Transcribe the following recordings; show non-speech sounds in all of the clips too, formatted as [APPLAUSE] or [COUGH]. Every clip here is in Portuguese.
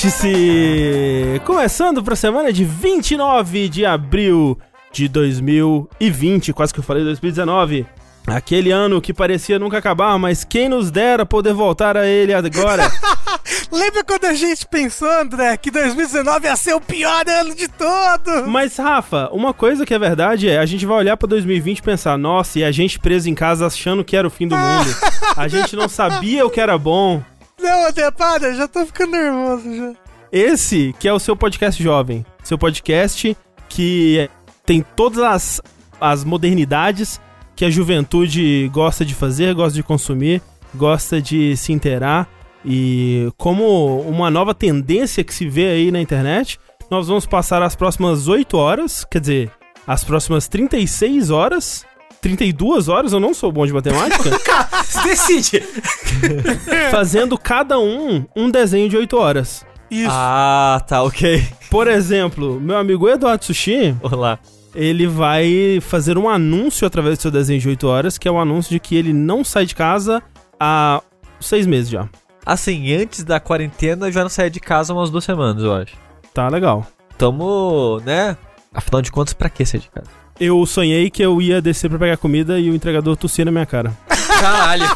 Vértice! Começando para a semana de 29 de abril de 2020, quase que eu falei 2019. Aquele ano que parecia nunca acabar, mas quem nos dera poder voltar a ele agora. [LAUGHS] Lembra quando a gente pensou, André, que 2019 ia ser o pior ano de todos? Mas, Rafa, uma coisa que é verdade é, a gente vai olhar pra 2020 e pensar, nossa, e a gente preso em casa achando que era o fim do mundo. A gente não sabia o que era bom. Não, André, para, já tô ficando nervoso já. Esse que é o seu podcast jovem. Seu podcast que tem todas as, as modernidades que a juventude gosta de fazer, gosta de consumir, gosta de se inteirar. E como uma nova tendência que se vê aí na internet, nós vamos passar as próximas 8 horas, quer dizer, as próximas 36 horas 32 horas, eu não sou bom de matemática. [LAUGHS] Decide. [LAUGHS] fazendo cada um um desenho de 8 horas. Isso. Ah, tá, ok. Por exemplo, meu amigo Eduardo Sushi. Olá ele vai fazer um anúncio através do seu desenho de 8 horas, que é o um anúncio de que ele não sai de casa há seis meses já. Assim, antes da quarentena eu já não saía de casa umas duas semanas, eu acho. Tá legal. Tamo, né? Afinal de contas, pra que sair de casa? Eu sonhei que eu ia descer pra pegar comida e o entregador tossia na minha cara. Caralho.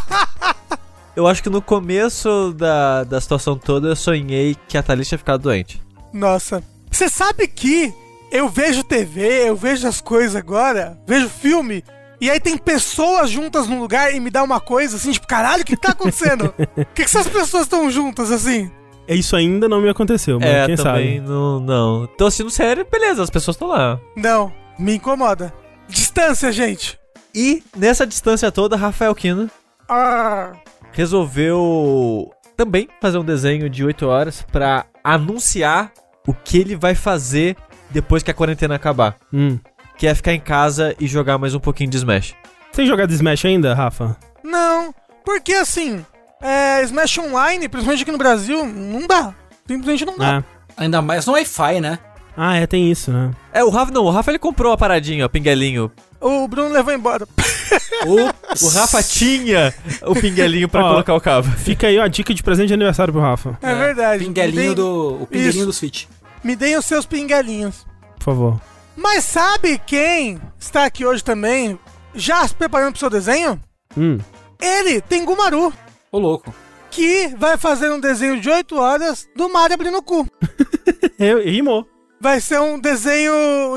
[LAUGHS] eu acho que no começo da, da situação toda eu sonhei que a Thalys ia ficar doente. Nossa. Você sabe que eu vejo TV, eu vejo as coisas agora, vejo filme, e aí tem pessoas juntas num lugar e me dá uma coisa assim, tipo, caralho, o que tá acontecendo? [LAUGHS] Por que, que essas pessoas estão juntas assim? Isso ainda não me aconteceu, mas é, quem também sabe? Não, não. Tô assistindo série, beleza, as pessoas estão lá. Não, me incomoda. Distância, gente. E nessa distância toda, Rafael Kina ah. resolveu também fazer um desenho de 8 horas para anunciar o que ele vai fazer depois que a quarentena acabar. Hum. Que é ficar em casa e jogar mais um pouquinho de Smash. Tem jogado Smash ainda, Rafa? Não, porque assim, é, Smash Online, principalmente aqui no Brasil, não dá. Simplesmente não dá. É. Ainda mais no Wi-Fi, né? Ah, é, tem isso, né? É, o Rafa não, o Rafa ele comprou a paradinha, o pinguelinho. O Bruno levou embora. o, o Rafa tinha o pinguelinho pra ó, colocar o cabo. Fica aí ó, a dica de presente de aniversário pro Rafa. É, é verdade. Pinguelinho do. O pinguelinho isso. do Switch. Me deem os seus pinguelinhos. Por favor. Mas sabe quem está aqui hoje também, já se preparando pro seu desenho? Hum. Ele tem Gumaru. Ô, louco. Que vai fazer um desenho de 8 horas do Mario abrindo o cu. [LAUGHS] Rimou. Vai ser um desenho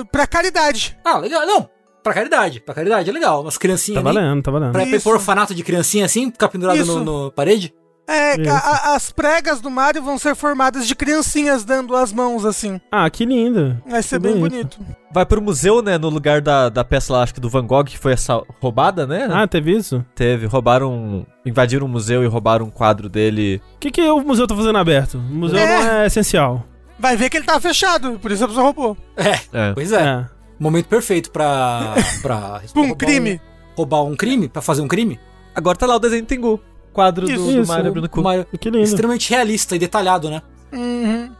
pra caridade. Ah, legal. Não, pra caridade. Pra caridade é legal. Umas criancinhas Tá valendo, tá valendo. Pra Isso. orfanato de criancinha assim, ficar pendurado no, no parede? É, a, a, as pregas do Mario vão ser formadas de criancinhas dando as mãos assim. Ah, que lindo. Vai ser bem bonito. Vai pro museu, né? No lugar da, da peça lá, acho que do Van Gogh, que foi essa roubada, né? Ah, teve isso? Teve. Roubaram. Invadiram o museu e roubaram um quadro dele. O que, que o museu tá fazendo aberto? O museu é. não é essencial. Vai ver que ele tá fechado, por isso a pessoa roubou. É, é. pois é. é. Momento perfeito pra. pra [LAUGHS] um crime. Um, roubar um crime, pra fazer um crime. Agora tá lá o desenho do Tengu quadro isso, do, do isso, Mario abrindo cu. Mario, que lindo. Extremamente realista e detalhado, né? Uhum.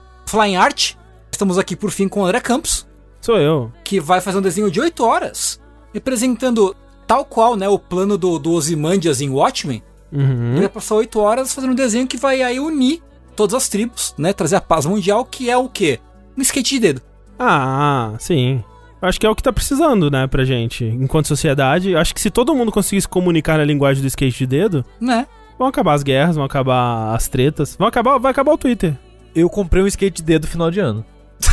Em arte, estamos aqui por fim com o André Campos. Sou eu. Que vai fazer um desenho de 8 horas, representando tal qual, né, o plano do, do Ozymandias em Watchmen. Uhum. Ele vai passar 8 horas fazendo um desenho que vai aí unir todas as tribos, né, trazer a paz mundial, que é o quê? Um skate de dedo. Ah, sim. Acho que é o que tá precisando, né, pra gente, enquanto sociedade. Acho que se todo mundo conseguisse comunicar na linguagem do skate de dedo, né? Vão acabar as guerras, vão acabar as tretas, vão acabar, vai acabar o Twitter. Eu comprei um skate de dedo final de ano.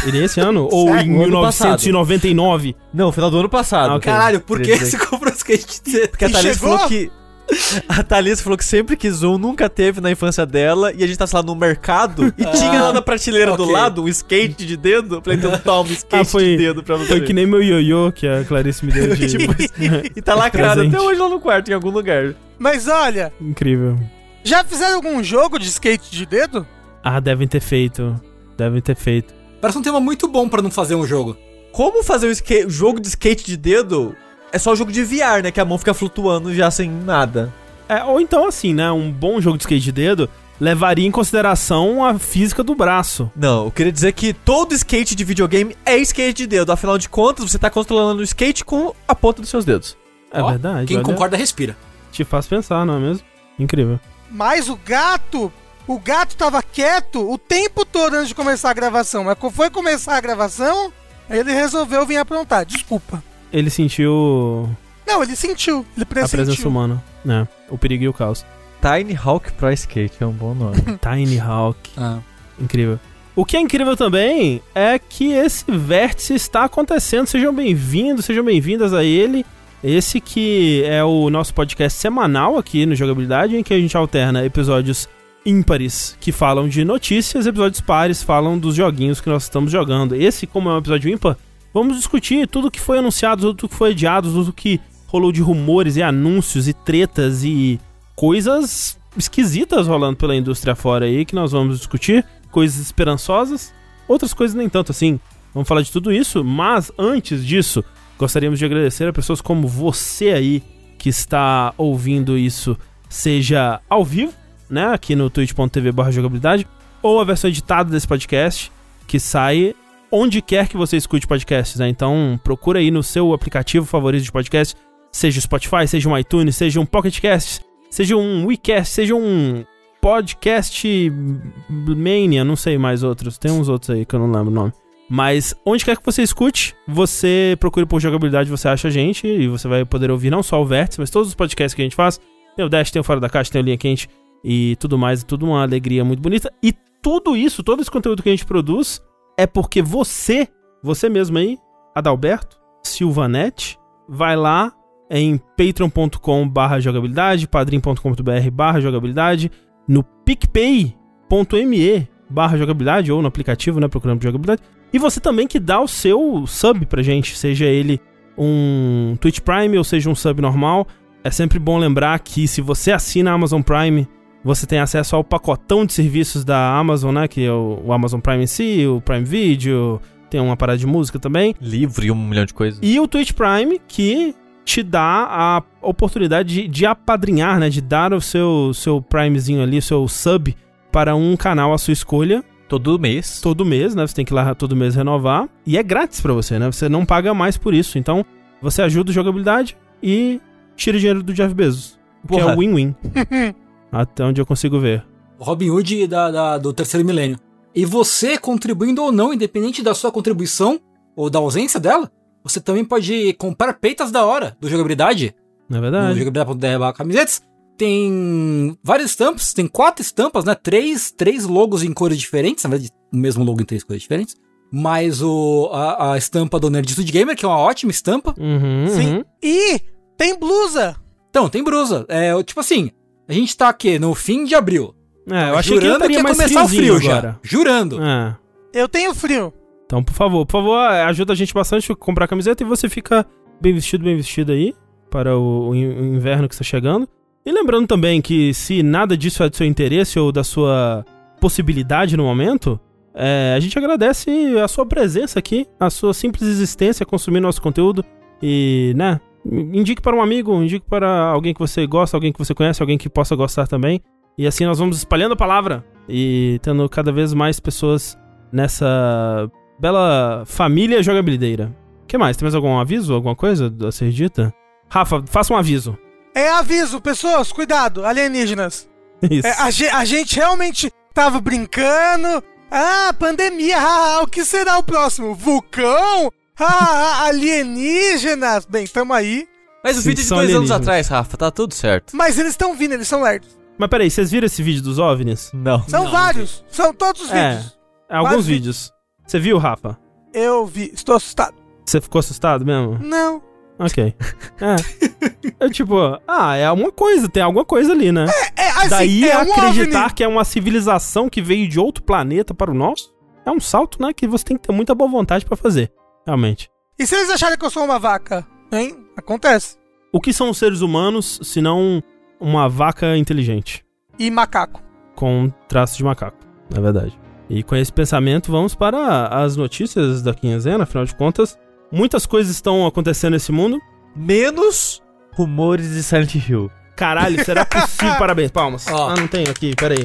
E nesse ano? [LAUGHS] Ou em 1999? Não, final do ano passado. Ah, okay. Caralho, por que você comprou um skate de dedo? Porque a Thalys falou que a Thalys falou que sempre quis um, nunca teve na infância dela, e a gente tá, sei lá, no mercado, e ah, tinha lá na prateleira okay. do lado um skate de dedo. Eu falei, então toma um skate ah, foi, de dedo pra você. Foi que nem meu ioiô que a Clarice me deu [LAUGHS] de... tipo, [LAUGHS] e tá lacrado até hoje lá no quarto, em algum lugar. Mas olha... Incrível. Já fizeram algum jogo de skate de dedo? Ah, devem ter feito. Devem ter feito. Parece um tema muito bom para não fazer um jogo. Como fazer um jogo de skate de dedo é só o jogo de VR, né? Que a mão fica flutuando já sem nada. É, ou então assim, né? Um bom jogo de skate de dedo levaria em consideração a física do braço. Não, eu queria dizer que todo skate de videogame é skate de dedo. Afinal de contas, você tá controlando o skate com a ponta dos seus dedos. É Ó, verdade. Quem olha, concorda, respira. Te faz pensar, não é mesmo? Incrível. Mas o gato O gato tava quieto o tempo todo antes de começar a gravação. Mas quando foi começar a gravação, ele resolveu vir aprontar. Desculpa. Ele sentiu Não, ele sentiu. Ele a presença pressentiu. humana, né? O perigo e o caos. Tiny Hawk Pro Skate é um bom nome. [LAUGHS] Tiny Hawk. Ah. Incrível. O que é incrível também é que esse vértice está acontecendo. Sejam bem-vindos, sejam bem-vindas a ele. Esse que é o nosso podcast semanal aqui no Jogabilidade, em que a gente alterna episódios ímpares que falam de notícias, episódios pares falam dos joguinhos que nós estamos jogando. Esse, como é um episódio ímpar, vamos discutir tudo que foi anunciado, tudo que foi adiado, tudo que rolou de rumores e anúncios e tretas e coisas esquisitas rolando pela indústria fora aí que nós vamos discutir, coisas esperançosas, outras coisas nem tanto assim. Vamos falar de tudo isso, mas antes disso, gostaríamos de agradecer a pessoas como você aí que está ouvindo isso, seja ao vivo, né, aqui no twitch.tv barra jogabilidade, ou a versão editada desse podcast, que sai onde quer que você escute podcasts, né? Então procura aí no seu aplicativo favorito de podcast, seja o Spotify, seja um iTunes, seja um Pocket Cast, seja um WeCast, seja um podcast Mania, não sei mais outros, tem uns outros aí que eu não lembro o nome. Mas onde quer que você escute, você procure por jogabilidade, você acha a gente e você vai poder ouvir não só o Vértice, mas todos os podcasts que a gente faz. Tem o Dash, tem o Fora da Caixa, tem o Linha Quente e tudo mais, tudo uma alegria muito bonita. E tudo isso, todo esse conteúdo que a gente produz é porque você, você mesmo aí, Adalberto, Silvanete, vai lá em patreon.com barra jogabilidade, padrim.com.br barra jogabilidade, no picpay.me barra jogabilidade, ou no aplicativo, né, procurando jogabilidade, e você também que dá o seu sub pra gente, seja ele um Twitch Prime ou seja um sub normal. É sempre bom lembrar que se você assina a Amazon Prime, você tem acesso ao pacotão de serviços da Amazon, né? Que é o, o Amazon Prime em si, o Prime Video, tem uma parada de música também. Livro e um milhão de coisas. E o Twitch Prime, que te dá a oportunidade de, de apadrinhar, né? De dar o seu, seu Primezinho ali, o seu sub para um canal à sua escolha Todo mês. todo mês, né? Você tem que ir lá todo mês renovar. E é grátis pra você, né? Você não paga mais por isso. Então, você ajuda a jogabilidade e tira dinheiro do Jeff Bezos. O Que é Porra. o win-win. [LAUGHS] Até onde eu consigo ver. O Robin Hood da, da- do terceiro milênio. E você, contribuindo ou não, independente da sua contribuição ou da ausência dela, você também pode comprar peitas da hora do jogabilidade. Não é No verdade? jogabilidade.br camisetas. Tem várias estampas, tem quatro estampas, né? Três, três logos em cores diferentes, na verdade, o mesmo logo em três cores diferentes. Mais o, a, a estampa do Nerditude Gamer, que é uma ótima estampa. Uhum, Sim. uhum. E tem blusa. Então, tem brusa. É, tipo assim, a gente tá aqui no fim de abril. É, eu achei que Jurando estaria ia mais começar o frio agora. já. Jurando. É. Eu tenho frio. Então, por favor, por favor, ajuda a gente bastante a comprar camiseta e você fica bem vestido, bem vestido aí para o, o inverno que está chegando. E lembrando também que se nada disso é do seu interesse ou da sua possibilidade no momento, é, a gente agradece a sua presença aqui, a sua simples existência consumindo nosso conteúdo e, né, indique para um amigo, indique para alguém que você gosta, alguém que você conhece, alguém que possa gostar também. E assim nós vamos espalhando a palavra e tendo cada vez mais pessoas nessa bela família jogabilideira. O que mais? Tem mais algum aviso, alguma coisa a ser dita? Rafa, faça um aviso. É aviso, pessoas, cuidado, alienígenas. [LAUGHS] Isso. É, a, ge- a gente realmente tava brincando. Ah, pandemia, ah, [LAUGHS] o que será o próximo? Vulcão? Ah, alienígenas. Bem, tamo aí. Mas o Sim, vídeo de são dois anos atrás, Rafa, tá tudo certo. Mas eles estão vindo, eles são lerdos. Mas peraí, vocês viram esse vídeo dos OVNIs? Não. São Não, vários, são todos os É. vídeos. Alguns vídeos. Você viu, Rafa? Eu vi, estou assustado. Você ficou assustado mesmo? Não. Ok. É. É tipo, ah, é alguma coisa, tem alguma coisa ali, né? É, assim, Daí é um acreditar OVNI. que é uma civilização que veio de outro planeta para o nosso, é um salto, né, que você tem que ter muita boa vontade pra fazer. Realmente. E se eles acharem que eu sou uma vaca? Hein? Acontece. O que são os seres humanos, se não uma vaca inteligente? E macaco. com traço de macaco, na verdade. E com esse pensamento, vamos para as notícias da quinzena, afinal de contas, muitas coisas estão acontecendo nesse mundo. Menos rumores de Silent Hill. Caralho, será possível? [LAUGHS] Parabéns, palmas. Ó. Ah, não tenho aqui, peraí.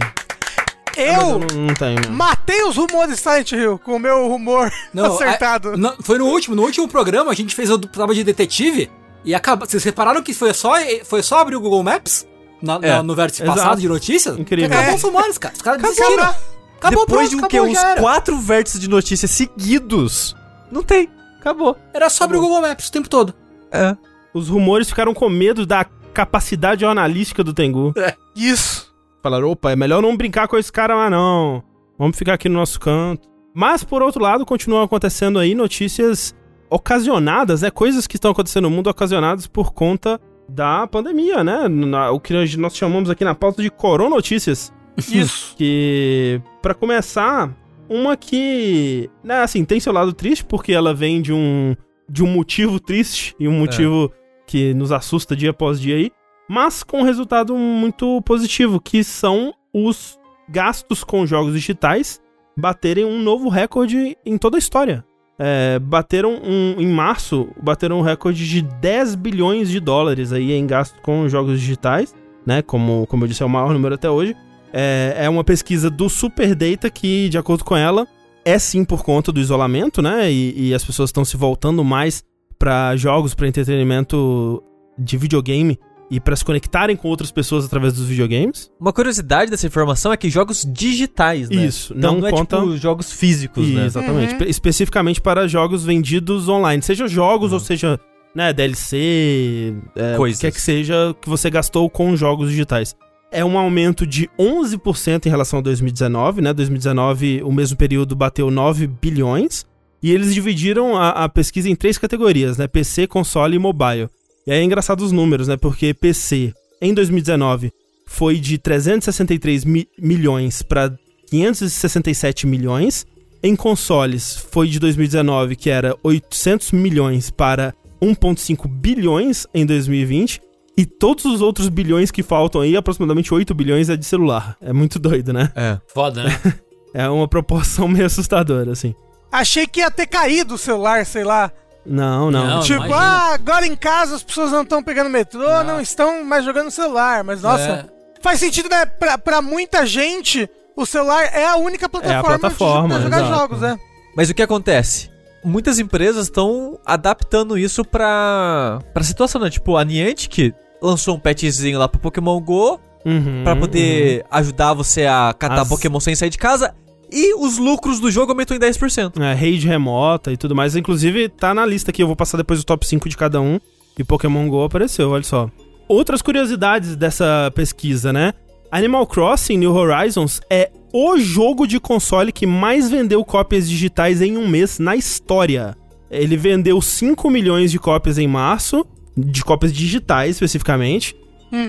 Ah, mas Eu não, não tenho. matei os rumores de Silent Hill com o meu rumor [LAUGHS] Não, acertado. é- não, foi no último, no último programa a gente fez o programa de detetive e acaba, vocês repararam que foi só foi só abrir o Google Maps na- na- É, no vértice exato. passado de notícias. Incrível. Acabou É. os rumores, cara. Os caras Acabou. desistiram. Acabou, Depois pronto, de um, acabou, que, uns quatro vértices de notícias seguidos. Não tem. Acabou. Era sobre o Google Maps o tempo todo. É. Os rumores ficaram com medo da capacidade jornalística do Tengu. Isso. Falaram, opa, é melhor não brincar com esse cara lá não. Vamos ficar aqui no nosso canto. Mas, por outro lado, continuam acontecendo aí notícias ocasionadas, né? Coisas que estão acontecendo no mundo ocasionadas por conta da pandemia, né? Na- o que nós- chamamos aqui na pauta de coronotícias. [LAUGHS] Isso. Que, pra começar, uma que, né, assim, tem seu lado triste, porque ela vem de um, de um motivo triste e um motivo que nos assusta dia após dia aí, mas com um resultado muito positivo, que são os gastos com jogos digitais baterem um novo recorde em toda a história. É, bateram um, em março, bateram um recorde de 10 bilhões de dólares aí em gasto com jogos digitais, né? Como, como eu disse, é o maior número até hoje. É, é uma pesquisa do Superdata que, de acordo com ela, é sim por conta do isolamento, né? E, e as pessoas estão se voltando mais para jogos, para entretenimento de videogame e para se conectarem com outras pessoas através dos videogames. Uma curiosidade dessa informação é que jogos digitais, né? Isso, Então não não, é conta- tipo jogos físicos, E, né? Exatamente. Uhum. Pe- Especificamente para jogos vendidos online. Seja jogos ou seja né, DLC, é, o que Coisas. quer que seja que você gastou com jogos digitais. É um aumento de 11% em relação a 2019, né? 2019, o mesmo período, bateu 9 bilhões. E eles dividiram a, a pesquisa em três categorias, né? PC, console e mobile. E aí é engraçado os números, né? Porque PC, em 2019, foi de 363 mi milhões para 567 milhões. Em consoles, foi de 2019, que era 800 milhões para 1,5 bilhões em 2020. E todos os outros bilhões que faltam aí, aproximadamente 8 bilhões, é de celular. É muito doido, né? É. Foda, né? [LAUGHS] É uma proporção meio assustadora, assim. Achei que ia ter caído o celular, sei lá. Não, não. Não, tipo, imagina. ah, agora em casa as pessoas não estão pegando metrô, não. estão mais jogando celular. Mas, nossa, É. faz sentido, né? Pra, pra muita gente, o celular é a única plataforma, de- plataforma, pra jogar exato. jogos, né? Mas o que acontece? Muitas empresas estão adaptando isso pra, pra situação, né? Tipo, a Niantic lançou um patchzinho lá pro Pokémon GO Uhum, pra poder ajudar você a catar As- Pokémon sem sair de casa. E os lucros do jogo aumentou em 10%. uhum. É, rede remota e tudo mais. Inclusive, tá na lista aqui. Eu vou passar depois o top 5 de cada um. E Pokémon GO apareceu, olha só. Outras curiosidades dessa pesquisa, né? Animal Crossing New Horizons é o jogo de console que mais vendeu cópias digitais em um mês na história. Ele vendeu 5 milhões de cópias em março, de cópias digitais especificamente.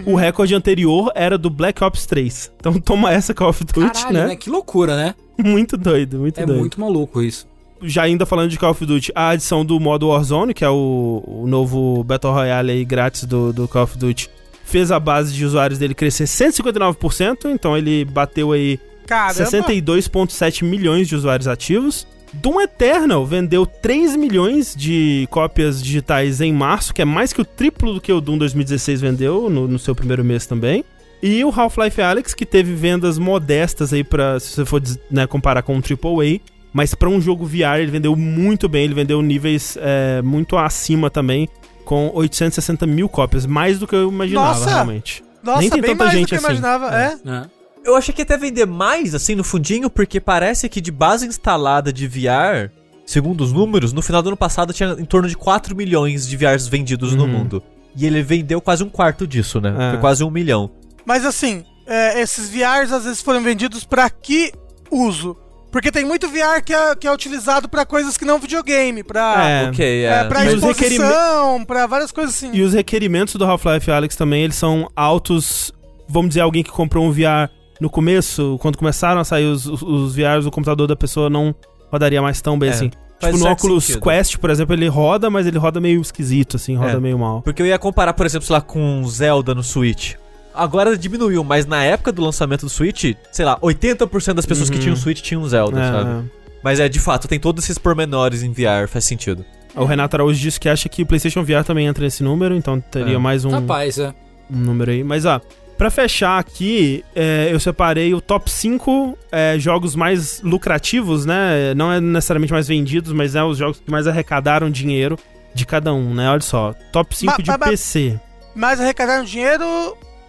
O recorde anterior era do Black Ops 3. Então toma essa Call of Duty, Caralho, né? né? Que loucura, né? [LAUGHS] Muito doido, muito É doido muito maluco isso. já ainda falando de Call of Duty, a adição do modo Warzone, que é o, o novo Battle Royale aí grátis do, do Call of Duty, fez a base de usuários dele crescer 159%, então ele bateu aí Caramba. 62,7 milhões de usuários ativos. Doom Eternal vendeu 3 milhões de cópias digitais em março, que é mais que o triplo do que o Doom 2016 vendeu no, no seu primeiro mês também. E o Half-Life Alyx, que teve vendas modestas aí para se você for né, comparar com um AAA, mas para um jogo VR ele vendeu muito bem, ele vendeu níveis é, muito acima também, com 860 mil cópias, mais do que eu imaginava Nossa! realmente. Nossa, Nem tem bem tanta mais gente do que eu assim. imaginava. É. né? Eu achei que ia até vender mais, assim, no fundinho, porque parece que de base instalada de VR, segundo os números, no final do ano passado tinha em torno de 4 milhões de VRs vendidos no Uhum. mundo. E ele vendeu quase um quarto disso, né? É. Foi quase um milhão. Mas assim, é, esses VRs às vezes foram vendidos pra que uso? Porque tem muito VR que é, que é utilizado pra coisas que não videogame, pra, É. ok, é, é. pra os exposição, pra várias coisas assim. E os requerimentos do Half-Life Alyx também, eles são altos. Vamos dizer, alguém que comprou um VR no começo, quando começaram a sair os, os, os VRs, o computador da pessoa não rodaria mais tão bem É, assim. faz Tipo, no Oculus sentido. Quest, por exemplo, ele roda, mas ele roda meio esquisito, assim, roda É. meio mal. Porque eu ia comparar, por exemplo, sei lá, com Zelda no Switch. Agora diminuiu, mas na época do lançamento do Switch, sei lá, 80% das pessoas que Uhum. tinham Switch tinham Zelda, É, sabe? Mas é, de fato, tem todos esses pormenores em VR, faz sentido. O Renato Araújo disse que acha que o PlayStation VR também entra nesse número, então teria É. mais um, Rapaz, é. um número aí. Mas, ó, pra fechar aqui, é, eu separei o top 5 é, jogos mais lucrativos, né? Não é necessariamente mais vendidos, mas é os jogos que mais arrecadaram dinheiro de cada um, né? Olha só, top 5 Ma- de ma- ma- PC. Mas arrecadaram dinheiro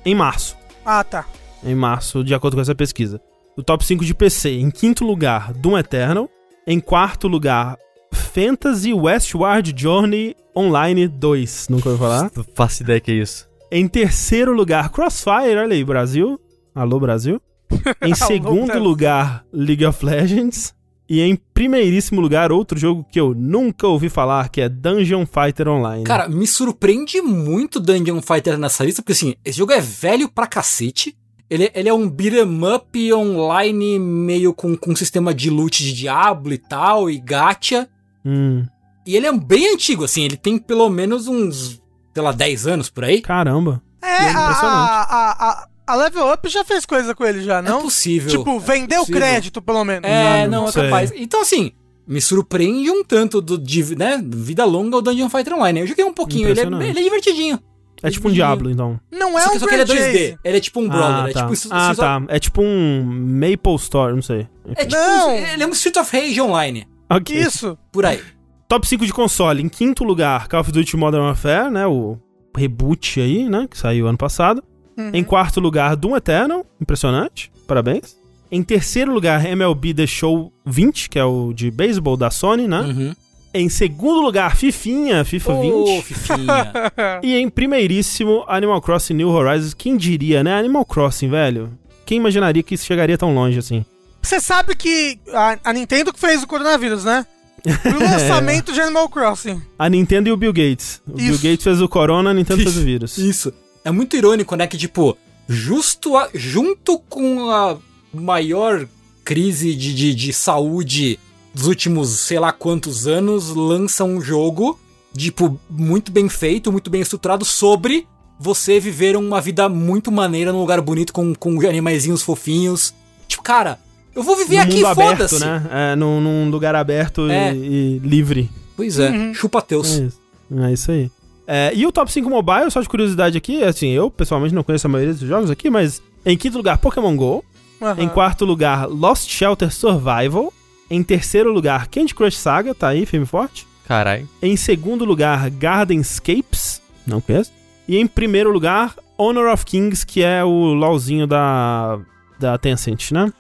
em março. Ah, tá. Em março, de acordo com essa pesquisa. O top 5 de PC. Em quinto lugar, Doom Eternal. Em quarto lugar, Fantasy Westward Journey Online 2. Nunca ouviu falar? Não faço ideia que é isso. Em terceiro lugar, Crossfire. Olha aí, Brasil. Alô, Brasil. [LAUGHS] Em segundo lugar, League of Legends. E em primeiríssimo lugar, outro jogo que eu nunca ouvi falar, que é Dungeon Fighter Online. Cara, me surpreende muito Dungeon Fighter nessa lista, porque assim, esse jogo é velho pra cacete. Ele, ele é um beat'em up online, meio com, com um sistema de loot de Diablo e tal, e gacha. Hum, E ele é bem antigo, assim, ele tem pelo menos uns, sei lá, 10 anos por aí. caramba. É, É a, impressionante. a, a, a Level Up já fez coisa com ele já, Não é não? possível. tipo, vendeu possível. crédito, pelo menos. É, Hum, não, é sei. capaz. Então, assim, me surpreende um tanto do, de, né, vida longa o Dungeon Fighter Online. Eu joguei um pouquinho, ele é, ele é divertidinho. É tipo um Diablo, então. Não é só, um que, só que ele é franchise. 2D, ele é tipo um brawler, ah, é tá. tipo... ah, isso- tá. É tipo um Maple Story, não sei. É tipo, Não. ele é um Street of Rage online, Ok. Isso. por aí. Top 5 de console. Em quinto lugar, Call of Duty Modern Warfare, né? O reboot aí, né? Que saiu ano passado. Uhum. Em quarto lugar, Doom Eternal. Impressionante. Parabéns. Em terceiro lugar, MLB The Show 20, que é o de beisebol da Sony, né? Uhum. Em segundo lugar, Fifinha, FIFA Ô, 20. Fifinha. [LAUGHS] E em primeiríssimo, Animal Crossing New Horizons. Quem diria, né? Animal Crossing, velho. Quem imaginaria que isso chegaria tão longe assim? Você sabe que a, a Nintendo que fez o coronavírus, né? O [LAUGHS] lançamento de Animal Crossing. A Nintendo e o Bill Gates. O Bill Isso. Gates fez o corona, a Nintendo fez o vírus. Isso. É muito irônico, né? Que, tipo, justo a- junto com a maior crise de, de, de saúde dos últimos sei lá quantos anos, lança um jogo, tipo, muito bem feito, muito bem estruturado, sobre você viver uma vida muito maneira num lugar bonito com, com animaizinhos fofinhos. Tipo, cara, eu vou viver Num aqui, foda-se. né? É, num, num lugar aberto e- É. e, livre. Pois é, Uhum. chupa É teus. isso. É isso aí. É, e o top 5 mobile, só de curiosidade aqui, assim, eu pessoalmente não conheço a maioria dos jogos aqui, mas em quinto lugar, Pokémon GO. Aham. Em quarto lugar, Lost Shelter Survival. Em terceiro lugar, Candy Crush Saga, tá aí, firme e forte. Caralho. Em segundo lugar, Gardenscapes, não conheço. E em primeiro lugar, Honor of Kings, que é o LOLzinho da, da Tencent, né?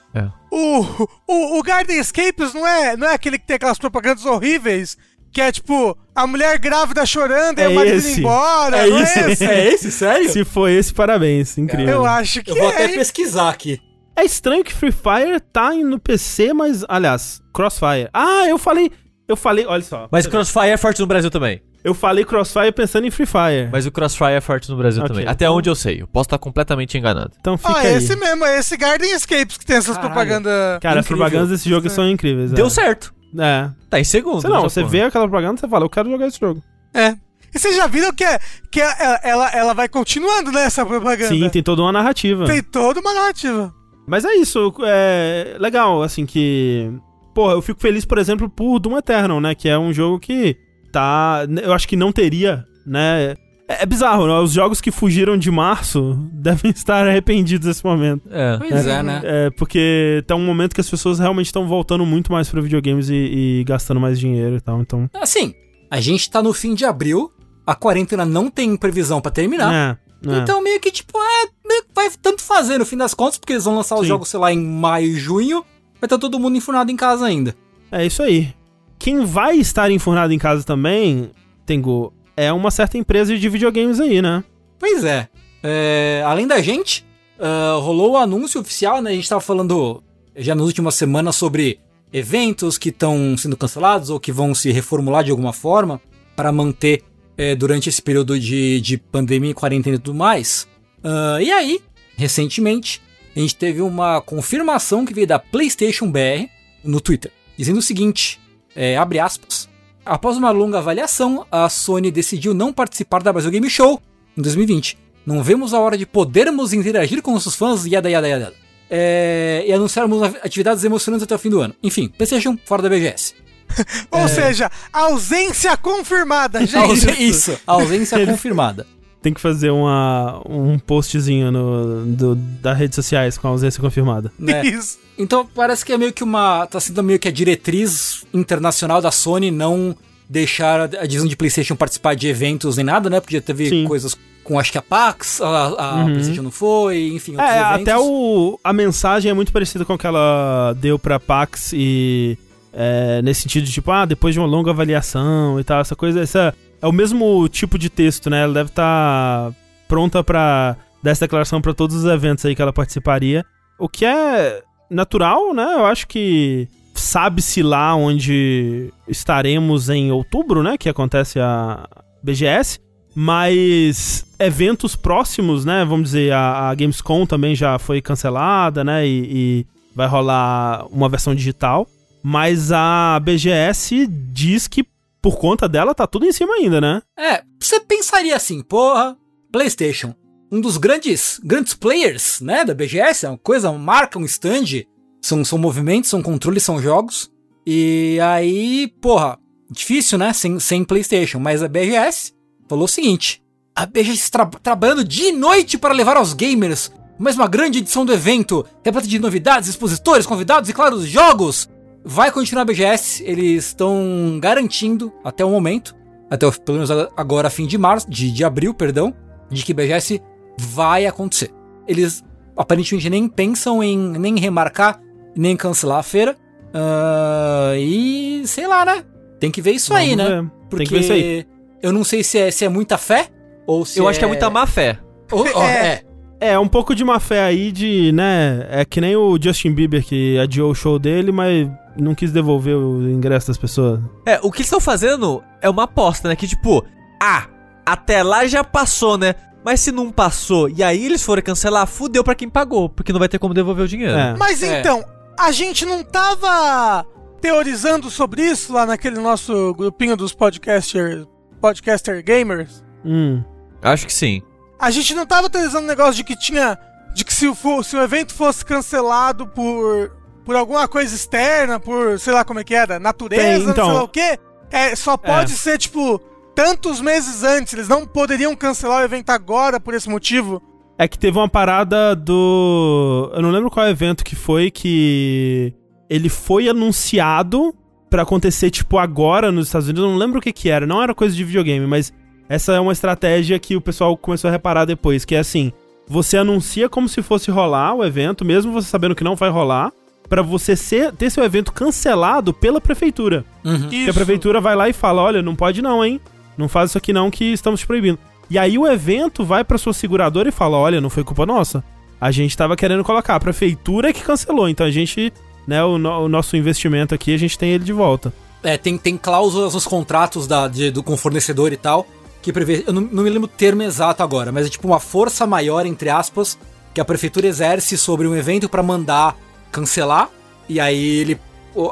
O, o, o Garden Escapes não é, não é aquele que tem aquelas propagandas horríveis? Que é tipo, a mulher grávida chorando e É a marido esse. indo embora. É não isso. É esse? É esse, sério? Se foi esse, parabéns, incrível. Eu acho que Eu vou é. até hein? pesquisar aqui. É estranho que Free Fire tá no PC, mas. Aliás, Crossfire. Ah, eu falei. Eu falei. Olha só. Mas Crossfire é forte no Brasil também. Eu falei Crossfire pensando em Free Fire. Mas o Crossfire é forte no Brasil Ok, também. Até então- onde eu sei. Eu posso estar completamente enganado. Então fica Ah, aí. esse mesmo, é esse Garden Escapes que tem essas Caralho. propagandas. Cara, as incrível. propagandas desse jogo são incríveis. Deu é. certo. É. Tá em segundo. Você não, você porra. vê aquela propaganda e você fala, eu quero jogar esse jogo. É. E vocês já viram que, é, que ela, ela, ela vai continuando nessa propaganda? Sim, tem toda uma narrativa. Tem toda uma narrativa. Mas é isso, é legal, assim, que. Porra, eu fico feliz, por exemplo, por Doom Eternal, né? Que é um jogo que tá. Eu acho que não teria, né? É, é bizarro, né? Os jogos que fugiram de março [LAUGHS] devem estar arrependidos nesse momento. É. Pois é, né? É, porque tá um momento que as pessoas realmente estão voltando muito mais pra videogames e, e gastando mais dinheiro e tal. Então. Assim, a gente tá no fim de abril, a quarentena não tem previsão pra terminar. É, é. Então meio que tipo, é, meio que vai tanto fazer no fim das contas, porque eles vão lançar os Sim. jogos, sei lá, em maio e junho, vai estar todo mundo enfurnado em casa ainda. É isso aí. Quem vai estar enfurnado em casa também, Tengu, é uma certa empresa de videogames aí, né? Pois é. É, além da gente, ah, rolou o anúncio oficial, né? A gente tava falando já nas últimas semanas sobre eventos que estão sendo cancelados ou que vão se reformular de alguma forma para manter é, durante esse período de, de pandemia, quarentena e tudo mais. Ah, e aí, recentemente, a gente teve uma confirmação que veio da PlayStation BR no Twitter, dizendo o seguinte: é, abre aspas. Após uma longa avaliação, a Sony decidiu não participar da Brasil Game Show em 2020. Não vemos a hora de podermos interagir com nossos fãs, yada yada yada. É, e anunciarmos atividades emocionantes até o fim do ano. Enfim, PlayStation fora da BGS. [LAUGHS] Ou seja, ausência confirmada, [LAUGHS] gente. Isso, ausência confirmada. Tem que fazer uma, um postzinho no, do, das redes sociais com a ausência confirmada. Né? Isso. Então parece que é meio que uma. tá sendo meio que a diretriz internacional da Sony não deixar a divisão de PlayStation participar de eventos nem nada, né? Porque já teve Sim. coisas com acho que a PAX, a, a Uhum. PlayStation não foi, enfim, outros É, até o, a mensagem é muito parecida com a que ela deu pra Pax e. é, nesse sentido de tipo, ah, depois de uma longa avaliação e tal, essa coisa. Essa, é o mesmo tipo de texto, né? Ela deve estar pronta pra dar essa declaração pra todos os eventos aí que ela participaria. O que é natural, né? Eu acho que sabe-se lá onde estaremos em outubro, né? Que acontece a BGS. Mas eventos próximos, né? Vamos dizer, a, a Gamescom também já foi cancelada, né? E, e vai rolar uma versão digital. Mas a BGS diz que por conta dela tá tudo em cima ainda, né? É, você pensaria assim, porra, PlayStation, um dos grandes, grandes players, né, da BGS, é uma coisa, marca, um stand, são, são movimentos, são controles, são jogos. E aí, porra, difícil, né, sem, sem PlayStation, mas a BGS falou o seguinte: a BGS tra trabalhando dia e noite para levar aos gamers mais uma grande edição do evento, repleta de novidades, expositores, convidados e, claro, os jogos. Vai continuar a BGS, eles estão garantindo até o momento, até o, pelo menos agora fim de março, de, de abril, perdão, de que BGS vai acontecer. Eles aparentemente nem pensam em nem remarcar, nem cancelar a feira. Ah, e sei lá, né? Tem que ver isso aí, Vamos né? ver. Porque Tem que ver isso aí. eu não sei se é, se é muita fé ou se Eu acho que é muita má fé. Ou- ó, é. É, um pouco de má fé aí de, né? É que nem o Justin Bieber que adiou o show dele, mas não quis devolver o ingresso das pessoas. É, o que eles estão fazendo é uma aposta, né? Que tipo, ah, até lá já passou, né? Mas se não passou e aí eles forem cancelar, fudeu pra quem pagou, porque não vai ter como devolver o dinheiro. É. Mas É. então, a gente não tava teorizando sobre isso lá naquele nosso grupinho dos podcaster, podcaster gamers? Hum. Acho que sim. A gente não tava teorizando o negócio de que tinha. De que se o, se o evento fosse cancelado por. por alguma coisa externa, por sei lá como é que era, natureza, Tem, então. sei lá o quê. É, só pode ser, tipo, tantos meses antes. Eles não poderiam cancelar o evento agora por esse motivo. É que teve uma parada do. Eu não lembro qual evento que foi que. Ele foi anunciado pra acontecer, tipo, agora nos Estados Unidos. Eu não lembro o que que era. Não era coisa de videogame, mas essa é uma estratégia que o pessoal começou a reparar depois. Que é assim: você anuncia como se fosse rolar o evento, mesmo você sabendo que não vai rolar, pra você ser, ter seu evento cancelado pela prefeitura. Uhum. Que a prefeitura vai lá e fala: olha, não pode não, hein? Não faz isso aqui não, que estamos te proibindo. E aí o evento vai pra sua seguradora e fala: olha, não foi culpa nossa. A gente tava querendo colocar, a prefeitura é que cancelou, então a gente, né, o, no- o nosso investimento aqui, a gente tem ele de volta. É, tem, tem cláusulas nos contratos da, de- do, com o fornecedor e tal, que prevê. Eu não, não me lembro o termo exato agora, mas é tipo uma força maior, entre aspas, que a prefeitura exerce sobre um evento pra mandar cancelar. E aí ele.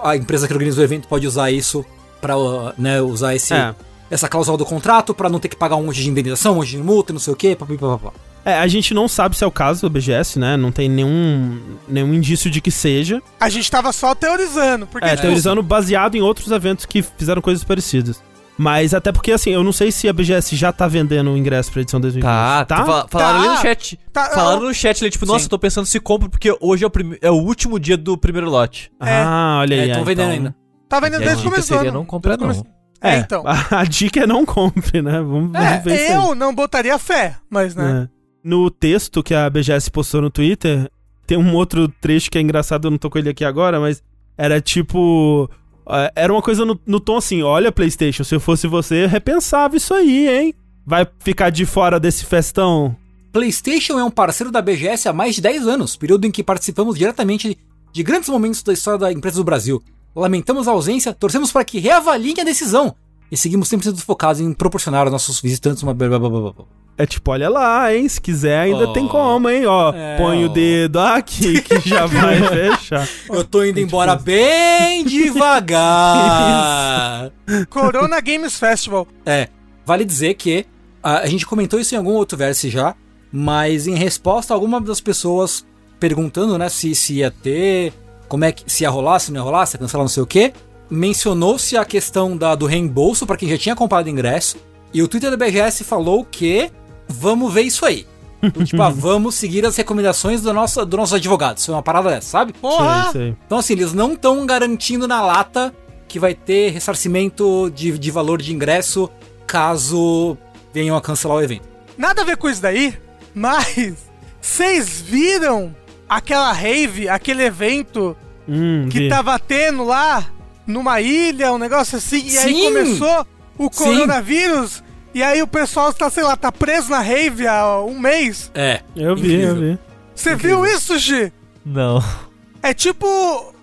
A empresa que organiza o evento pode usar isso uh, né, usar esse, É. essa cláusula do contrato pra não ter que pagar um monte de indenização, um monte de multa, não sei o quê. papapá. É, a gente não sabe se é o caso do BGS, né? Não tem nenhum, nenhum indício de que seja. A gente tava só teorizando. Porque, É, tipo, teorizando baseado em outros eventos que fizeram coisas parecidas. Mas até porque, assim, eu não sei se a BGS já tá vendendo o ingresso pra edição 2020. Tá, Tá? fa- falaram Tá. ali no chat. Tá, falaram no chat ali, tipo, nossa, Sim. tô pensando se compro porque hoje é o, é o último dia do primeiro lote. Ah, olha aí. É, tão é, vendendo então- ainda. tá vendendo desde o começo do seria ano. não o não. Começo- É, então. A, a dica é não compre, né? Vamos, vamos ver isso É, aí. eu não botaria fé, mas, né? É. No texto que a BGS postou no Twitter, tem um outro trecho que é engraçado, eu não tô com ele aqui agora, mas era tipo. é, Era uma coisa no, no tom assim: olha, PlayStation, se eu fosse você, eu repensava isso aí, hein? Vai ficar de fora desse festão? PlayStation é um parceiro da BGS há mais de 10 anos, período em que participamos diretamente de grandes momentos da história da empresa do Brasil. Lamentamos a ausência, torcemos para que reavaliem a decisão e seguimos 100% focados em proporcionar aos nossos visitantes uma. É tipo, olha lá, hein? Se quiser, ainda Oh. tem como, hein? Ó, É, põe ó. o dedo aqui que já vai [LAUGHS] fechar. Eu tô indo embora bem devagar. [LAUGHS] Corona Games Festival. É, vale dizer que a, a gente comentou isso em algum outro verso já, mas em resposta a alguma das pessoas perguntando, né, se, se ia ter, como é que se ia rolar, se não ia rolar, se ia cancelar não sei o que, mencionou-se a questão da, do reembolso para quem já tinha comprado ingresso, e o Twitter da BGS falou que vamos ver isso aí. Então, tipo, ah, [LAUGHS] vamos seguir as recomendações do nosso, do nossos advogados. Foi uma parada dessa, sabe? Porra! Sei, sei. Então, assim, eles não estão garantindo na lata que vai ter ressarcimento de, de valor de ingresso caso venham a cancelar o evento. nada a ver com isso daí, mas vocês viram aquela rave, aquele evento Hum, que vi. tava tendo lá numa ilha, um negócio assim, e aí Sim. começou o Sim. coronavírus, e aí o pessoal está, sei lá, tá preso na rave há um mês. É. Eu vi, Incrível. eu vi. Você viu isso, Gi? Não. É tipo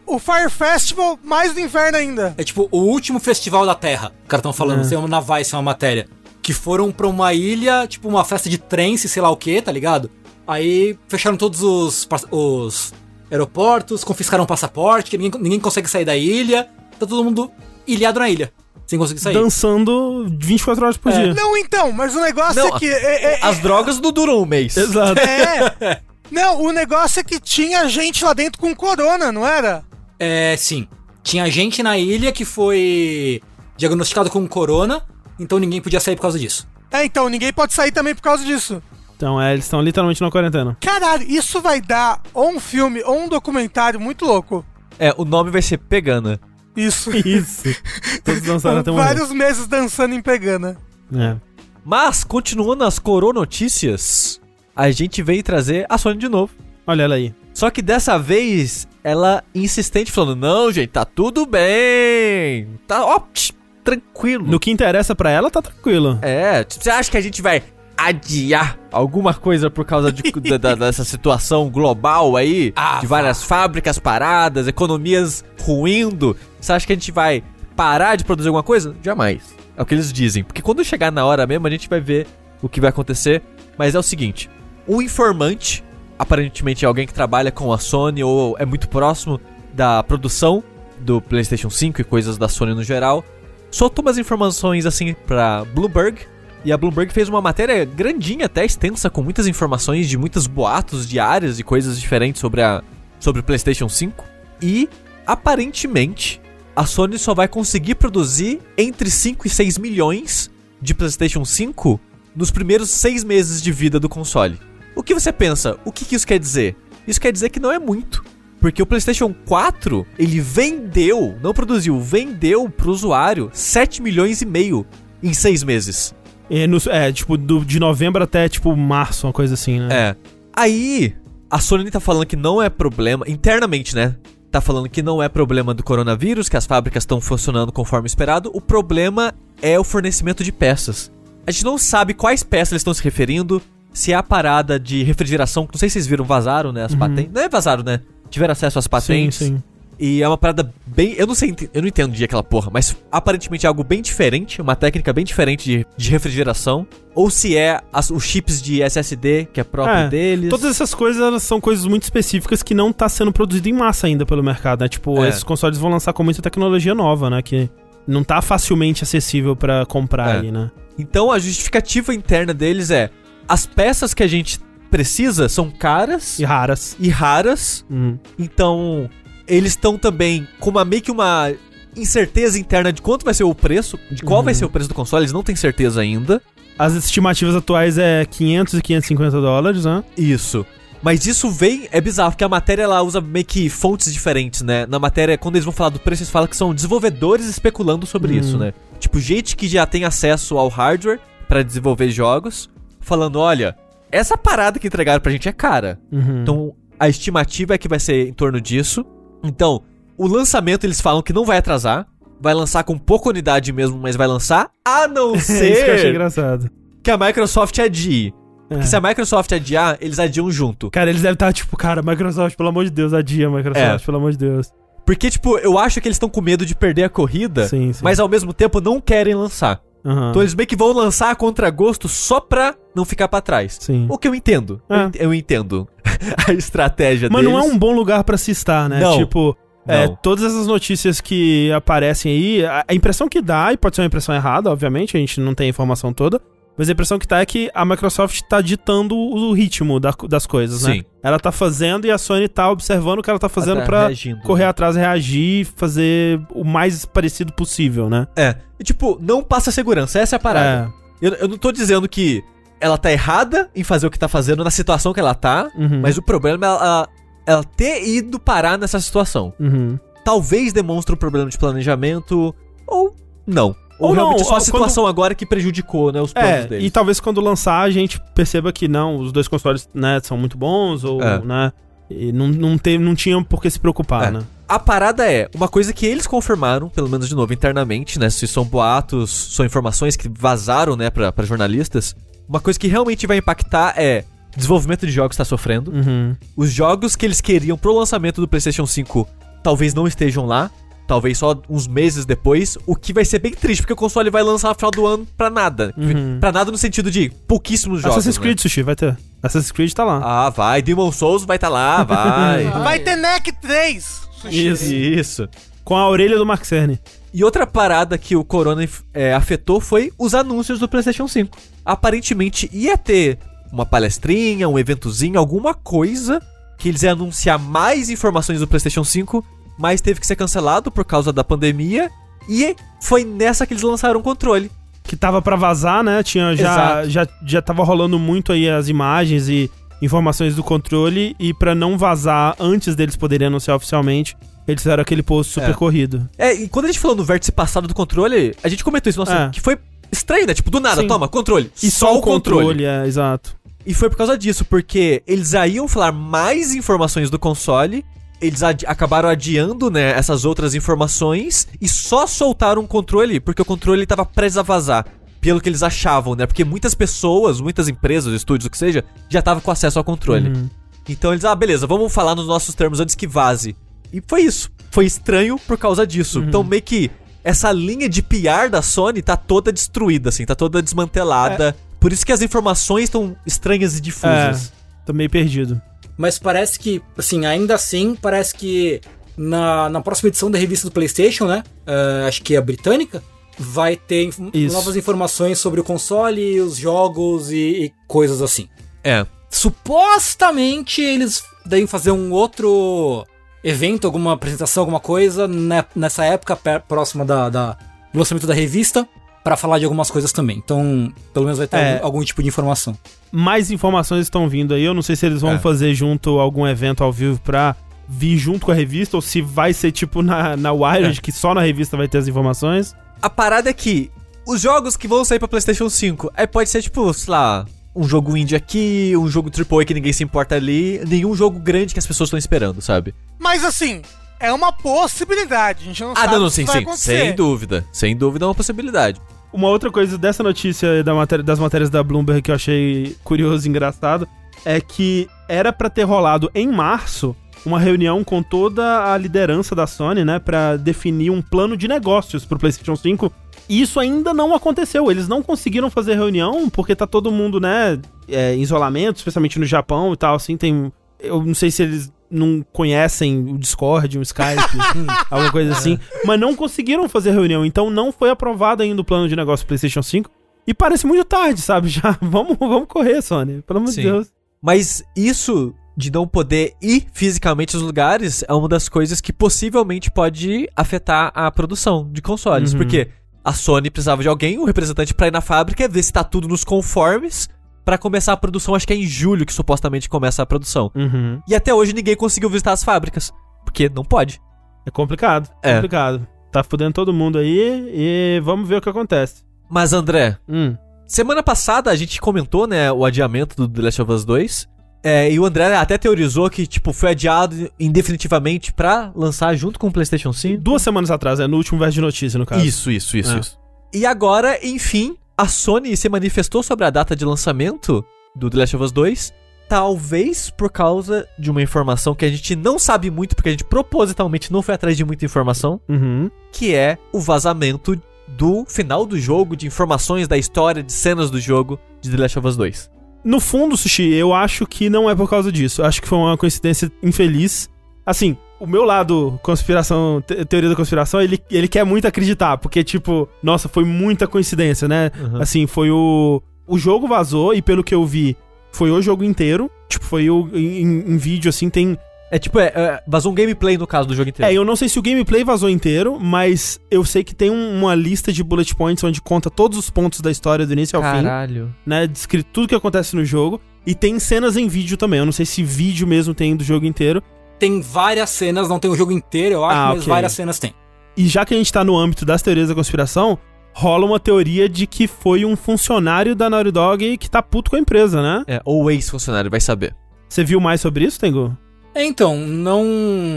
o Fire Festival mais do inferno ainda. É tipo o último festival da Terra. Os caras estão falando, É. tem uma na Vice, uma matéria. Que foram pra uma ilha, tipo uma festa de trance, sei lá o que, tá ligado? Aí fecharam todos os, os aeroportos, confiscaram o passaporte, que ninguém, ninguém consegue sair da ilha. Tá todo mundo ilhado na ilha, sem conseguir sair. Dançando 24 horas por É. dia. Não, então, mas o negócio Não, é que. É, é- As drogas não duram um mês. Exato. é- Não, o negócio é que tinha gente lá dentro com corona, não era? É, sim. Tinha gente na ilha que foi diagnosticado com corona, então ninguém podia sair por causa disso. É, então, ninguém pode sair também por causa disso. Então, é, eles estão literalmente na quarentena. Caralho, isso vai dar ou um filme ou um documentário muito louco. É, o nome vai ser Pegana. Isso. Isso. [LAUGHS] Todos dançaram até morrer. Vários meses dançando em Pegana. É. Mas, continuando as coronotícias, a gente veio trazer a Sony de novo. Olha ela aí. Só que dessa vez, ela insistente falando, não, gente, tá tudo bem. Tá, ó, tch, tranquilo. No que interessa pra ela, tá tranquilo. É, você acha que a gente vai adiar alguma coisa por causa de- [LAUGHS] da- dessa situação global aí? Ah, de várias fábricas paradas, economias ruindo? Você acha que a gente vai parar de produzir alguma coisa? Jamais. É o que eles dizem. Porque quando chegar na hora mesmo, a gente vai ver o que vai acontecer. Mas é o seguinte: um informante, aparentemente é alguém que trabalha com a Sony ou é muito próximo da produção do PlayStation 5 e coisas da Sony no geral, soltou umas informações assim pra Bloomberg. E a Bloomberg fez uma matéria grandinha, até extensa, com muitas informações de muitos boatos diários e coisas diferentes sobre, a, sobre o PlayStation 5. E, aparentemente, a Sony só vai conseguir produzir entre 5 e 6 milhões de PlayStation 5 nos primeiros 6 meses de vida do console. O que você pensa? O que, que isso quer dizer? Isso quer dizer que não é muito. Porque o PlayStation 4, ele vendeu, não produziu, vendeu pro usuário 7 milhões e meio em 6 meses. É, no- é, tipo, do- de novembro até, tipo, março, uma coisa assim, né? É. Aí, a Sony tá falando que não é problema, internamente, né? Tá falando que não é problema do coronavírus, que as fábricas estão funcionando conforme esperado. O problema é o fornecimento de peças. A gente não sabe quais peças eles estão se referindo. Se é a parada de refrigeração, não sei se vocês viram, vazaram, né? As patentes. Não é vazaram, né? Tiveram acesso às patentes. Sim, sim. E é uma parada bem. Eu não sei, eu não entendo de aquela porra, mas aparentemente é algo bem diferente, uma técnica bem diferente de, de refrigeração. Ou se é as- os chips de SSD, que é próprio É, deles. Todas essas coisas são coisas muito específicas que não tá sendo produzido em massa ainda pelo mercado, né? Tipo, É. esses consoles vão lançar com muita tecnologia nova, né? Que não tá facilmente acessível pra comprar É. aí, né? Então a justificativa interna deles é: as peças que a gente precisa são caras E raras. e raras. Hum. Então eles estão também com uma meio que uma incerteza interna de quanto vai ser o preço, de qual Uhum. vai ser o preço do console, eles não têm certeza ainda. As estimativas atuais é 500 e 550 dólares, né? Isso. Mas isso vem, é bizarro, porque a matéria ela usa meio que fontes diferentes, né? Na matéria, quando eles vão falar do preço, eles falam que são desenvolvedores especulando sobre Hum. isso, né? Tipo, gente que já tem acesso ao hardware pra desenvolver jogos, falando: olha, essa parada que entregaram pra gente é cara. Uhum. Então, a estimativa é que vai ser em torno disso. Então, o lançamento eles falam que não vai atrasar. Vai lançar com pouca unidade mesmo, mas vai lançar. A não [LAUGHS] É isso que eu achei ser engraçado. que a Microsoft adie. Porque É. se a Microsoft adiar, eles adiam junto. Cara, eles devem estar tipo, cara, Microsoft, pelo amor de Deus, adia, Microsoft, É. pelo amor de Deus. Porque, tipo, eu acho que eles estão com medo de perder a corrida, Sim, sim. mas ao mesmo tempo não querem lançar. Aham. Então eles meio que vão lançar a contragosto só pra não ficar pra trás. Sim. O que eu entendo. É. Eu entendo [LAUGHS] a estratégia Mas deles. não é um bom lugar pra se estar, né? Não. Tipo, é, todas essas notícias que aparecem aí, a, impressão que dá, e pode ser uma impressão errada, obviamente, a gente não tem a informação toda, mas a impressão que tá é que a Microsoft tá ditando o ritmo da- das coisas, né? Sim. Ela tá fazendo e a Sony tá observando o que ela tá fazendo Tá pra reagindo. correr atrás, reagir, fazer o mais parecido possível, né? É. E, tipo, não passa segurança. Essa é a parada. Eu, eu não tô dizendo que ela tá errada em fazer o que tá fazendo na situação que ela tá, É. Uhum. mas o problema é ela, ela ter ido parar nessa situação. Uhum. Talvez demonstre um problema de planejamento ou não. Ou, Ou não, realmente só a situação agora que prejudicou, né, os planos É, deles. e talvez quando lançar a gente perceba que não, os dois consoles, né, são muito bons, ou, É. né, e não, não, tem, não tinham por que se preocupar, É. né? A parada é, uma coisa que eles confirmaram, pelo menos de novo internamente, né? Se são boatos, são informações que vazaram, né, pra, pra jornalistas. Uma coisa que realmente vai impactar é. Desenvolvimento de jogos tá sofrendo. Uhum. Os jogos que eles queriam pro lançamento do PlayStation 5 talvez não estejam lá. Talvez só uns meses depois. O que vai ser bem triste, porque o console vai lançar no final do ano pra nada. Uhum. Pra nada no sentido de pouquíssimos jogos. Assassin's né? Creed, Sushi, vai ter. Assassin's Creed tá lá. Ah, vai. Demon Souls vai tá lá, vai. [LAUGHS] Vai ter NEC 3. Sushi. Isso. Isso. Com a orelha do Mark Cerny. E outra parada que o Corona é, afetou foi os anúncios do PlayStation 5. Aparentemente ia ter uma palestrinha, um eventozinho, alguma coisa que eles iam anunciar mais informações do PlayStation 5, mas teve que ser cancelado por causa da pandemia. E foi nessa que eles lançaram o controle. Que tava pra vazar, né? Tinha já, Exato. já, já tava rolando muito aí as imagens e informações do controle. E pra não vazar antes deles poderem anunciar oficialmente, eles fizeram aquele post super É. corrido. É, e quando a gente falou no vértice passado do controle, a gente comentou isso, nossa, É. que foi estranho, né? Tipo, do nada, Sim. toma, controle. E só, o controle, é, exato. E foi por causa disso, porque eles aí iam falar mais informações do console, eles acabaram adiando, né, essas outras informações e só soltaram o controle porque o controle estava prestes a vazar. Pelo que eles achavam, né? Porque muitas pessoas, muitas empresas, estúdios, o que seja, já estavam com acesso ao controle. Uhum. Então eles, ah, beleza, vamos falar nos nossos termos antes que vaze. E foi isso. Foi estranho por causa disso. Então meio que essa linha de PR da Sony tá toda destruída, assim, tá toda desmantelada. Por isso que as informações estão estranhas e difusas. Tô meio perdido. Mas parece que, assim, ainda assim, parece que na, na próxima edição da revista do PlayStation, né? eh, acho que é a britânica. Vai ter inf- Isso. novas informações sobre o console, os jogos e, e coisas assim. É. Supostamente eles devem fazer um outro evento, alguma apresentação, alguma coisa né, nessa época próxima da, da- do lançamento da revista pra falar de algumas coisas também. Então, pelo menos vai ter É. algum, algum tipo de informação. Mais informações estão vindo aí. Eu não sei se eles vão É. fazer junto algum evento ao vivo pra vir junto com a revista ou se vai ser tipo na, na Wired, É. que só na revista vai ter as informações. A parada é que os jogos que vão sair pra PlayStation 5, aí pode ser tipo, sei lá, um jogo indie aqui, um jogo AAA que ninguém se importa ali, nenhum jogo grande que as pessoas estão esperando, sabe? Mas assim, é uma possibilidade. A gente não Ah, sabe não, não, se sim, vai sim. acontecer. Sem dúvida. Sem dúvida é uma possibilidade. Uma outra coisa dessa notícia da matéria, das matérias da Bloomberg que eu achei curioso e engraçado é que era pra ter rolado em março uma reunião com toda a liderança da Sony, né, Pra definir um plano de negócios pro PlayStation 5. E isso ainda não aconteceu. Eles não conseguiram fazer reunião porque tá todo mundo, né, é, em isolamento, especialmente no Japão e tal. Assim, tem. Eu não sei se eles não conhecem o Discord, o Skype, [LAUGHS] alguma coisa assim. Mas não conseguiram fazer reunião. Então não foi aprovado ainda o plano de negócio do PlayStation 5. E parece muito tarde, sabe? [LAUGHS] Já vamos, vamos correr, Sony. Pelo amor de. Deus. Mas isso de não poder ir fisicamente aos lugares é uma das coisas que possivelmente pode afetar a produção de consoles. Uhum. Porque a Sony precisava de alguém, um representante pra ir na fábrica, ver se tá tudo nos conformes, pra começar a produção. Acho que é em julho que supostamente começa a produção. Uhum. E até hoje ninguém conseguiu visitar as fábricas. Porque não pode. É complicado. É. Complicado. Tá fudendo todo mundo aí e vamos ver o que acontece. Mas André, Hum. Semana passada a gente comentou, né, o adiamento do The Last of Us 2. É, e o André até teorizou que, tipo, foi adiado indefinitivamente pra lançar junto com o PlayStation 5. Duas semanas atrás, é no último verso de notícia, no caso. Isso, isso, isso, É. isso. E agora, enfim, a Sony se manifestou sobre a data de lançamento do The Last of Us 2. Talvez por causa de uma informação que a gente não sabe muito, porque a gente propositalmente não foi atrás de muita informação, Uhum. que é o vazamento do final do jogo, de informações da história, de cenas do jogo de The Last of Us 2. No fundo, Sushi, eu acho que não é por causa disso. Acho que foi uma coincidência infeliz. Assim, o meu lado conspiração, te- teoria da conspiração, ele, ele quer muito acreditar, porque, tipo, nossa, foi muita coincidência, né? Uhum. Assim, foi o. O jogo vazou e, pelo que eu vi, foi o jogo inteiro. Tipo, foi o. Em, em vídeo, assim, tem. É tipo, é, é, vazou um gameplay no caso do jogo inteiro. É, eu não sei se o gameplay vazou inteiro, mas eu sei que tem um- uma lista de bullet points onde conta todos os pontos da história do início ao fim. Caralho. né? Descrito tudo que acontece no jogo. E tem cenas em vídeo também. Eu não sei se vídeo mesmo tem do jogo inteiro. Tem várias cenas, não tem o jogo inteiro, eu acho, Ah, mas ok. várias cenas tem. E já que a gente tá no âmbito das teorias da conspiração, rola uma teoria de que foi um funcionário da Naughty Dog que tá puto com a empresa, né? É, ou ex-funcionário, vai saber. Você viu mais sobre isso, Tengu? É, então, não.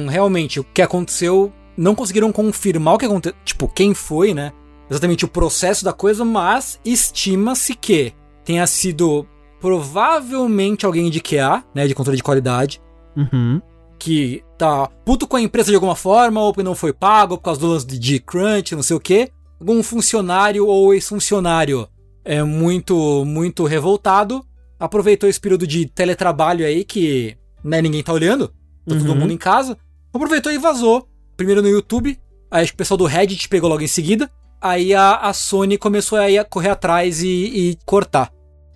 Realmente, o que aconteceu. Não conseguiram confirmar o que aconteceu. Tipo, quem foi, né? Exatamente o processo da coisa, mas estima-se que tenha sido provavelmente alguém de QA, né? De controle de qualidade. Uhum. Que tá puto com a empresa de alguma forma, ou porque não foi pago, por causa do lance de crunch, não sei o quê. Algum funcionário ou ex-funcionário é muito, muito revoltado. Aproveitou esse período de teletrabalho aí que né, ninguém tá olhando, tá todo Uhum. mundo em casa. Aproveitou e vazou. Primeiro no YouTube, aí acho que o pessoal do Reddit pegou logo em seguida. Aí a, a Sony começou aí a correr atrás e, e cortar.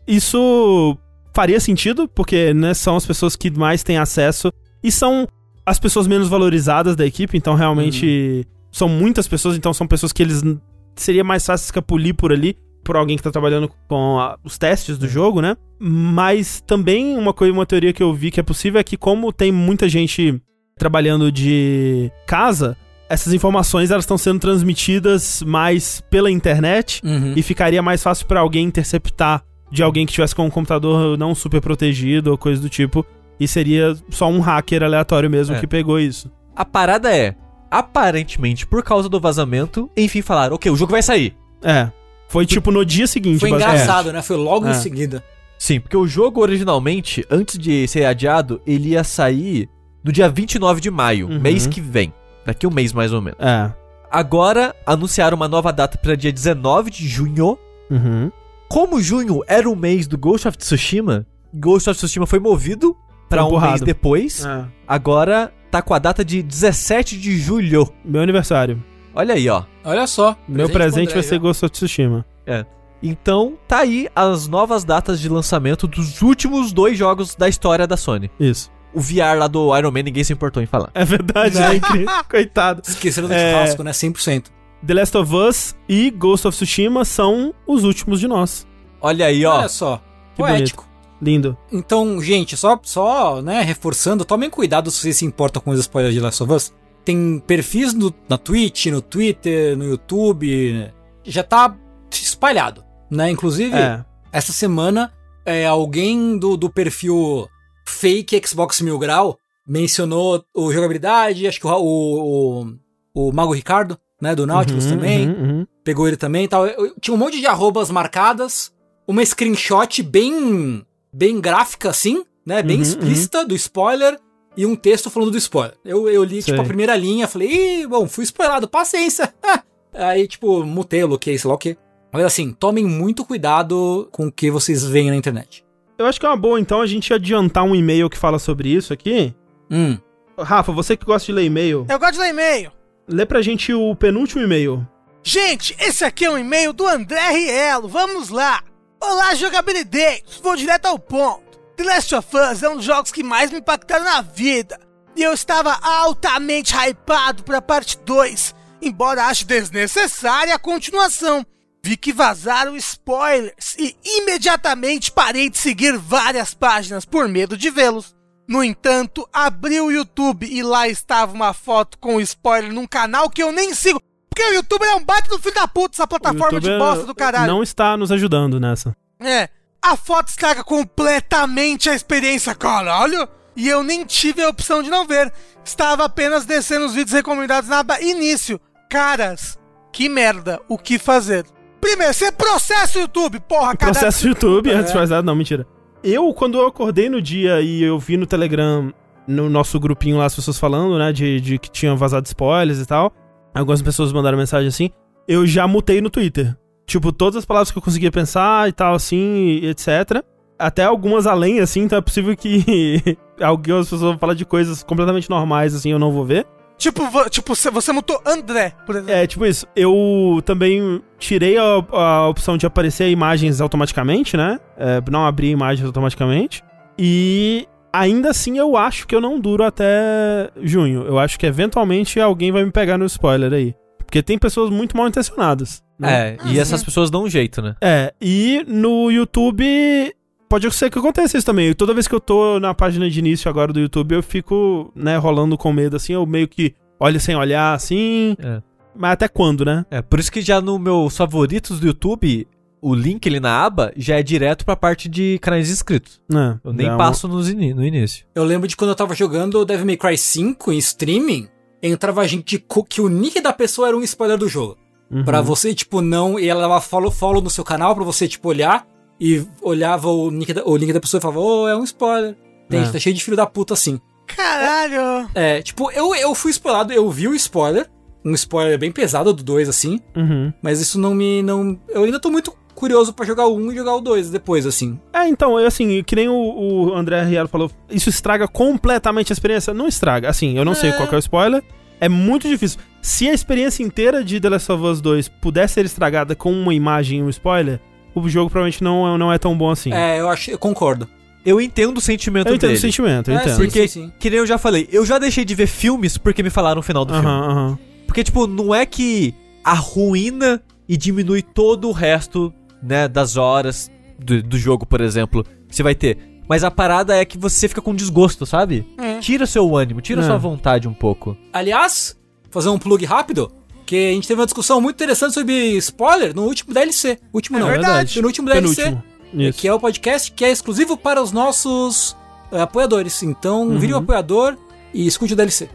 Isso faria sentido, porque né, são as pessoas que mais têm acesso e são as pessoas menos valorizadas da equipe, então realmente são muitas pessoas, então são pessoas que eles seria mais fácil escapulir por ali por alguém que tá trabalhando com a- os testes do jogo, né? Mas também uma coisa, uma teoria que eu vi que é possível é que como tem muita gente trabalhando de casa, essas informações elas estão sendo transmitidas mais pela internet Uhum. e ficaria mais fácil pra alguém interceptar de alguém que tivesse com um computador não super protegido ou coisa do tipo. E seria só um hacker aleatório mesmo É. que pegou isso. A parada é, aparentemente, por causa do vazamento, enfim, falaram, ok, o jogo vai sair. É. Foi tipo no dia seguinte, Foi engraçado, né? Foi logo É. em seguida. Sim, porque o jogo originalmente, antes de ser adiado, ele ia sair no dia 29 de maio, Uhum. mês que vem. Daqui um mês mais ou menos. É. Agora anunciaram uma nova data para dia 19 de junho. Uhum. Como junho era o mês do Ghost of Tsushima, Ghost of Tsushima foi movido para um mês depois. É. Agora tá com a data de 17 de julho. Meu aniversário. Olha aí, ó. Olha só. Meu presente André vai ser Ghost of Tsushima. Então, tá aí as novas datas de lançamento dos últimos dois jogos da história da Sony. Isso. O VR lá do Iron Man, ninguém se importou em falar. É verdade, Não. né? [LAUGHS] Incrível. Coitado. Esqueceram do É. churrasco, né? 100%. The Last of Us e Ghost of Tsushima são os últimos de nós. Olha aí, ó. Olha só. Que Poético. Lindo. Então, gente, só, só né, reforçando, tomem cuidado se vocês se importam com os spoilers de Last of Us. Tem perfis no, na Twitch, no Twitter, no YouTube. Já tá espalhado, né? Inclusive, É. essa semana, é, alguém do, do perfil fake Xbox Mil Grau mencionou o jogabilidade, acho que o, o, o, o Mago Ricardo, né, do Nautilus Uhum, também uhum, uhum. pegou ele também e tal. Tinha um monte de arrobas marcadas, uma screenshot bem bem gráfica assim, né? Bem Uhum, explícita do spoiler e um texto falando do spoiler. Eu, eu li, tipo, Sei. a primeira linha, falei, ih, bom, fui spoilado, paciência. [LAUGHS] Aí, tipo, mutei, bloqueei, sei lá o quê. Mas assim, tomem muito cuidado com o que vocês veem na internet. Eu acho que é uma boa, então, a gente adiantar um e-mail que fala sobre isso aqui. Hum. Rafa, você que gosta de ler e-mail, Eu gosto de ler e-mail. lê pra gente o penúltimo e-mail. Gente, esse aqui é um e-mail do André Rielo. Vamos lá. Olá, jogabilideiros. Vou direto ao ponto. The Last of Us é um dos jogos que mais me impactaram na vida. E eu estava altamente hypado pra parte 2, embora ache desnecessária a continuação. Vi que vazaram spoilers e imediatamente parei de seguir várias páginas por medo de vê-los. No entanto, abri o YouTube e lá estava uma foto com spoiler num canal que eu nem sigo. Porque o YouTube é um baita do filho da puta, essa plataforma de bosta do caralho. Não está nos ajudando nessa. É. A foto estraga completamente a experiência, caralho. E eu nem tive a opção de não ver. Estava apenas descendo os vídeos recomendados na aba início. Caras, que merda, o que fazer? Primeiro, você processa o YouTube, porra, cara. Processo YouTube, É. antes disfarçado, não, mentira. Eu, quando eu acordei no dia e eu vi no Telegram, no nosso grupinho lá, as pessoas falando, né, de, de que tinham vazado spoilers e tal, algumas pessoas mandaram mensagem assim, eu já mutei no Twitter. Tipo, todas as palavras que eu conseguia pensar e tal, assim, e etc. Até algumas além, assim, então é possível que [LAUGHS] algumas pessoas vão falar de coisas completamente normais, assim, eu não vou ver. Tipo, tipo, você- você mutou André, por exemplo. É, tipo isso. Eu também tirei a, a opção de aparecer imagens automaticamente, né? É, não abrir imagens automaticamente. E ainda assim eu acho que eu não duro até junho. Eu acho que eventualmente alguém vai me pegar no spoiler aí. Porque tem pessoas muito mal intencionadas. Né? É, e essas pessoas dão um jeito, né? É, e no YouTube. Pode ser que aconteça isso também. Toda vez que eu tô na página de início agora do YouTube, eu fico, né, rolando com medo assim, eu meio que olho sem olhar assim. É. Mas até quando, né? É, por isso que já no meus favoritos do YouTube, o link ali na aba já é direto pra parte de canais inscritos. É, Eu nem um- passo no início. Eu lembro de quando eu tava jogando Devil May Cry 5 em streaming, entrava gente co- que o nick da pessoa era um spoiler do jogo. Uhum. Pra você, tipo, não. E ela dava follow, follow no seu canal pra você, tipo, olhar. E olhava o nick da, o link da pessoa e falava, ô, é um spoiler. Tem, É. tá cheio de filho da puta assim. Caralho. É, tipo, eu, eu fui spoilado, eu vi o spoiler. Um spoiler bem pesado do 2, assim. Uhum. Mas isso não me. não Eu ainda tô muito curioso pra jogar o 1 e jogar o 2 depois, assim. É, então, assim, que nem o, o André Riero falou, isso estraga completamente a experiência? Não estraga. Assim, eu não sei É. qual que é o spoiler. É muito difícil. Se a experiência inteira de The Last of Us 2 pudesse ser estragada com uma imagem e um spoiler, o jogo provavelmente não, é- não é tão bom assim. É, eu acho. Eu concordo. Eu entendo o sentimento eu entendo dele. o sentimento, eu É, entendo. sim, Porque, sim, sim. que nem eu já falei, eu já deixei de ver filmes porque me falaram o final do filme. Porque, tipo, não é que arruína e diminui todo o resto, né, das horas do, do jogo, por exemplo, que você vai ter. Mas a parada é que você fica com desgosto, sabe? Hum. Tira seu ânimo, tira É. sua vontade um pouco. Aliás, fazer um plug rápido, que a gente teve uma discussão muito interessante sobre spoiler no último DLC. Último É não, verdade. No último DLC, Penúltimo. Que é o podcast que é exclusivo para os nossos eh, apoiadores. Então, Uhum. vire um apoiador e escute o DLC.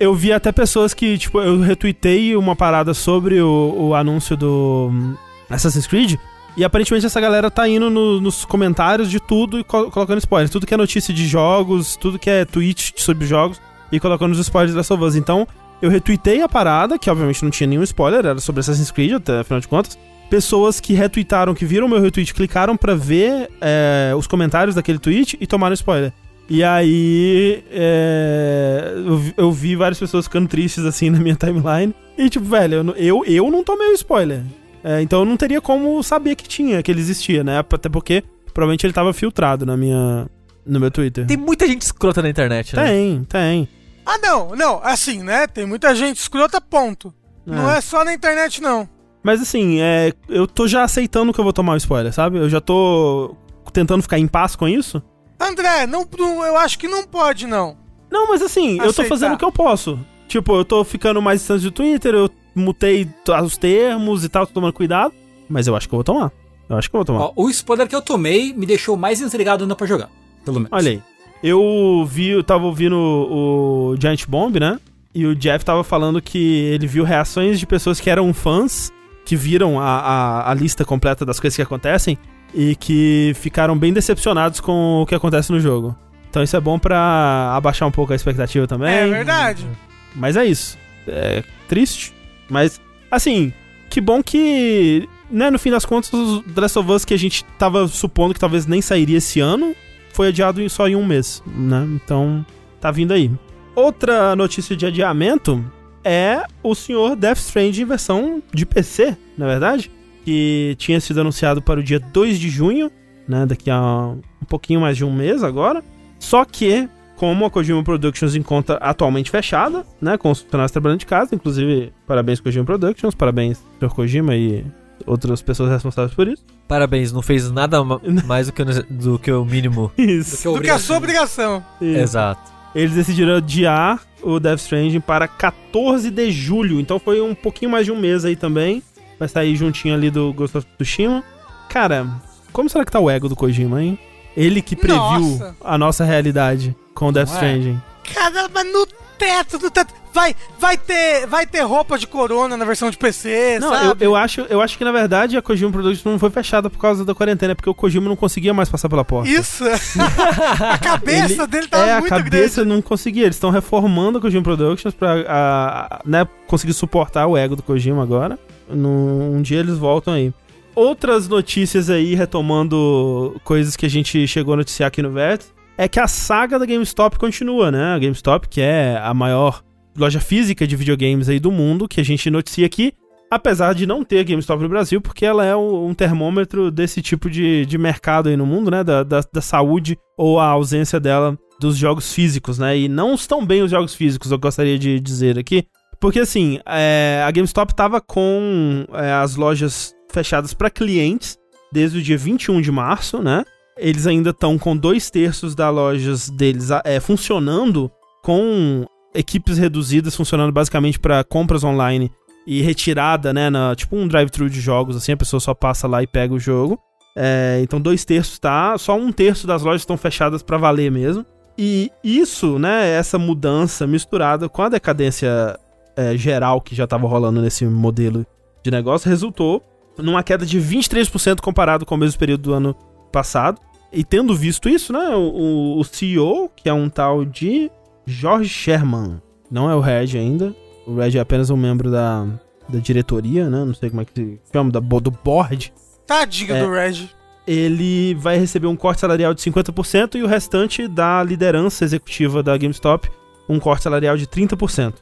Eu vi até pessoas que, tipo, eu retuitei uma parada sobre o, o anúncio do hum, Assassin's Creed. E aparentemente essa galera tá indo no- nos comentários de tudo e co- colocando spoilers. Tudo que é notícia de jogos, tudo que é tweet sobre jogos e colocando os spoilers da Us. Então, eu retuitei a parada, que obviamente não tinha nenhum spoiler, era sobre Assassin's Creed, até, afinal de contas. Pessoas que retuitaram, que viram meu retweet, clicaram pra ver é, os comentários daquele tweet e tomaram spoiler. E aí, é, eu, vi- várias pessoas ficando tristes assim [LAUGHS] na minha timeline. E tipo, velho, eu, eu, eu não tomei o spoiler. É, então eu não teria como saber que tinha, que ele existia, né? Até porque provavelmente ele tava filtrado na minha, no meu Twitter. Tem muita gente escrota na internet, né? Tem, tem. Ah, não, não, assim, né? Tem muita gente escrota, ponto. Não é só na internet, não. Mas assim, é, eu tô já aceitando que eu vou tomar o spoiler, sabe? Eu já tô tentando ficar em paz com isso. André, não, não- eu acho que não pode, não. Não, mas assim, eu tô Aceitar. fazendo o que eu posso. Tipo, eu tô ficando mais distante do Twitter, eu mutei os termos e tal, tô tomando cuidado. Mas eu acho que eu vou tomar. Eu acho que eu vou tomar. Ó, o spoiler que eu tomei me deixou mais intrigado ainda pra jogar. Pelo menos. Olha aí. Eu vi, eu tava ouvindo o, Giant Bomb, né? E o Jeff tava falando que ele viu reações de pessoas que eram fãs, que viram a, a, a lista completa das coisas que acontecem e que ficaram bem decepcionados com o que acontece no jogo. Então isso é bom pra abaixar um pouco a expectativa também. É verdade. Mas é isso. É triste. Mas, assim, que bom que, né, no fim das contas, o Last of Us que a gente tava supondo que talvez nem sairia esse ano, foi adiado só em um mês, né? Então, tá vindo aí. Outra notícia de adiamento é o senhor Death Stranding em versão de PC, na verdade, que tinha sido anunciado para o dia 2 de junho, né, daqui a um pouquinho mais de um mês agora. Só que, como a Kojima Productions encontra atualmente fechada, né, com os funcionários trabalhando de casa, inclusive parabéns Kojima Productions, parabéns Sr. Kojima e outras pessoas responsáveis por isso. Parabéns, não fez nada ma- [LAUGHS] mais do que, o- do que o mínimo. Isso. Do que a sua obrigação. isso. Exato. Eles decidiram adiar o Death Stranding para 14 de julho, então foi um pouquinho mais de um mês aí também. Vai sair juntinho ali do Ghost of Tsushima. Cara, como será que tá o ego do Kojima, hein? Ele que previu Nossa. a nossa realidade com o Death é? Stranding. Caramba, no teto, no teto. Vai, vai ter, vai ter roupa de corona na versão de PC, Não, eu, sabe? eu, acho, eu acho que na verdade a Kojima Productions não foi fechada por causa da quarentena, porque o Kojima não conseguia mais passar pela porta. Isso. [LAUGHS] a cabeça Ele- dele tava é, a muito cabeça não conseguia. Eles estão reformando a Kojima Productions pra a- a- né, conseguir suportar o ego do Kojima agora. Num, um dia eles voltam aí. Outras notícias aí, retomando coisas que a gente chegou a noticiar aqui no Vértice, é que a saga da GameStop continua, né? A GameStop, que é a maior loja física de videogames aí do mundo, que a gente noticia aqui, apesar de não ter GameStop no Brasil, porque ela é um, termômetro desse tipo de, de mercado aí no mundo, né? Da, da, da saúde ou a ausência dela dos jogos físicos, né? E não estão bem os jogos físicos, eu gostaria de dizer aqui. Porque assim, é, a GameStop tava com é, as lojas fechadas para clientes desde o dia 21 de março, né? Eles ainda estão com dois terços das lojas deles é, funcionando com equipes reduzidas, funcionando basicamente para compras online e retirada, né? Na, tipo um drive-thru de jogos, assim, a pessoa só passa lá e pega o jogo. É, então dois terços tá, só um terço das lojas estão fechadas para valer mesmo. E isso, né, essa mudança misturada com a decadência é, geral que já estava rolando nesse modelo de negócio, resultou numa queda de 23% comparado com o mesmo período do ano passado. E tendo visto isso, né, o, o CEO, que é um tal de George Sherman, não é o Reg ainda, o Reg é apenas um membro da, da diretoria, né, não sei como é que se chama, da, do board, Tadinho É. do Reg. ele vai receber um corte salarial de 50% e o restante da liderança executiva da GameStop um corte salarial de 30%.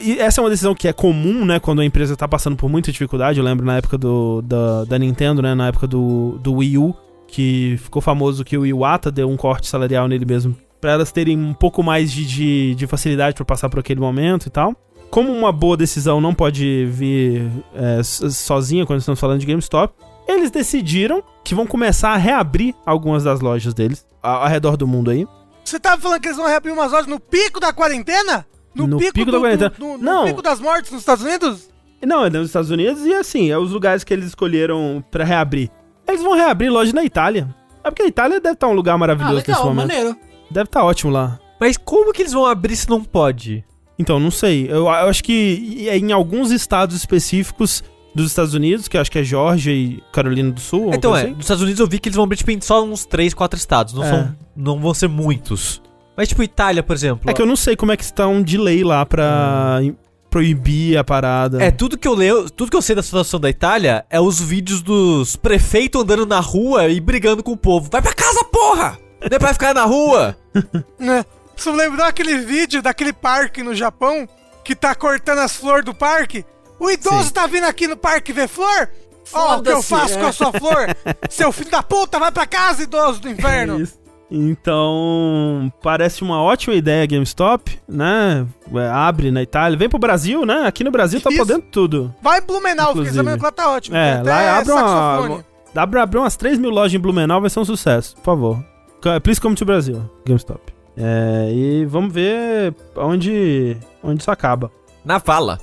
E essa é uma decisão que é comum, né, quando a empresa tá passando por muita dificuldade. Eu lembro na época do, da, da Nintendo, né, na época do, do Wii U, que ficou famoso que o Iwata deu um corte salarial nele mesmo, pra elas terem um pouco mais de, de, de facilidade pra passar por aquele momento e tal. Como uma boa decisão não pode vir é, so- sozinha quando estamos falando de GameStop, eles decidiram que vão começar a reabrir algumas das lojas deles ao, ao redor do mundo aí. Você tava falando que eles vão reabrir umas lojas no pico da quarentena? No pico da quarentena. No, no Não. pico das mortes nos Estados Unidos? Não, é nos Estados Unidos e assim, é os lugares que eles escolheram pra reabrir. Eles vão reabrir loja na Itália. É porque a Itália deve estar um lugar Ah, maravilhoso nesse legal, momento. maneiro. Deve estar ótimo lá. Mas como que eles vão abrir se não pode? Então, não sei. Eu, eu acho que é em alguns estados específicos dos Estados Unidos, que eu acho que é Georgia e Carolina do Sul. Então é, assim. nos Estados Unidos eu vi que eles vão abrir tipo, em só uns 3, 4 estados, não, É. são, não vão ser muitos. Mas tipo Itália, por exemplo. É que eu não sei como é que está um delay lá pra im- proibir a parada. É, tudo que eu leio, tudo que eu sei da situação da Itália é os vídeos dos prefeitos andando na rua e brigando com o povo. Vai pra casa, porra! Não é pra ficar na rua! [LAUGHS] Né? Você lembrou aquele vídeo daquele parque no Japão que tá cortando as flores do parque? O idoso Sim. tá vindo aqui no parque ver flor? Ó, o que eu faço é. com a sua flor? [LAUGHS] Seu filho da puta, vai pra casa, idoso do É inverno! isso. Então, parece uma ótima ideia a GameStop, né? É, Abre na Itália, vem pro Brasil, né? Aqui no Brasil tá Isso. podendo tudo. Vai em Blumenau, fiquei Inclusive. sabendo que lá tá ótimo. É, lá abre uma, saxofone. Dá pra abrir umas 3 mil lojas em Blumenau, vai ser um sucesso, por favor. Co- Please come to Brasil, GameStop. É, e vamos ver onde, onde isso acaba. Na vala.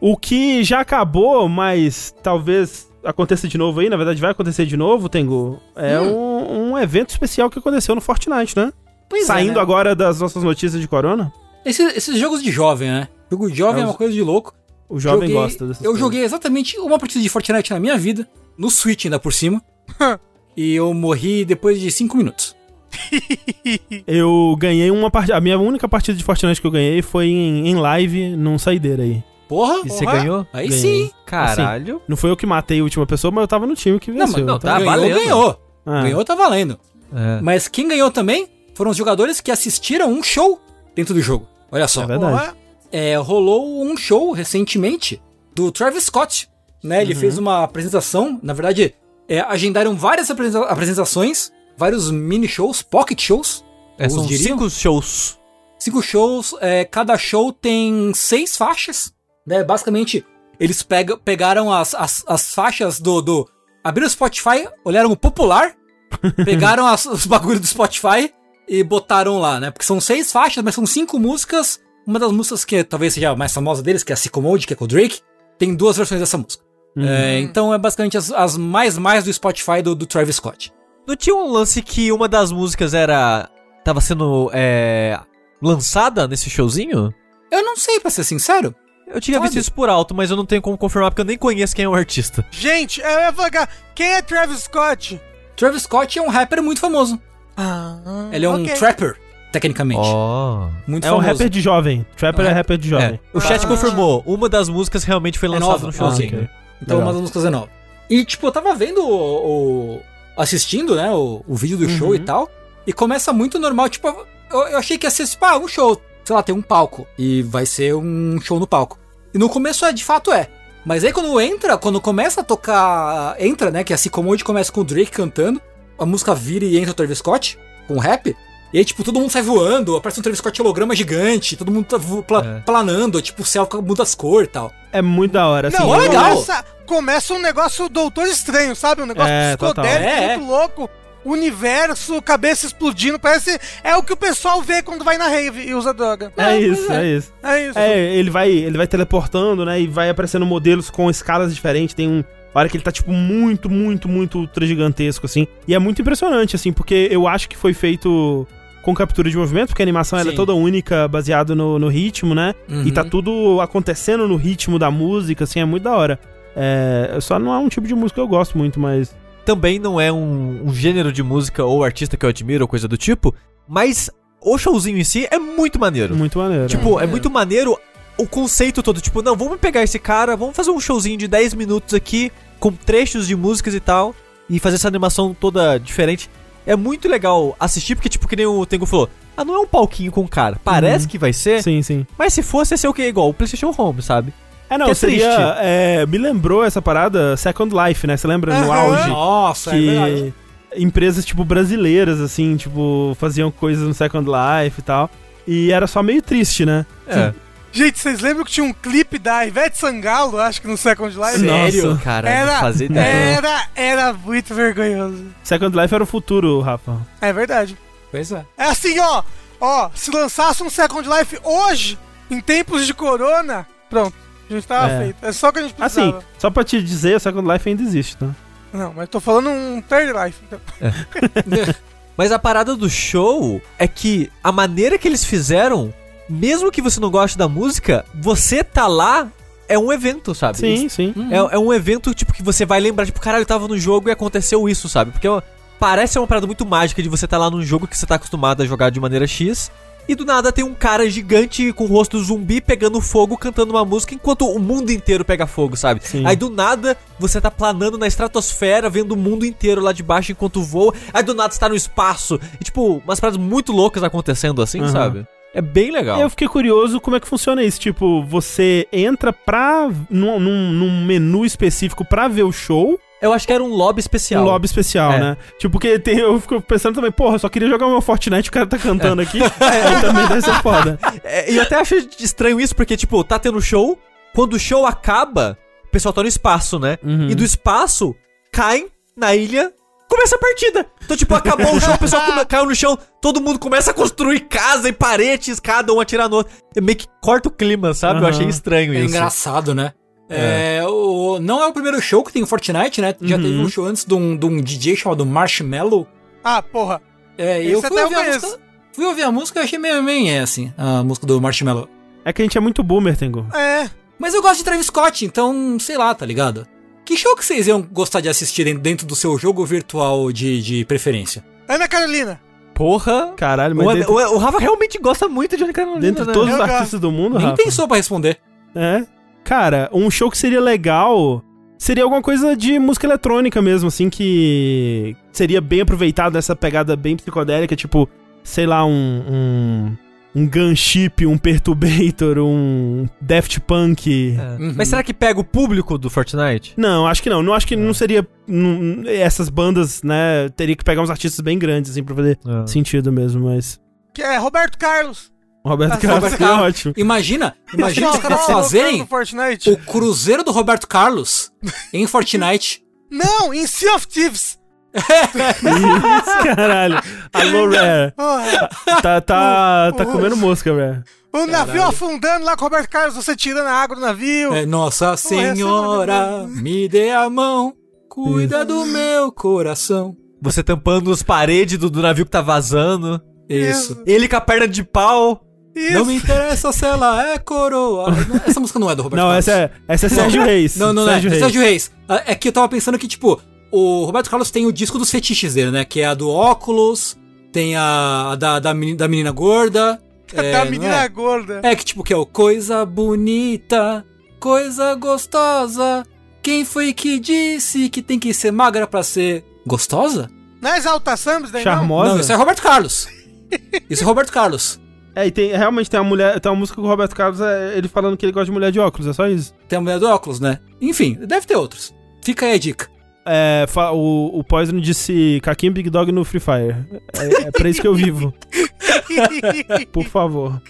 O que já acabou, mas talvez aconteça de novo aí, na verdade vai acontecer de novo, Tengu, é um, um evento especial que aconteceu no Fortnite, né? Pois é, Saindo né? agora das nossas notícias de corona, Esses, esses jogos de jovem, né? Jogo de jovem É é, uma coisa de louco. o jovem Joguei- gosta dessas Eu coisas. joguei exatamente uma partida de Fortnite na minha vida, no Switch ainda por cima. [LAUGHS] e eu morri depois de 5 minutos. [LAUGHS] Eu ganhei uma partida. A minha única partida de Fortnite que eu ganhei foi em, em live, num saideira aí. Porra! E você ganhou? Aí Ganhei. sim! Caralho. Não foi eu que matei a última pessoa, mas eu tava no time que Não, venceu. mas não, então- tá ganhou, valendo. ganhou. Ah, Ganhou, tá valendo. É. Mas quem ganhou também foram os jogadores que assistiram um show dentro do jogo. Olha só. É verdade. É, rolou um show recentemente do Travis Scott. Né? Uhum. Ele fez uma apresentação. Na verdade, é, agendaram várias apresenta- apresentações, vários mini shows, pocket shows. É, são diriam. cinco shows. Cinco shows, é, cada show tem seis faixas, né? Basicamente, eles pega- pegaram as, as, as faixas do, do. Abriram o Spotify, olharam o popular, [LAUGHS] pegaram as- os bagulhos do Spotify e botaram lá, né? Porque são seis faixas, mas são cinco músicas. Uma das músicas que talvez seja a mais famosa deles, que é a Sycamode, que é com o Drake, tem duas versões dessa música. É, então é basicamente as, as mais mais do Spotify do, do Travis Scott. Não tinha um lance que uma das músicas era. tava sendo é, lançada nesse showzinho? Eu não sei, pra ser sincero. Eu tinha Sabe? visto isso por alto, mas eu não tenho como confirmar porque eu nem conheço quem é o artista. Gente, eu ia falar, quem é Travis Scott? Travis Scott é um rapper muito famoso. Ah, Ele é um trapper, tecnicamente. Ó. Muito É um famoso. rapper de jovem. Trapper É um é rapper de jovem. É, o chat Ah. confirmou. Uma das músicas realmente foi É lançada nova, no ah, showzinho. ok. Então Legal. uma das músicas é nova. E, tipo, eu tava vendo o. o- assistindo, né? O, o vídeo do show Uhum. e tal. E começa muito normal. Tipo, eu, eu achei que ia ser, tipo, ah, um show. Sei lá, tem um palco. E vai ser um show no palco. E no começo, é, de fato, é. Mas aí quando entra, quando começa a tocar. Entra, né? Que a Sycamode começa com o Drake cantando. A música vira e entra o Travis Scott com rap. E aí, tipo, todo mundo sai voando, aparece um Travis Scott holograma gigante, todo mundo tá vo- pla- É. planando, tipo, o céu muda as cores e tal. É muito da hora. Assim, Não, é legal. Começa, começa um negócio doutor estranho, sabe? Um negócio É, psicodélico, É, é. muito louco. Universo, cabeça explodindo. Parece. É o que o pessoal vê quando vai na rave e usa droga. É, isso, é. isso. É isso. É, ele vai, ele vai teleportando, né? E vai aparecendo modelos com escalas diferentes. Tem um. Hora que ele tá, tipo, muito, muito, muito ultra gigantesco, assim. E é muito impressionante, assim, porque eu acho que foi feito com captura de movimento, porque a animação ela é toda única, baseado no, no ritmo, né? Uhum. E tá tudo acontecendo no ritmo da música, assim, é muito da hora. É, só não é um tipo de música que eu gosto muito, mas. Também não é um, um gênero de música ou artista que eu admiro ou coisa do tipo, mas o showzinho em si é muito maneiro. Muito maneiro. Tipo, é É. muito maneiro o conceito todo. Tipo, não, vamos pegar esse cara, vamos fazer um showzinho de 10 minutos aqui, com trechos de músicas e tal, e fazer essa animação toda diferente. É muito legal assistir, porque, tipo, que nem o Tengu falou, ah, não é um palquinho com cara. Parece Uhum. que vai ser, Sim, sim. mas se fosse, ia ser o quê? Igual o PlayStation Home, sabe? É, não, Que é seria. triste. é, me lembrou essa parada Second Life, né? Você lembra no auge? Nossa, é verdade. que empresas, tipo, brasileiras, assim, tipo, faziam coisas no Second Life e tal. E era só meio triste, né? É. Gente, vocês lembram que tinha um clipe da Ivete Sangalo, acho que no Second Life? Sério? Nossa, cara, Era, fazia ideia. era, era muito vergonhoso. Second Life era o futuro, Rafa. É verdade. Pois é. É assim, ó. Ó, se lançasse um Second Life hoje, em tempos de corona, pronto. A gente tava É. feito. É só que a gente precisava. Assim, só pra te dizer, o Second Life ainda existe, tá? Não, mas tô falando um Third Life. Então. [LAUGHS] Mas a parada do show é que a maneira que eles fizeram, mesmo que você não goste da música, você tá lá é um evento, sabe? Sim, sim. É, é um evento, tipo, que você vai lembrar, tipo, caralho, eu tava no jogo e aconteceu isso, sabe? Porque ó, parece uma parada muito mágica de você tá lá num jogo que você tá acostumado a jogar de maneira X. E do nada tem um cara gigante com o rosto zumbi pegando fogo, cantando uma música, enquanto o mundo inteiro pega fogo, sabe? Sim. Aí do nada você tá planando na estratosfera, vendo o mundo inteiro lá de baixo enquanto voa. Aí do nada você tá no espaço. E tipo, umas paradas muito loucas acontecendo assim, Aham. sabe? É bem legal. Eu fiquei curioso como é que funciona isso. Tipo, você entra pra. num, num, num menu específico pra ver o show, Eu acho que era um lobby especial. um lobby especial, É. né? Tipo, porque tem, eu fico pensando também, porra, eu só queria jogar o meu Fortnite, o cara tá cantando aqui. [LAUGHS] Aí também deve ser foda. É, e eu até acho estranho isso, porque, tipo, tá tendo show, quando o show acaba, o pessoal tá no espaço, né? Uhum. E do espaço, caem na ilha, começa a partida. Então, tipo, acabou o show, o pessoal come- caiu no chão, todo mundo começa a construir casa e parede, escada, um atirar no outro. É meio que corta o clima, sabe? Eu Aham. achei estranho É isso. engraçado, né? É, o, não é o primeiro show que tem o Fortnite, né? Já Uhum. teve um show antes de um, de um DJ chamado Marshmallow. Ah, porra. É, Esse eu fui eu ouvir música. Fui ouvir a música e achei meio, meio é, assim, a música do Marshmallow. É que a gente é muito boomer, Tengu. É. Mas eu gosto de Travis Scott, então, sei lá, tá ligado? Que show que vocês iam gostar de assistir dentro- dentro do seu jogo virtual de, de preferência? Ana Carolina. Porra. Caralho, mas O, dentro, o, o Rafa realmente gosta muito de Johnny Carolina, dentro de né? todos os Eu artistas do mundo, Nem Rafa. pensou pra responder. É. Cara, um show que seria legal seria alguma coisa de música eletrônica mesmo, assim, que seria bem aproveitado nessa pegada bem psicodélica, tipo, sei lá, um. um um Gunship, um Perturbator, um Daft Punk. É. Uhum. Mas será que pega o público do Fortnite? Não, acho que não. Não acho que não seria. não- essas bandas, né? Teria que pegar uns artistas bem grandes, assim, pra fazer É. sentido mesmo, mas. Que é Roberto Carlos. O Roberto Carlos Carlos. ótimo. Imagina, [LAUGHS] imagina os caras fazerem o cruzeiro do Roberto Carlos em Fortnite. [LAUGHS] Não, em Sea of Thieves. [LAUGHS] Isso, caralho. Alô, Rare. Tá, tá, tá comendo mosca, Rare. O navio afundando lá com o Roberto Carlos, você tirando a água do navio. É, Nossa Senhora, me dê a mão, cuida do meu coração. Você tampando as paredes do, do navio que tá vazando. Isso. Ele com a perna de pau. Isso. Não me interessa se ela é coroa. Não, [LAUGHS] Essa música não é do Roberto Não, Carlos. essa é, essa é Sérgio Reis. Não, não, Sérgio não é. Reis. Sérgio Reis. É que eu tava pensando que, tipo, o Roberto Carlos tem o disco dos fetiches dele, né? Que é a do óculos, tem a, a da, da, menina, da menina gorda. [LAUGHS] é, da não menina é? gorda. É que, tipo, que é o coisa bonita, coisa gostosa. Quem foi que disse que tem que ser magra pra ser gostosa? Não é Exalta Sambas, daí não? Charmosa. Não, isso é Roberto Carlos. [LAUGHS] Isso é Roberto Carlos. É, e tem, realmente tem uma mulher, tem uma música com o Roberto Carlos, é, ele falando que ele gosta de mulher de óculos, é só isso. Tem a mulher do óculos, né? Enfim, deve ter outros. Fica aí a dica. É, o, o Poison disse Caquinho Big Dog no Free Fire. É, é pra isso que eu vivo, [LAUGHS] por favor.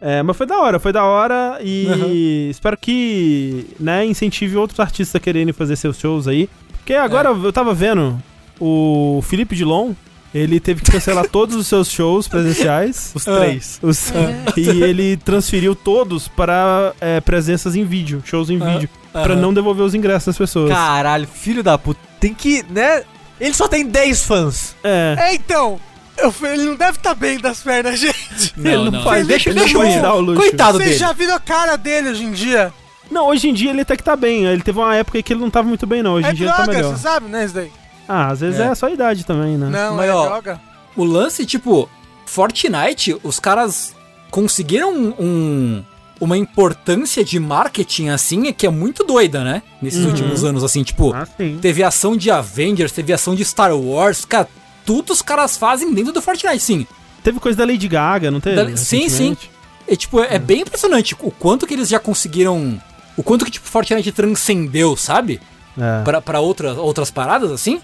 É, mas foi da hora, foi da hora e espero que, né, incentive outros artistas a quererem fazer seus shows aí. Porque agora eu tava vendo o Felipe Dilon, ele teve que cancelar [LAUGHS] todos os seus shows presenciais. Os Ah. três. Os- e ele transferiu todos para é, presenças em vídeo, shows em Ah, vídeo, pra aham. não devolver os ingressos das pessoas. Caralho, filho da puta. Tem que, né? Ele só tem 10 fãs. É. É, então. eu- ele não deve estar bem das pernas, [LAUGHS] gente. ele não faz, deixa, ele deixa não eu dar o luxo. Coitado Você dele. já viram a cara dele hoje em dia? Não, hoje em dia ele até que tá bem. Ele teve uma época que ele não tava muito bem, não. Hoje é em dia ele tá melhor. você sabe, né, isso daí? Ah, às vezes é, É. só a idade também, né? Não, Mas, é ó, droga. O lance, tipo, Fortnite, os caras conseguiram um, uma importância de marketing, assim, que é muito doida, né? Nesses Uhum. últimos anos, assim, tipo, Ah, sim. teve ação de Avengers, teve ação de Star Wars, cara, tudo os caras fazem dentro do Fortnite, sim. Teve coisa da Lady Gaga, não teve? Da- sim, recentemente? É, tipo, é, é bem impressionante o quanto que eles já conseguiram... O quanto que, tipo, Fortnite transcendeu, sabe? É. Pra, pra outras, outras paradas, assim.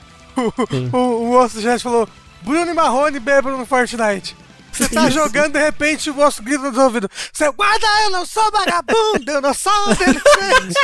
O, o osso já falou: Bruno e Marrone bêbado no Fortnite. Você tá [LAUGHS] jogando, de repente o osso grita nos ouvidos: Seu guarda, eu não sou vagabundo, eu não sou delinquente.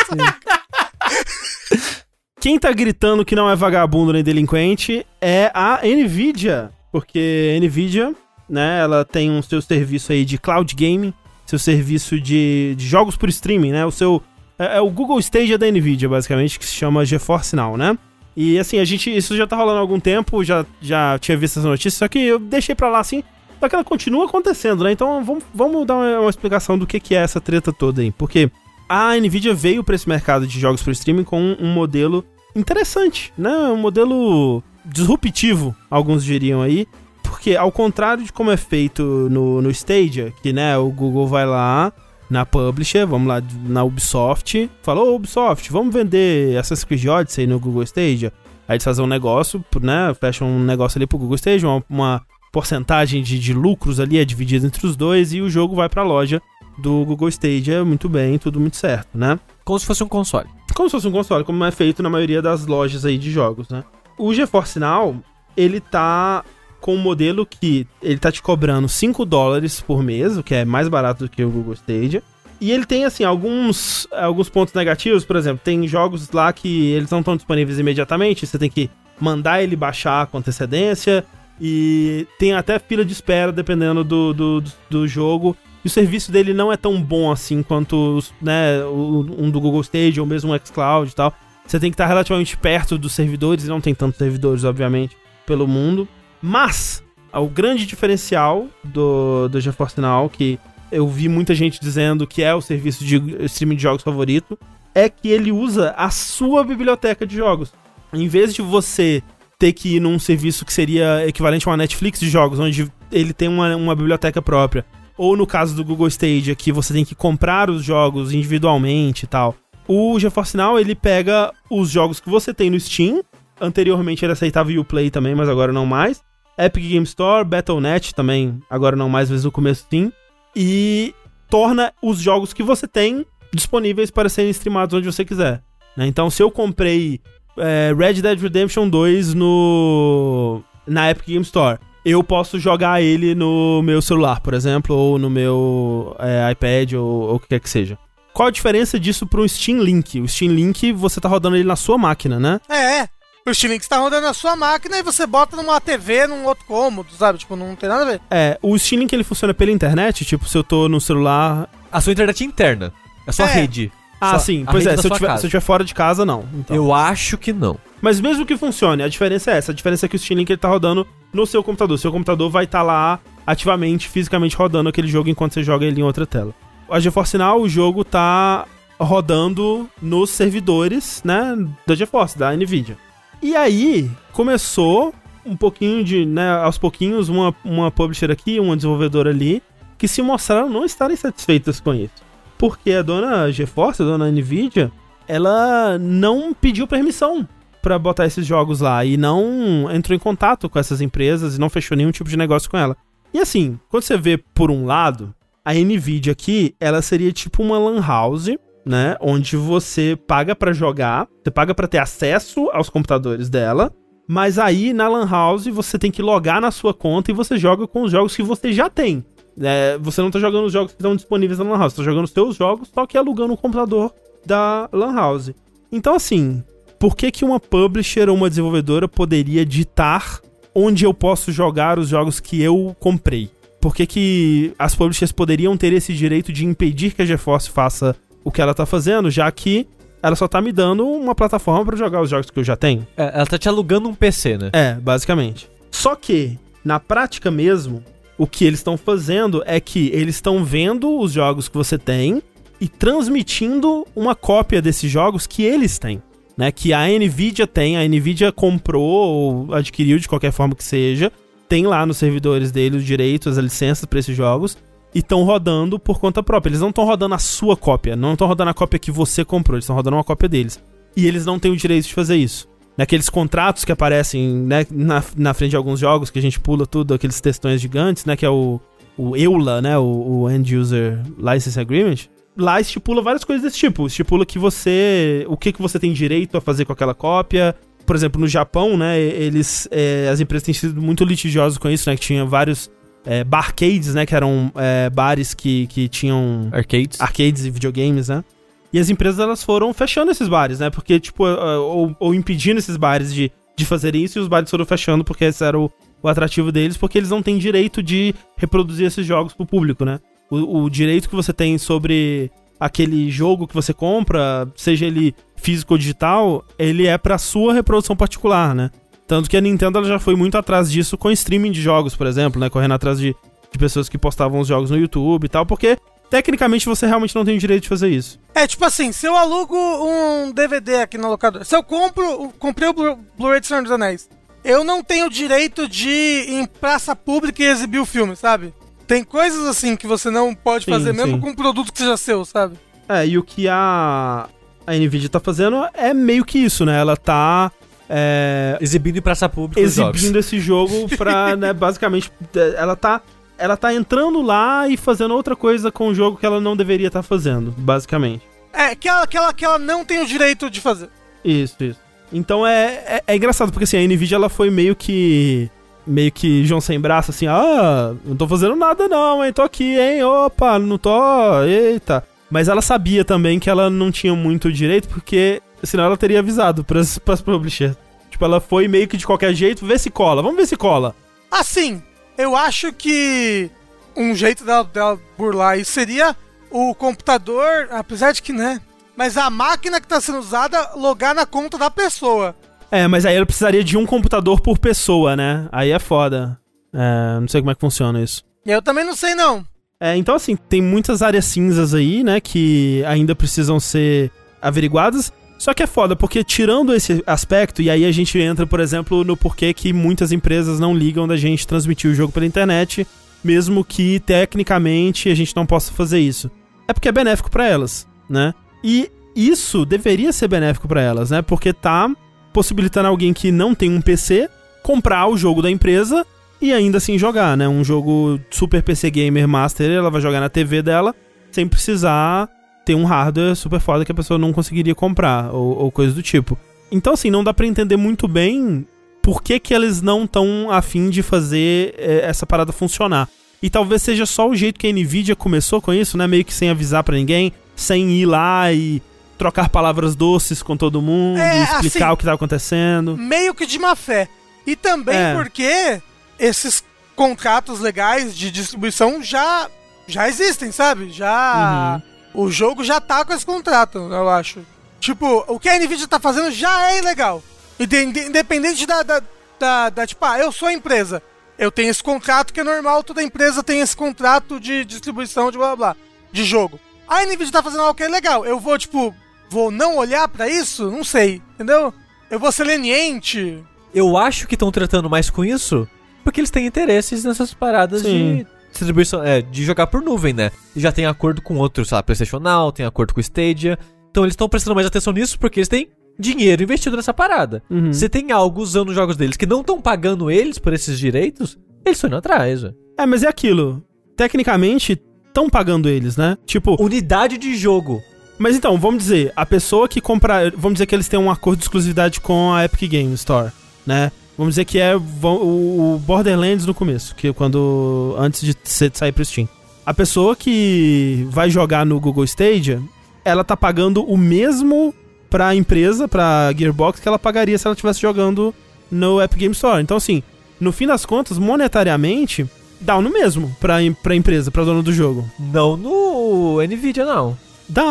[LAUGHS] Quem tá gritando que não é vagabundo nem delinquente é a Nvidia. Porque a Nvidia, né, ela tem um seu serviço aí de cloud gaming, seu serviço de, de jogos por streaming, né? O seu. É, é o Google Stadia da Nvidia, basicamente, que se chama GeForce Now, né? E assim, a gente. Isso já tá rolando há algum tempo, já, já tinha visto essa notícia, só que eu deixei pra lá assim. Só que ela continua acontecendo, né? Então vamos, vamos dar uma, uma explicação do que, que é essa treta toda aí. Porque a Nvidia veio para esse mercado de jogos por streaming com um, um modelo interessante, né? Um modelo disruptivo, alguns diriam aí. Porque ao contrário de como é feito no, no Stadia, que né, o Google vai lá na publisher, vamos lá na Ubisoft, fala, ô Ubisoft, vamos vender Assassin's Creed Odyssey no Google Stadia. Aí eles fazem um negócio, né? Fecham um negócio ali pro Google Stadia, uma, uma porcentagem de, de lucros ali é dividida entre os dois e o jogo vai pra loja do Google Stadia muito bem, tudo muito certo, né? Como se fosse um console. Como se fosse um console, como é feito na maioria das lojas aí de jogos, né? O GeForce Now, ele tá com um modelo que ele tá te cobrando 5 dólares por mês, o que é mais barato do que o Google Stadia. E ele tem, assim, alguns, alguns pontos negativos, por exemplo, tem jogos lá que eles não estão disponíveis imediatamente, você tem que mandar ele baixar com antecedência, e tem até fila de espera, dependendo do, do, do jogo. E o serviço dele não é tão bom assim quanto né, um do Google Stage ou mesmo o xCloud e tal. Você tem que estar relativamente perto dos servidores, e não tem tantos servidores, obviamente, pelo mundo. Mas, o grande diferencial do, do GeForce Now, que eu vi muita gente dizendo que é o serviço de streaming de jogos favorito, é que ele usa a sua biblioteca de jogos. Em vez de você ter que ir num serviço que seria equivalente a uma Netflix de jogos, onde ele tem uma, uma biblioteca própria, ou no caso do Google Stadia, que você tem que comprar os jogos individualmente e tal. O GeForce Now, ele pega os jogos que você tem no Steam, anteriormente ele aceitava o Uplay também, mas agora não mais. Epic Game Store, Battle.net também, agora não mais, vezes no começo sim. E torna os jogos que você tem disponíveis para serem streamados onde você quiser. né? Então, se eu comprei é, Red Dead Redemption 2 no na Epic Game Store, eu posso jogar ele no meu celular, por exemplo, ou no meu é, iPad, ou, ou o que quer que seja. Qual a diferença disso para o Steam Link? O Steam Link, você tá rodando ele na sua máquina, né? É, é. O Steam Link tá rodando na sua máquina e você bota numa TV, num outro cômodo, sabe? Tipo, não tem nada a ver. É, o Steam Link ele funciona pela internet, tipo, se eu tô no celular. A sua internet interna. A sua É. rede. Ah, Só sim, pois é, se eu, tiver, se eu estiver fora de casa, não. Então. Eu acho que não. Mas mesmo que funcione, a diferença é essa. A diferença é que o Steam Link ele tá rodando no seu computador. Seu computador vai estar lá ativamente, fisicamente rodando aquele jogo enquanto você joga ele em outra tela. A GeForce Now, o jogo tá rodando nos servidores, né, da GeForce, da Nvidia. E aí, começou um pouquinho de, né, aos pouquinhos, uma, uma publisher aqui, uma desenvolvedora ali, que se mostraram não estarem satisfeitas com isso. Porque a dona GeForce, a dona Nvidia, ela não pediu permissão pra botar esses jogos lá e não entrou em contato com essas empresas e não fechou nenhum tipo de negócio com ela. E assim, quando você vê por um lado, a Nvidia aqui, ela seria tipo uma lan house, né, onde você paga pra jogar, você paga pra ter acesso aos computadores dela, mas aí na lan house você tem que logar na sua conta e você joga com os jogos que você já tem. É, você não tá jogando os jogos que estão disponíveis na lan house, tá jogando os seus jogos, só que alugando o computador da lan house. Então assim, por que, que uma publisher ou uma desenvolvedora poderia ditar onde eu posso jogar os jogos que eu comprei? Por que, que as publishers poderiam ter esse direito de impedir que a GeForce faça o que ela tá fazendo, já que ela só tá me dando uma plataforma para jogar os jogos que eu já tenho? É, ela tá te alugando um PC, né? É, basicamente. Só que, na prática mesmo, o que eles estão fazendo é que eles estão vendo os jogos que você tem e transmitindo uma cópia desses jogos que eles têm. Né, que a Nvidia tem, a Nvidia comprou ou adquiriu de qualquer forma que seja, tem lá nos servidores dele os direitos, as licenças para esses jogos e estão rodando por conta própria. Eles não estão rodando a sua cópia, não estão rodando a cópia que você comprou, eles estão rodando uma cópia deles. E eles não têm o direito de fazer isso. Naqueles contratos que aparecem né, na, na frente de alguns jogos, que a gente pula tudo, aqueles textões gigantes, né? Que é o, o EULA, né? O, o End User License Agreement lá estipula várias coisas desse tipo. Estipula que você. o que, que você tem direito a fazer com aquela cópia. Por exemplo, no Japão, né? Eles. É, as empresas têm sido muito litigiosas com isso, né? Que tinha vários. É, barcades, né? Que eram é, bares que, que tinham. Arcades. Arcades e videogames, né? E as empresas elas foram fechando esses bares, né? Porque, tipo, ou, ou impedindo esses bares de, de fazerem isso e os bares foram fechando porque esse era o, o atrativo deles, porque eles não têm direito de reproduzir esses jogos pro público, né? o, o direito que você tem sobre aquele jogo que você compra, seja ele físico ou digital, ele é para sua reprodução particular, né? Tanto que a Nintendo já foi muito atrás disso com streaming de jogos, por exemplo, né? Correndo atrás de, de pessoas que postavam os jogos no YouTube e tal, porque tecnicamente você realmente não tem o direito de fazer isso. É, tipo assim, se eu alugo um DVD aqui na locadora, se eu compro, comprei o Blu-ray de Senhor dos Anéis, eu não tenho o direito de ir em praça pública e exibir o filme, sabe? Tem coisas assim que você não pode sim, fazer mesmo sim. com um produto que seja seu, sabe? É, e o que a, a Nvidia tá fazendo é meio que isso, né? Ela tá. É, exibindo em praça pública. Exibindo esse jogo pra, [LAUGHS] né, basicamente. É, ela tá. Ela tá entrando lá e fazendo outra coisa com o jogo que ela não deveria estar tá fazendo, basicamente. É, que ela, que, ela, que ela não tem o direito de fazer. Isso, isso. Então é, é, é engraçado, porque assim, a Nvidia ela foi meio que meio que João sem braço, assim, ah, não tô fazendo nada não, hein, tô aqui, hein, opa, não tô, eita. Mas ela sabia também que ela não tinha muito direito, porque senão ela teria avisado pras, [LAUGHS] pras publishers. Tipo, ela foi meio que de qualquer jeito, vê se cola, vamos ver se cola. Assim, eu acho que um jeito dela, dela burlar isso seria o computador, apesar de que, né, mas a máquina que tá sendo usada logar na conta da pessoa. É, mas aí ela precisaria de um computador por pessoa, né? Aí é foda. É, não sei como é que funciona isso. Eu também não sei, não. É, então assim, tem muitas áreas cinzas aí, né, que ainda precisam ser averiguadas. Só que é foda, porque tirando esse aspecto, e aí a gente entra, por exemplo, no porquê que muitas empresas não ligam da gente transmitir o jogo pela internet, mesmo que tecnicamente a gente não possa fazer isso. É porque é benéfico para elas, né? E isso deveria ser benéfico para elas, né? Porque tá possibilitando alguém que não tem um PC comprar o jogo da empresa e ainda assim jogar, né? Um jogo Super PC Gamer Master, ela vai jogar na TV dela sem precisar ter um hardware super foda que a pessoa não conseguiria comprar ou, ou coisa do tipo. Então, assim, não dá para entender muito bem por que, que eles não estão afim de fazer é, essa parada funcionar. E talvez seja só o jeito que a Nvidia começou com isso, né? Meio que sem avisar para ninguém, sem ir lá e trocar palavras doces com todo mundo, é, explicar assim, o que tá acontecendo. Meio que de má fé. E também é. porque esses contratos legais de distribuição já já existem, sabe? Já uhum. O jogo já tá com esse contrato, eu acho. Tipo, o que a Nvidia tá fazendo já é ilegal. Independente da, da, da, da tipo, ah, eu sou a empresa. Eu tenho esse contrato que é normal, toda empresa tem esse contrato de distribuição de blá blá, blá de jogo. A Nvidia tá fazendo algo que é legal. Eu vou, tipo, vou não olhar para isso? Não sei, entendeu? Eu vou ser leniente. Eu acho que estão tratando mais com isso porque eles têm interesses nessas paradas Sim. de distribuição, é, de jogar por nuvem, né? E já tem acordo com outros, sei lá, PlayStation Now, tem acordo com Stadia. Então eles estão prestando mais atenção nisso porque eles têm dinheiro investido nessa parada. Uhum. Se tem algo usando os jogos deles que não estão pagando eles por esses direitos, eles estão indo atrás, velho. É, mas é aquilo. Tecnicamente, estão pagando eles, né? Tipo. Unidade de jogo. Mas então, vamos dizer, a pessoa que compra. Vamos dizer que eles têm um acordo de exclusividade com a Epic Game Store, né? Vamos dizer que é o Borderlands no começo, que é quando. antes de sair pro Steam. A pessoa que vai jogar no Google Stadia, ela tá pagando o mesmo pra empresa, pra Gearbox, que ela pagaria se ela estivesse jogando no Epic Game Store. Então, assim, no fim das contas, monetariamente, dá no mesmo pra, pra empresa, pra dona do jogo. Não no Nvidia, não. Dá,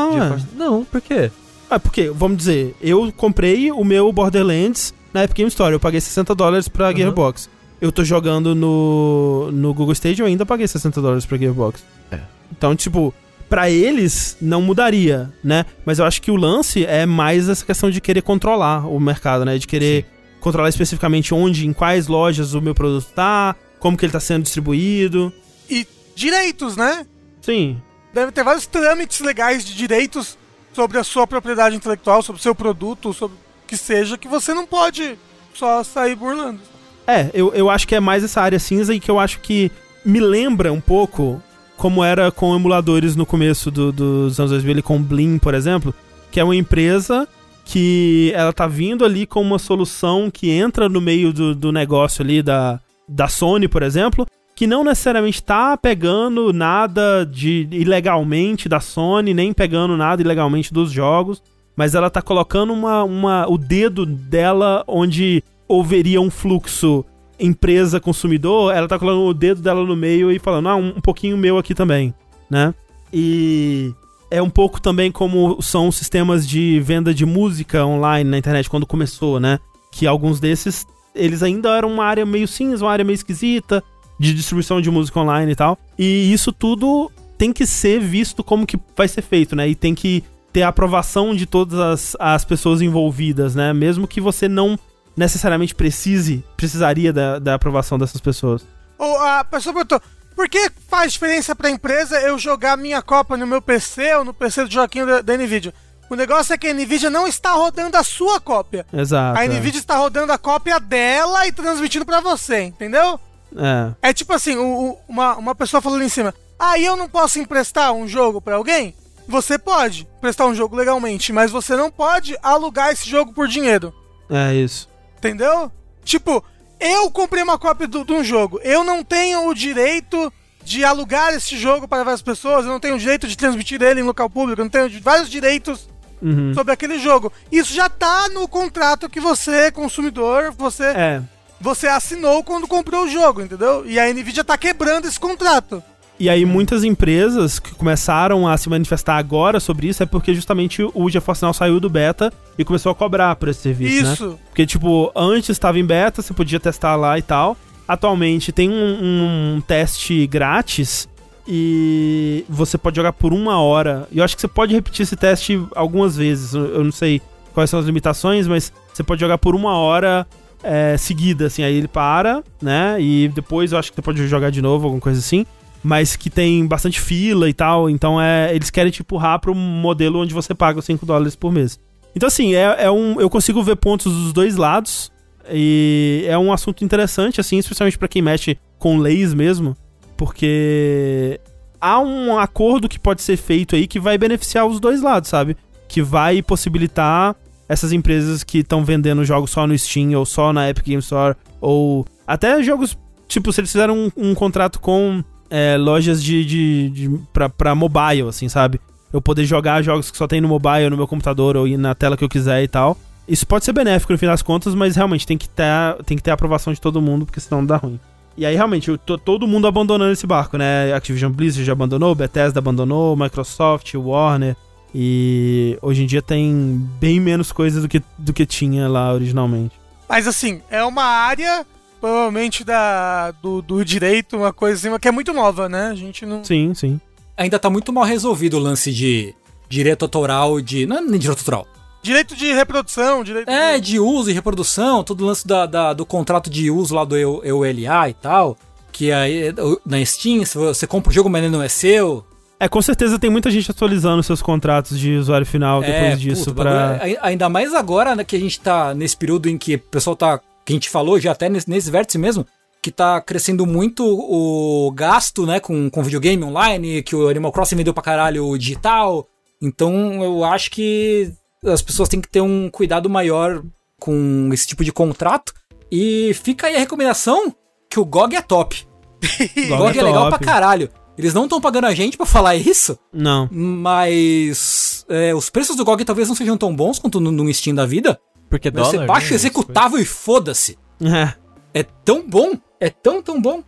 Não, por quê? Ah, porque, vamos dizer, eu comprei o meu Borderlands na Epic Game Store, eu paguei 60 dólares pra Uhum. Gearbox. Eu tô jogando no, no Google Stage, eu ainda paguei 60 dólares pra Gearbox. É. Então, tipo, pra eles não mudaria, né? Mas eu acho que o lance é mais essa questão de querer controlar o mercado, né? De querer controlar especificamente onde, em quais lojas o meu produto tá, como que ele tá sendo distribuído. E direitos, né? Sim, Deve ter vários trâmites legais de direitos sobre a sua propriedade intelectual, sobre o seu produto, sobre que seja, que você não pode só sair burlando. É, eu, eu acho que é mais essa área cinza e que eu acho que me lembra um pouco como era com emuladores no começo do- dos anos 2000, ali com Blim, por exemplo, que é uma empresa que ela tá vindo ali com uma solução que entra no meio do, do negócio ali da, da Sony, por exemplo, que não necessariamente tá pegando nada de ilegalmente da Sony, nem pegando nada ilegalmente dos jogos, mas ela tá colocando uma, uma, o dedo dela onde houveria um fluxo empresa-consumidor, ela tá colocando o dedo dela no meio e falando, ah, um, um pouquinho meu aqui também, né? E é um pouco também como são os sistemas de venda de música online na internet quando começou, né? Que alguns desses, eles ainda eram uma área meio cinza, uma área meio esquisita de distribuição de música online e tal. E isso tudo tem que ser visto como que vai ser feito, né? E tem que ter a aprovação de todas as, as pessoas envolvidas, né? Mesmo que você não necessariamente precise, precisaria da, da aprovação dessas pessoas. Ou a pessoa perguntou, por que faz diferença pra empresa eu jogar minha Copa no meu PC ou no PC do Joaquim da, da Nvidia? O negócio é que a Nvidia não está rodando a sua cópia. Exato. A é. Nvidia está rodando a cópia dela e transmitindo pra você, entendeu? É. É tipo assim, o- o- uma, uma pessoa ali em cima, ah, eu não posso emprestar um jogo pra alguém? Você pode prestar um jogo legalmente, mas você não pode alugar esse jogo por dinheiro. É isso. Entendeu? Tipo, eu comprei uma cópia do- de um jogo. Eu não tenho o direito de alugar esse jogo para várias pessoas. Eu não tenho o direito de transmitir ele em local público. Eu não tenho vários direitos Uhum. sobre aquele jogo. Isso já tá no contrato que você, consumidor, você, É. você assinou quando comprou o jogo, entendeu? E a Nvidia tá quebrando esse contrato. E aí muitas empresas que começaram a se manifestar agora sobre isso é porque justamente o GeForce Now saiu do beta e começou a cobrar por esse serviço, né? Isso. Porque, tipo, antes estava em beta, você podia testar lá e tal. Atualmente tem um, um teste grátis e você pode jogar por uma hora. E eu acho que você pode repetir esse teste algumas vezes. Eu eu não sei quais são as limitações, mas você pode jogar por uma hora é, seguida, assim. Aí ele para, né? E depois eu acho que você pode jogar de novo, alguma coisa assim. Mas que tem bastante fila e tal. Então é, eles querem te empurrar para um modelo onde você paga os 5 dólares por mês. Então, assim, é, é um, eu consigo ver pontos dos dois lados. E é um assunto interessante, assim, especialmente pra quem mexe com leis mesmo. Porque há um acordo que pode ser feito aí que vai beneficiar os dois lados, sabe? Que vai possibilitar essas empresas que estão vendendo jogos só no Steam ou só na Epic Game Store. Ou até jogos. Tipo, se eles fizeram um, um contrato com é, lojas de, de, de pra, pra mobile, assim, sabe? Eu poder jogar jogos que só tem no mobile, no meu computador ou na tela que eu quiser e tal. Isso pode ser benéfico no fim das contas, mas realmente tem que ter, tem que ter a aprovação de todo mundo, porque senão dá ruim. E aí, realmente, tô todo mundo abandonando esse barco, né? Activision Blizzard já abandonou, Bethesda abandonou, Microsoft, Warner. E hoje em dia tem bem menos coisa do que, do que tinha lá originalmente. Mas assim, é uma área, provavelmente, da, do, do direito, uma coisa assim, que é muito nova, né? A gente não. Sim, sim. Ainda tá muito mal resolvido o lance de direito autoral, de. Não é nem direito autoral. Direito de reprodução, direito É, de... de uso e reprodução, todo o lance da, da- do contrato de uso lá do EU- EULA e tal. Que aí na Steam, se você compra o jogo, mas ele não é seu. É, com certeza tem muita gente atualizando seus contratos de usuário final depois é, disso puta, o pra. bagulho é- Ainda mais agora né, que a gente tá nesse período em que o pessoal tá. Que a gente falou já até nesse, nesse vértice mesmo. Que tá crescendo muito o gasto, né, com, com videogame online, que o Animal Crossing vendeu pra caralho o digital. Então eu acho que as pessoas têm que ter um cuidado maior com esse tipo de contrato. E fica aí a recomendação que o GOG é top. [LAUGHS] O GOG é legal top. pra caralho. Eles não estão pagando a gente pra falar isso, Não. mas é, os preços do GOG talvez não sejam tão bons quanto no, no Steam da vida. Porque Mas você dólar, baixa o né, executável e foda-se. É. É tão bom, é tão, tão bom.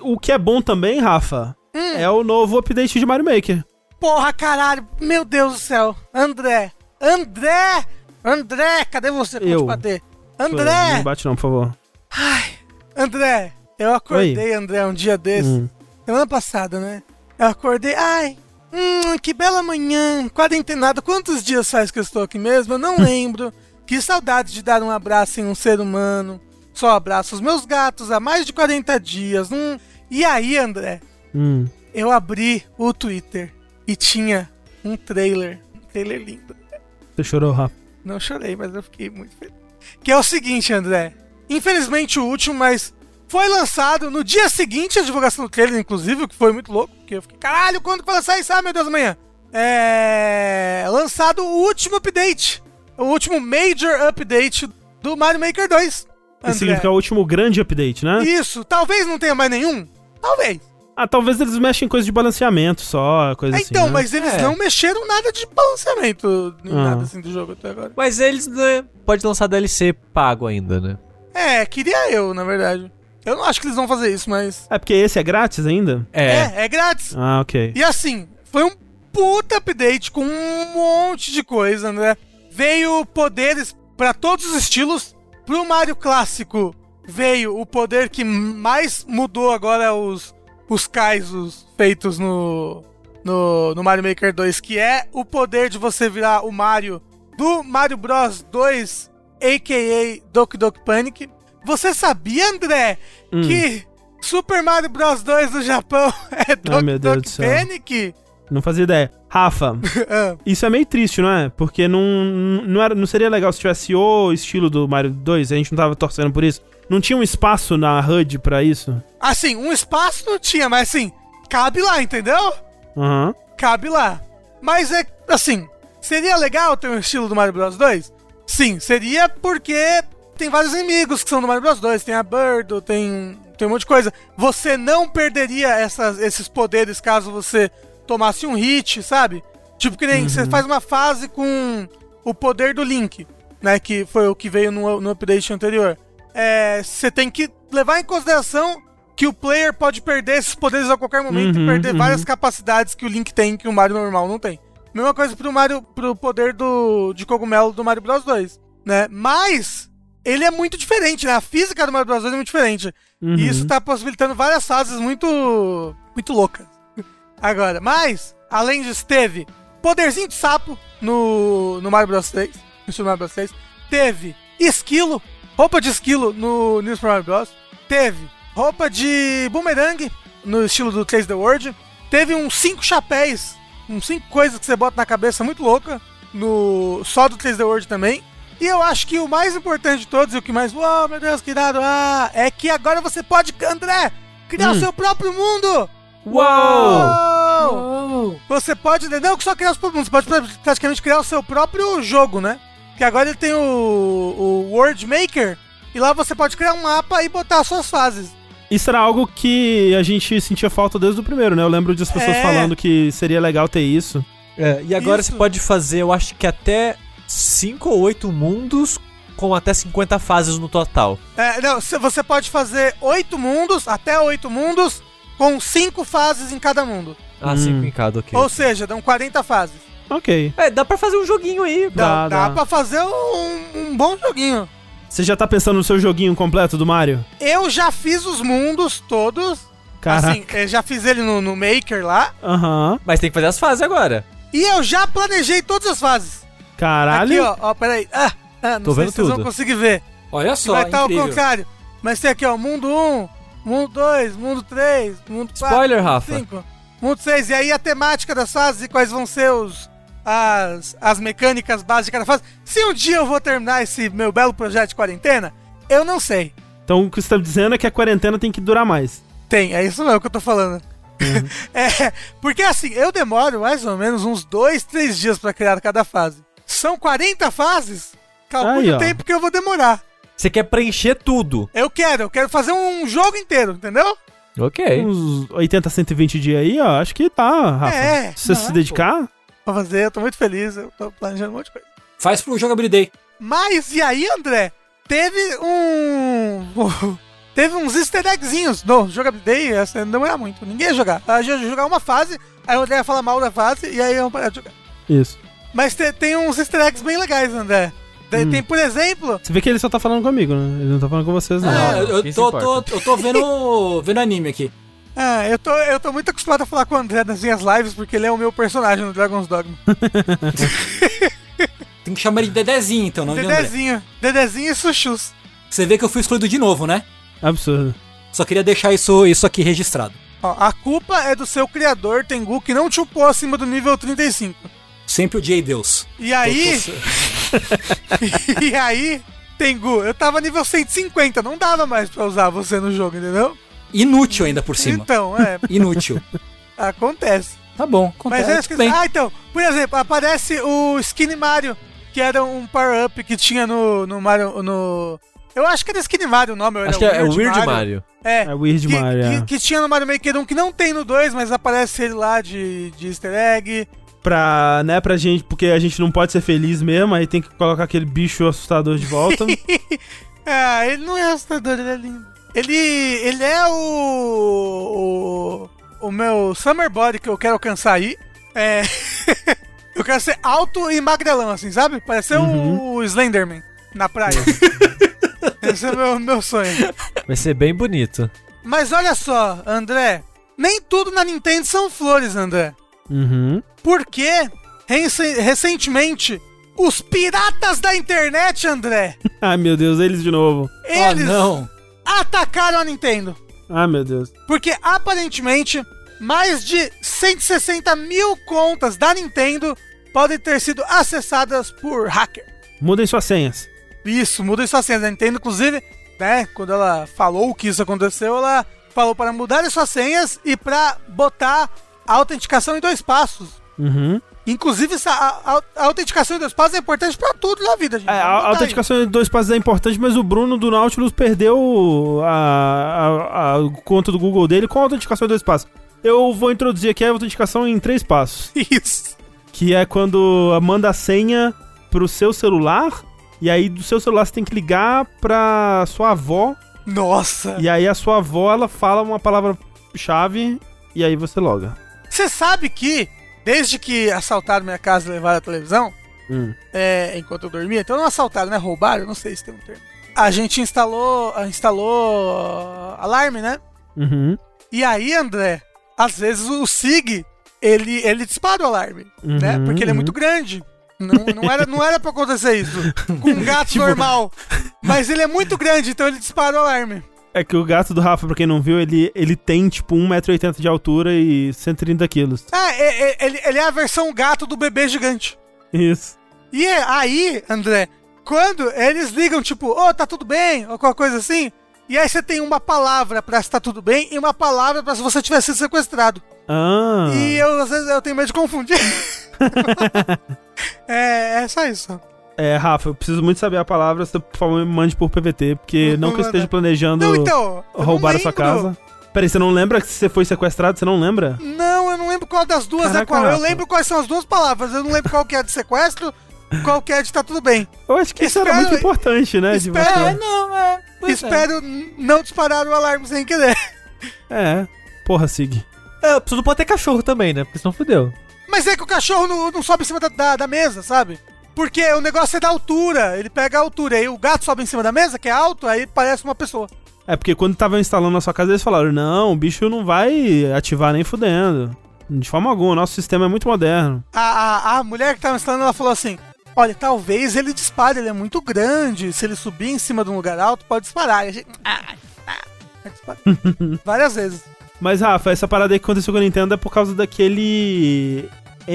O que é bom também, Rafa, é o novo update de Mario Maker. Porra, caralho. Meu Deus do céu. André. André. André, cadê você pra Eu. te bater? Não André. me bate não, por favor. Ai, André. Eu acordei, André, um dia desse. Hum. Semana passada, né? Eu acordei. Ai, hum, que bela manhã. Quarentenado. Quantos dias faz que eu estou aqui mesmo? Eu não [LAUGHS] lembro. Que saudade de dar um abraço em um ser humano. Só abraço os meus gatos há mais de 40 dias. Hum. E aí, André? Hum. Eu abri o Twitter e tinha um trailer. Um trailer lindo. Você chorou, Rafa. Não chorei, mas eu fiquei muito feliz. Que é o seguinte, André. Infelizmente o último, mas foi lançado no dia seguinte a divulgação do trailer, inclusive, o que foi muito louco. Porque eu fiquei, caralho, quando que vai lançar isso? Ah, meu Deus, amanhã. É. Lançado o último update. O último major update do Mario Maker 2. Isso significa o último grande update, né? Isso, talvez não tenha mais nenhum. Talvez. Ah, talvez eles mexem em coisa de balanceamento só, coisa É, assim. então, né? mas eles É. não mexeram nada de balanceamento, nem Ah. nada assim do jogo até agora. Mas eles né, pode lançar DLC pago ainda, né? É, queria eu, na verdade. Eu não acho que eles vão fazer isso, mas. É porque esse é grátis ainda? É, é grátis. Ah, ok. E assim, foi um puta update com um monte de coisa, né? Veio poderes pra todos os estilos. Pro Mario clássico veio o poder que mais mudou agora os, os Kaisos feitos no, no, no Mario Maker 2, que é o poder de você virar o Mario do Mario Bros 2, a.k.a. Doki Doki Panic. Você sabia, André, Hum. que Super Mario Bros 2 do Japão [LAUGHS] é Doki Deus Doki. Panic? Não fazia ideia. Rafa, [LAUGHS] Ah, isso é meio triste, não é? Porque não, não, era, não seria legal se tivesse o estilo do Mario 2, a gente não tava torcendo por isso. Não tinha um espaço na HUD pra isso? assim, um espaço não tinha, mas assim, cabe lá, entendeu? Aham. Cabe lá. Mas é assim, seria legal ter um estilo do Mario Bros 2? Sim, seria porque tem vários inimigos que são do Mario Bros 2, tem a Birdo, tem, tem um monte de coisa. Você não perderia essas, esses poderes caso você tomasse um hit, sabe? Tipo que nem você faz uma fase com o poder do Link, né? Que foi o que veio no, no update anterior. É, Você tem que levar em consideração que o player pode perder esses poderes a qualquer momento Uhum, e perder uhum. várias capacidades que o Link tem que o Mario normal não tem. Mesma coisa pro Mario, pro poder do, de cogumelo do Mario Bros 2, né? Mas ele é muito diferente, né? A física do Mario Bros 2 é muito diferente. Uhum. E isso tá possibilitando várias fases muito muito loucas. Agora, mas além disso teve poderzinho de sapo no no Mario Bros 3, no Super Mario Bros 3. Teve esquilo, roupa de esquilo no New Super Mario Bros. Teve roupa de boomerang no estilo do 3D World. Teve uns cinco chapéus, uns cinco coisas que você bota na cabeça muito louca no só do 3D World também. E eu acho que o mais importante de todos e o que mais, uau, meu Deus, que irado, ah, é que agora você pode, André, criar o seu próprio mundo. Uau! Uau! Você pode, não que só criar os mundos, você pode praticamente criar o seu próprio jogo, né? Que agora ele tem o, o World Maker e lá você pode criar um mapa e botar as suas fases. Isso era algo que a gente sentia falta desde o primeiro, né? Eu lembro das pessoas É. falando que seria legal ter isso. É, e agora Isso. você pode fazer, eu acho que até 5 ou 8 mundos com até 50 fases no total. É, não, cê- você pode fazer oito mundos, até oito mundos, com cinco fases em cada mundo. Ah, Hum. 5 em cada, ok. Ou seja, dão 40 fases. Ok. É, dá pra fazer um joguinho aí. Dá, Dá, dá pra fazer um, um bom joguinho. Você já tá pensando no seu joguinho completo do Mario? Eu já fiz os mundos todos. Caraca. Assim, eu já fiz ele no, no Maker lá. Aham. Mas tem que fazer as fases agora. E eu já planejei todas as fases. Caralho. Aqui, ó, ó, peraí. Ah, ah, não Tô sei vendo se vocês vão tudo. conseguir ver. Olha só, vai estar ao incrível. contrário. Mas tem aqui, ó, mundo 1, mundo 2, mundo 3, mundo 4. Spoiler, Rafa. 5, mundo 6. E aí a temática das fases e quais vão ser os, as, as mecânicas básicas de cada fase. Se um dia eu vou terminar esse meu belo projeto de quarentena, eu não sei. Então o que você tá dizendo é que a quarentena tem que durar mais. Tem, é isso mesmo que eu tô falando. [LAUGHS] é, porque assim, eu demoro mais ou menos uns 2, 3 dias pra criar cada fase. São 40 fases? Calcule o tempo que eu vou demorar. Você quer preencher tudo. Eu quero, eu quero fazer um jogo inteiro, entendeu? Ok. Uns 80, 120 dias aí, ó. Acho que tá, Rafa. É, Se você não se é, dedicar. pra fazer, eu tô muito feliz, eu tô planejando um monte de coisa. Faz pro Jogabilidade. Mas, e aí, André? Teve um. [LAUGHS] Teve uns easter eggzinhos no Jogabilidade, essa não era muito, ninguém ia jogar. A gente ia jogar uma fase, aí o André ia falar mal da fase, e aí eu parar de jogar. Isso. Mas te- tem uns easter eggs bem legais, André. Tem, Hum. tem, por exemplo, Você vê que ele só tá falando comigo, né? Ele não tá falando com vocês, não. É, eu, eu se tô, tô, eu tô vendo, [LAUGHS] vendo anime aqui. ah, eu, tô, eu tô muito acostumado a falar com o André nas minhas lives, porque ele é o meu personagem no Dragon's Dogma. [LAUGHS] Tem que chamar ele de Dedezinho, então, não de André. Dedezinho. Dedezinho e Sushus. Você vê que eu fui excluído de novo, né? Absurdo. Só queria deixar isso, isso aqui registrado. Ó, a culpa é do seu criador, Tengu, que não te upou acima do nível 35. Sempre odiei Deus. E aí, Tô- tô- [LAUGHS] e aí, Tengu, eu tava nível 150, não dava mais pra usar você no jogo, entendeu? Inútil ainda por cima. Então, é, [LAUGHS] Inútil. acontece. Tá bom, Mas acontece. eu tudo esqueci. bem. Ah, então, por exemplo, aparece o Skinny Mario, que era um power-up que tinha no, no Mario. No... Eu acho que era Skinny Mario o nome, ou era Acho que é o Weird Mario. É, É Weird que, Mario. que, é. que tinha no Mario Maker 1, que não tem no 2, mas aparece ele lá de, de easter egg. Pra, né, pra gente, porque a gente não pode ser feliz mesmo, aí tem que colocar aquele bicho assustador de volta. [LAUGHS] Ah, ele não é assustador, ele é lindo. Ele, ele é o, o. o meu Summer Body que eu quero alcançar aí. É. [LAUGHS] eu quero ser alto e magrelão, assim, sabe? Parecer Uhum. o Slenderman na praia. [LAUGHS] Esse é o meu, meu sonho. Vai ser bem bonito. Mas olha só, André. Nem tudo na Nintendo são flores, André. Uhum. Porque, rece- recentemente, os piratas da internet, André, [LAUGHS] Ai, meu Deus, eles de novo. Ah, eles não. atacaram a Nintendo. Ai, meu Deus. Porque aparentemente mais de 160 mil contas da Nintendo podem ter sido acessadas por hacker. Mudem suas senhas. Isso, muda sua senha da Nintendo, inclusive, né? Quando ela falou que isso aconteceu, ela falou para mudar as suas senhas e para botar a autenticação em dois passos. Uhum. Inclusive, essa, a, a- a autenticação em dois passos é importante para tudo na vida, gente. É, a, Vamos a aí. autenticação de dois passos é importante, mas o Bruno do Nautilus perdeu a, a, a conta do Google dele com a autenticação de dois passos. Eu vou introduzir aqui a autenticação em três passos. [LAUGHS] Isso. Que é quando manda a senha pro seu celular, e aí do seu celular você tem que ligar pra sua avó, Nossa. e aí a sua avó ela fala uma palavra-chave, e aí você loga. Você sabe que, desde que assaltaram minha casa e levaram a televisão, Hum. é, enquanto eu dormia, então não assaltaram, né? Roubaram, não sei se tem um termo. A gente instalou, instalou ah, alarme, né? Uhum. E aí, André, às vezes o SIG, ele, ele dispara o alarme, né? Uhum, Porque ele é uhum. muito grande. Não, não, era, não era pra acontecer isso [LAUGHS] com um gato Tipo- normal. Mas ele é muito grande, então ele dispara o alarme. É que o gato do Rafa, pra quem não viu, ele, ele tem tipo 1,80m de altura e 130 quilos. Ah, é- é- ele, ele é a versão gato do bebê gigante. Isso. E é aí, André, quando eles ligam, tipo, ô, tá tudo bem, ou qualquer coisa assim, e aí você tem uma palavra pra se tá tudo bem e uma palavra pra se você tiver sido sequestrado. Ah. E eu, às vezes, eu tenho medo de confundir. [LAUGHS] [LAUGHS] é, é só isso. É, Rafa, eu preciso muito saber a palavra, você, por favor, me mande por PVT, porque não que eu esteja planejando Não, então. eu não roubar a sua casa. Peraí, você não lembra que você foi sequestrado? Você não lembra? Não, eu não lembro qual das duas Caraca, é qual. Eu Rafa. lembro quais são as duas palavras. Eu não lembro qual que é de sequestro, qual que é de tá tudo bem. Eu acho que isso era Espero- muito importante, né? Espero-. É, não, é. é. Espero n- não disparar o alarme sem querer. É. Porra, Sig. É, eu preciso não pode ter cachorro também, né? Porque senão fudeu. Mas é que o cachorro não, não sobe em cima da, da, da mesa, sabe? Porque o negócio é da altura, ele pega a altura, aí o gato sobe em cima da mesa, que é alto, aí parece uma pessoa. É porque quando estavam instalando na sua casa, eles falaram: não, o bicho não vai ativar nem fudendo. De forma alguma, o nosso sistema é muito moderno. A, a, a mulher que tava instalando, ela falou assim: Olha, talvez ele dispare, ele é muito grande. Se ele subir em cima de um lugar alto, pode disparar. E a gente. Ah, ah, disparar. [LAUGHS] Várias vezes. Mas, Rafa, essa parada aí que aconteceu com a Nintendo é por causa daquele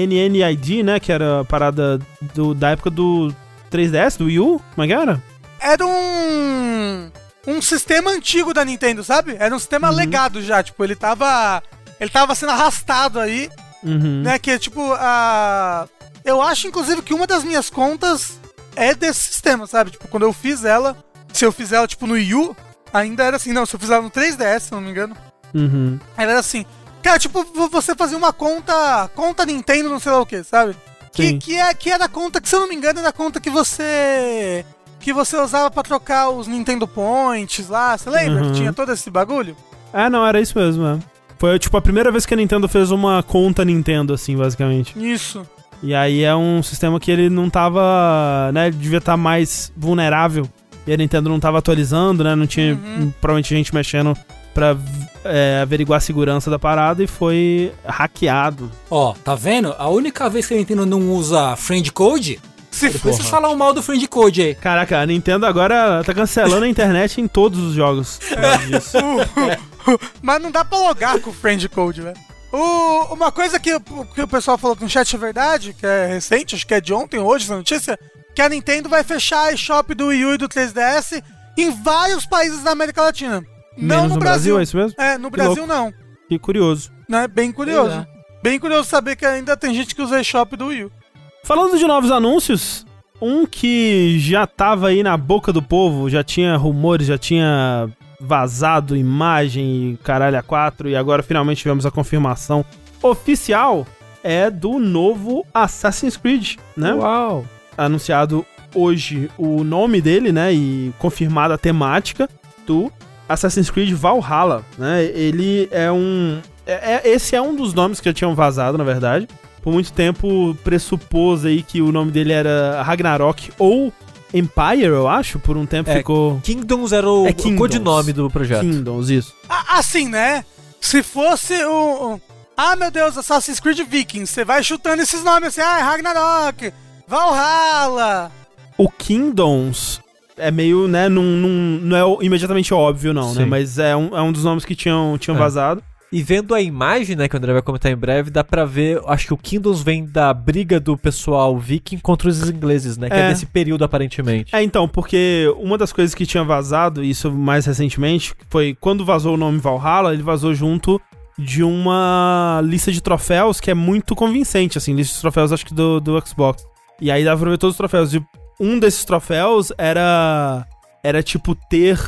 NNID, né? Que era a parada do, da época do 3DS, do Wii U. Como é que era? Era um. Um sistema antigo da Nintendo, sabe? Era um sistema legado já. Tipo, ele tava. Ele tava sendo arrastado aí. Uhum. né? Que é tipo a. Eu acho, inclusive, que uma das minhas contas é desse sistema, sabe? Tipo, quando eu fiz ela, se eu fiz ela, tipo, no Wii U, ainda era assim, não, se eu fiz ela no 3DS, se não me engano, Uhum. ela era assim. Cara, tipo, vo- você fazia uma conta. Conta Nintendo, não sei lá o que, sabe? Que, Sim. que, é, que era a conta, que se eu não me engano, era a conta que você. Que você usava pra trocar os Nintendo Points lá, você lembra? Uhum. Que tinha todo esse bagulho? É, não, era isso mesmo, é. Foi, tipo, a primeira vez que a Nintendo fez uma conta Nintendo, assim, basicamente. Isso. E aí é um sistema que ele não tava, né, ele devia estar mais vulnerável. E a Nintendo não tava atualizando, né, não tinha Uhum. provavelmente gente mexendo pra é, averiguar a segurança da parada e foi hackeado. Ó, tá vendo? A única vez que a Nintendo não usa friend code, Se depois vocês falam mal do friend code aí. Caraca, a Nintendo agora tá cancelando a internet em todos os jogos. por causa disso. Mas não dá pra logar com o Friend Code, velho. O- uma coisa que, o- que o pessoal falou no chat é verdade, que é recente, acho que é de ontem, hoje, essa notícia, que a Nintendo vai fechar a eShop do Wii U e do 3DS em vários países da América Latina. Não Menos no, Brasil. é isso mesmo? É, no Que Brasil não. Que curioso. Né? Bem curioso. É. Bem curioso saber que ainda tem gente que usa eShop do Wii U. Falando de novos anúncios, um que já tava aí na boca do povo, já tinha rumores, já tinha vazado imagem e caralho a quatro, e agora finalmente tivemos a confirmação oficial, é do novo Assassin's Creed, né? Uau. Anunciado hoje o nome dele, né, e confirmada a temática do Assassin's Creed Valhalla, né? Ele é um... é- é- esse é um dos nomes que já tinham vazado, na verdade por muito tempo pressupôs aí que o nome dele era Ragnarok ou Empire, eu acho. Por um tempo É, ficou Kingdoms era o, É o Kingdoms. codinome do projeto. Kingdoms, isso. Assim, né? Se fosse o. o- Ah, meu Deus, Assassin's Creed Vikings, você vai chutando esses nomes assim, ah, Ragnarok, Valhalla. O Kingdoms é meio, né, num, num- não é imediatamente óbvio, não, né? Sim. Mas é um, é um dos nomes que tinham, tinham É. vazado. E vendo a imagem, né, que o André vai comentar em breve, dá pra ver, acho que o Kingdoms vem da briga do pessoal viking contra os ingleses, né, que é, É. desse período aparentemente. É, então, porque uma das coisas que tinha vazado, isso mais recentemente, foi quando vazou o nome Valhalla, ele vazou junto de uma lista de troféus que é muito convincente, assim, lista de troféus acho que do, do Xbox. E aí dava pra ver todos os troféus. E um desses troféus era, era tipo, ter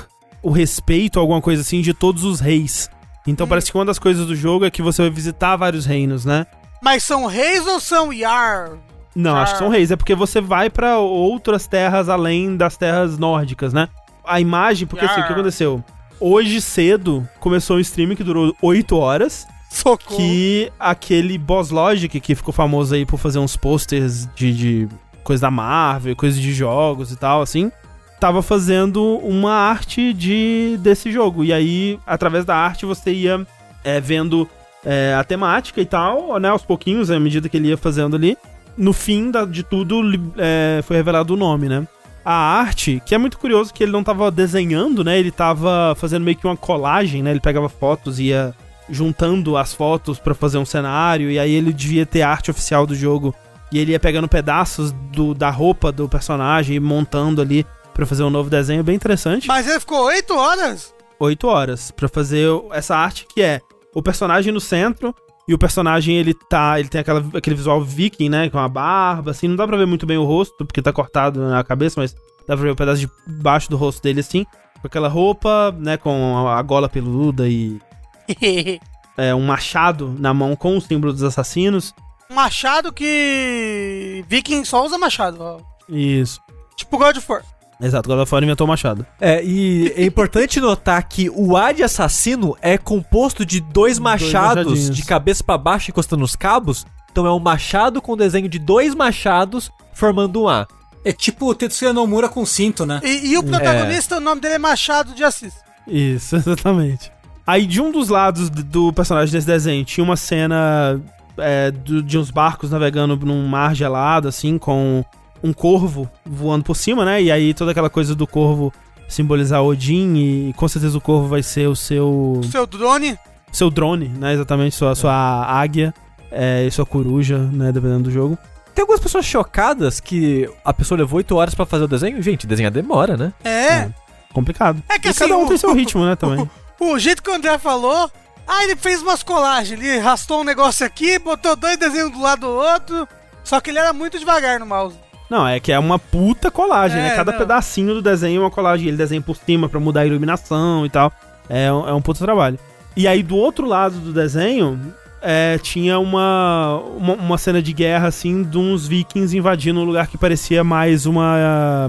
o respeito, alguma coisa assim, de todos os reis. Então parece que uma das coisas do jogo é que você vai visitar vários reinos, né? Mas são reis ou são Yar? Não, Ah. acho que são reis. É porque você vai pra outras terras além das terras nórdicas, né? A imagem, porque assim, o que Yar. aconteceu? Hoje cedo começou um stream que durou 8 horas. Socorro. Que aquele Boss Logic, que ficou famoso aí por fazer uns posters de, de coisa da Marvel, coisa de jogos e tal, assim, tava fazendo uma arte de desse jogo. E aí, através da arte, você ia é, vendo é, a temática e tal, né, aos pouquinhos, à medida que ele ia fazendo ali. No fim da- de tudo, é, foi revelado o nome, né? A arte, que é muito curioso que ele não tava desenhando, né? Ele tava fazendo meio que uma colagem, né? Ele pegava fotos e ia juntando as fotos pra fazer um cenário, e aí ele devia ter arte oficial do jogo. E ele ia pegando pedaços do, da roupa do personagem e montando ali pra fazer um novo desenho bem interessante. Mas ele ficou oito horas? 8 horas pra fazer essa arte que é o personagem no centro e o personagem ele tá, ele tem aquela, aquele visual viking, né, com a barba, assim, não dá pra ver muito bem o rosto porque tá cortado na cabeça, mas dá pra ver o pedaço de baixo do rosto dele assim, com aquela roupa, né, com a, a gola peluda e [LAUGHS] é, um machado na mão com o símbolo dos assassinos. Machado que. Viking só usa machado, ó. Isso. Tipo God of War. Exato, God of War inventou o machado. É, e é importante notar que o ar de assassino é composto de dois machados machadinhos. de cabeça pra baixo encostando nos cabos. Então é um machado com desenho de dois machados formando um A. É tipo o Tetsuya Nomura com cinto, né? E, e o protagonista, o nome dele é Machado de Assis. Isso, [LAUGHS] exatamente. Aí de um dos lados do personagem desse desenho tinha uma cena é, de uns barcos navegando num mar gelado, assim, com um corvo voando por cima, né? E aí toda aquela coisa do corvo simbolizar Odin e com certeza o corvo vai ser o seu Seu drone. seu drone, né? Exatamente, sua, sua águia é, e sua coruja, né? Dependendo do jogo. Tem algumas pessoas chocadas que a pessoa levou 8 horas pra fazer o desenho. Gente, desenhar demora, né? É. Complicado. É que e assim, cada um o- tem seu [LAUGHS] ritmo, né, também. O jeito que o André falou. Ah, ele fez umas colagens. Ele arrastou um negócio aqui, botou dois desenhos do lado do outro. Só que ele era muito devagar no mouse. Não, é que é uma puta colagem, É, né? Cada não. pedacinho do desenho é uma colagem. Ele desenha por cima pra mudar a iluminação e tal. É, um- é um puta trabalho. E aí, do outro lado do desenho, é, tinha uma, uma, uma cena de guerra, assim, de uns vikings invadindo um lugar que parecia mais uma ah,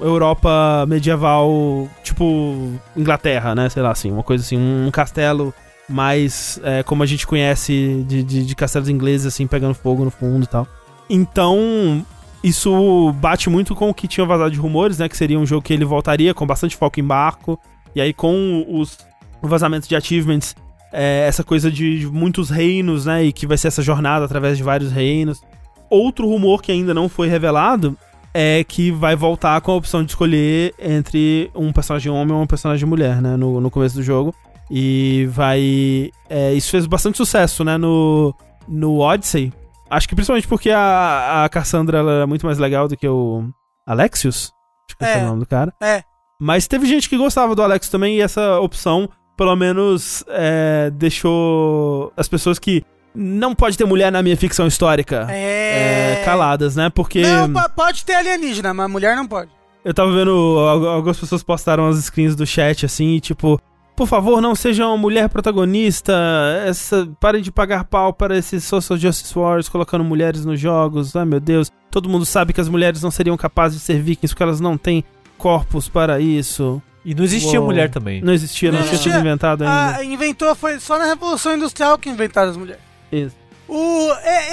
Europa medieval, tipo Inglaterra, né? Sei lá, assim, uma coisa assim, um castelo mais é, como a gente conhece de, de, de castelos ingleses, assim, pegando fogo no fundo e tal. Então, isso bate muito com o que tinha vazado de rumores, né? Que seria um jogo que ele voltaria com bastante foco em barco. E aí, com os vazamentos de achievements, é, essa coisa de muitos reinos, né? E que vai ser essa jornada através de vários reinos. Outro rumor que ainda não foi revelado é que vai voltar com a opção de escolher entre um personagem homem ou um personagem mulher, né? No, no começo do jogo. E vai. É, isso fez bastante sucesso, né? No, no Odyssey. Acho que principalmente porque a, a Cassandra ela é muito mais legal do que o Alexius. Acho que é, é o nome do cara. É. Mas teve gente que gostava do Alexius também, e essa opção, pelo menos, é, deixou as pessoas que não pode ter mulher na minha ficção histórica é... é caladas, né? Porque. Não, pode ter alienígena, mas mulher não pode. Eu tava vendo. Algumas pessoas postaram as screens do chat assim, e tipo. Por favor, não seja uma mulher protagonista. Essa, parem de pagar pau para esses Social Justice Wars colocando mulheres nos jogos. Ai meu Deus. Todo mundo sabe que as mulheres não seriam capazes de ser vikings porque elas não têm corpos para isso. E não existia Uou. mulher também. Não existia, não, não tinha sido inventado ainda. Ah, inventou, foi só na Revolução Industrial que inventaram as mulheres. Isso. O,